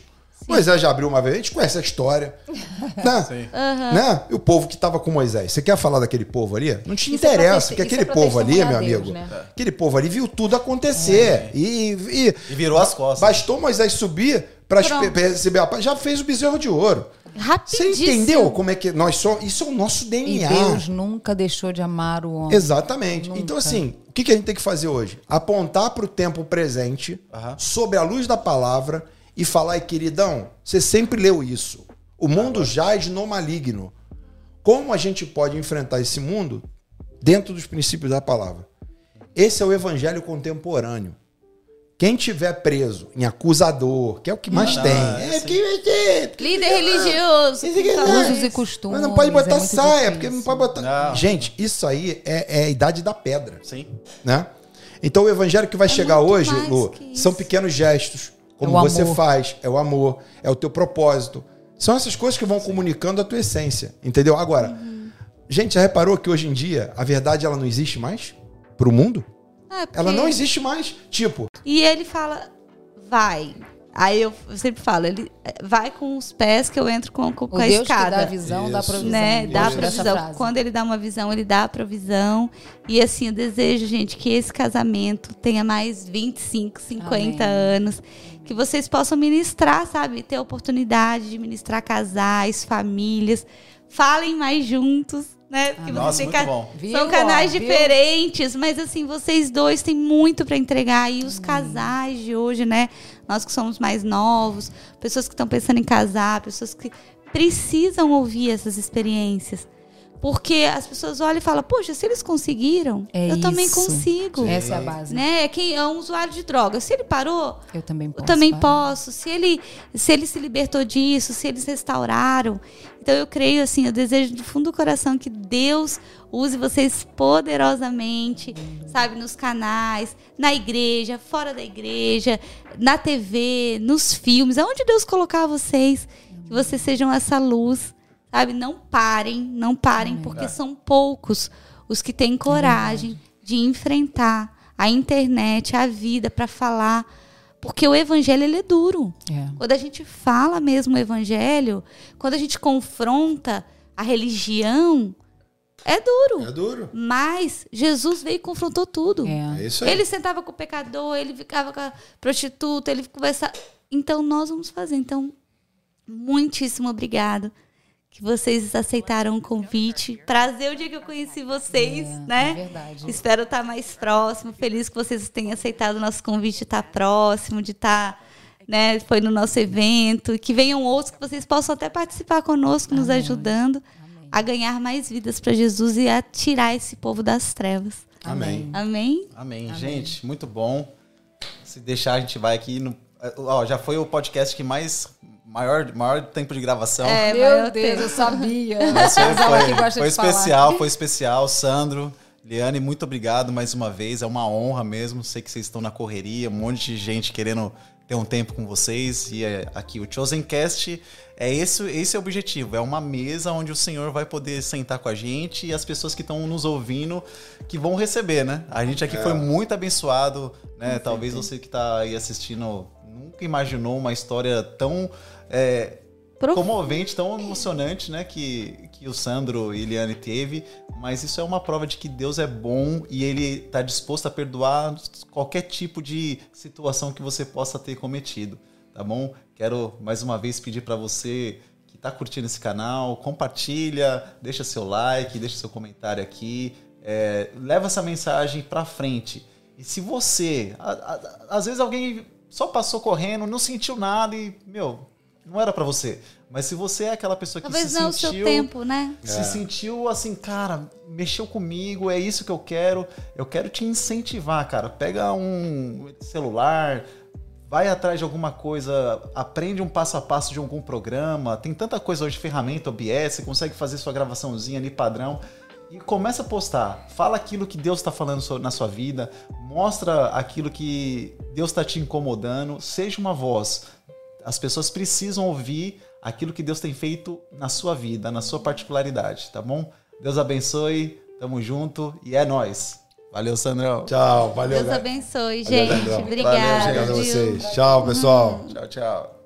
Moisés já abriu uma vez, a gente conhece a história. (laughs) né? né? E o povo que estava com Moisés. Você quer falar daquele povo ali? Não te Isso é interessa, testi- porque aquele é povo ali, meu Deus, amigo, né? aquele povo ali viu tudo acontecer. E, e, E virou as costas. Bastou Moisés subir para receber a paz, já fez o bezerro de ouro. Você Rapidíssimo. entendeu como é que nós somos? Isso é o nosso E DNA. Deus nunca deixou de amar o homem. Exatamente. Nunca. Então, assim, o que que a gente tem que fazer hoje? Apontar para o tempo presente, Aham. sob a luz da palavra, e falar, "Ei, queridão, você sempre leu isso. O mundo jaz no maligno. Como a gente pode enfrentar esse mundo dentro dos princípios da palavra? Esse é o evangelho contemporâneo. Quem tiver preso em acusador, que é o que mais Não, tem, é é que Líder religioso. É- Usos e costumes. mas não pode é botar muito saia, difícil. porque não pode botar. Não. Gente, isso aí é, é a idade da pedra, Sim. né? Então o evangelho que vai chegar muito hoje, Lu, são pequenos gestos, como É o você amor. faz, é o amor, é o teu propósito. São essas coisas que vão comunicando a tua essência, entendeu? Agora, Uhum. gente, já reparou que hoje em dia a verdade ela não existe mais pro mundo? É, porque- Ela não existe mais. Tipo, E ele fala, vai. Aí eu sempre falo, ele eh, vai com os pés que eu entro com, com, O com a Deus escada. que dá visão, dá Isso. provisão. né? Dá provisão. Quando ele dá uma visão, ele dá a provisão. E assim, eu desejo, gente, que esse casamento tenha mais 25, 50 Amém. anos. Que vocês possam ministrar, sabe? Ter a oportunidade de ministrar casais, famílias. Falem mais juntos, né? Porque Nossa, muito bom. São canais viu? diferentes, mas assim, vocês dois têm muito para entregar. E os Hum. casais de hoje, né? Nós que somos mais novos, pessoas que estão pensando em casar, pessoas que precisam ouvir essas experiências. Porque as pessoas olham e falam, poxa, se eles conseguiram, É eu também isso. consigo. Essa é a base. Né? Quem é um usuário de droga. Se ele parou, Eu também posso. eu também parar. posso. Se ele, se ele se libertou disso, se eles restauraram. Então eu creio assim, eu desejo do fundo do coração que Deus use vocês poderosamente, sabe, nos canais, na igreja, fora da igreja, na TV, nos filmes, aonde Deus colocar vocês, que vocês sejam essa luz, sabe? Não parem, não parem, porque são poucos os que têm coragem de enfrentar a internet, a vida para falar, porque o evangelho ele é duro. É. Quando a gente fala mesmo o evangelho, quando a gente confronta a religião, é duro. é duro. Mas Jesus veio e confrontou tudo. É. É isso aí. Ele sentava com o pecador, ele ficava com a prostituta, ele conversava. Então nós vamos fazer. Então, muitíssimo obrigado que vocês aceitaram o convite. Prazer o dia que eu conheci vocês, É, né? é verdade. Espero estar mais próximo. Feliz que vocês tenham aceitado o nosso convite de estar próximo, de estar, né? Foi no nosso evento. Que venham outros que vocês possam até participar conosco, nos ajudando a ganhar mais vidas para Jesus e a tirar esse povo das trevas. Amém. Amém? Amém. Gente, muito bom. Se deixar, a gente vai aqui no. Ó, já foi o podcast que mais. Maior, maior tempo de gravação. É, Meu Deus, eu sabia. Mas foi, (laughs) foi, foi falar. especial, foi especial. Sandro, Liane, muito obrigado mais uma vez. É uma honra mesmo. Sei que vocês estão na correria, um monte de gente querendo ter um tempo com vocês. E é aqui o Chosen Cast é esse, esse é o objetivo. É uma mesa onde o Senhor vai poder sentar com a gente e as pessoas que estão nos ouvindo que vão receber, né? A gente aqui foi muito abençoado, né? Talvez você que está aí assistindo nunca imaginou uma história tão é, Prof- comovente, tão emocionante, né, que, que o Sandro e Eliane teve, mas isso é uma prova de que Deus é bom e ele está disposto a perdoar qualquer tipo de situação que você possa ter cometido, tá bom? Quero mais uma vez pedir para você que está curtindo esse canal, compartilha, deixa seu like, deixa seu comentário aqui, é, leva essa mensagem para frente. E se você, a- a- às vezes alguém só passou correndo, não sentiu nada e, meu, não era pra você. Mas se você é aquela pessoa que Talvez se não é o sentiu seu tempo, né? se sentiu assim, cara, mexeu comigo, é isso que eu quero. Eu quero te incentivar, cara. Pega um celular, vai atrás de alguma coisa, aprende um passo a passo de algum programa. Tem tanta coisa hoje, ferramenta, OBS, você consegue fazer sua gravaçãozinha ali padrão. E começa a postar. Fala aquilo que Deus está falando na sua vida. Mostra aquilo que Deus está te incomodando. Seja uma voz. As pessoas precisam ouvir aquilo que Deus tem feito na sua vida, na sua particularidade, tá bom? Deus abençoe, tamo junto e é nóis. Valeu, Sandrão. Tchau, valeu. Deus galera. abençoe, Valeu, gente. Obrigada. Obrigado a vocês. Tchau, pessoal. Tchau, tchau.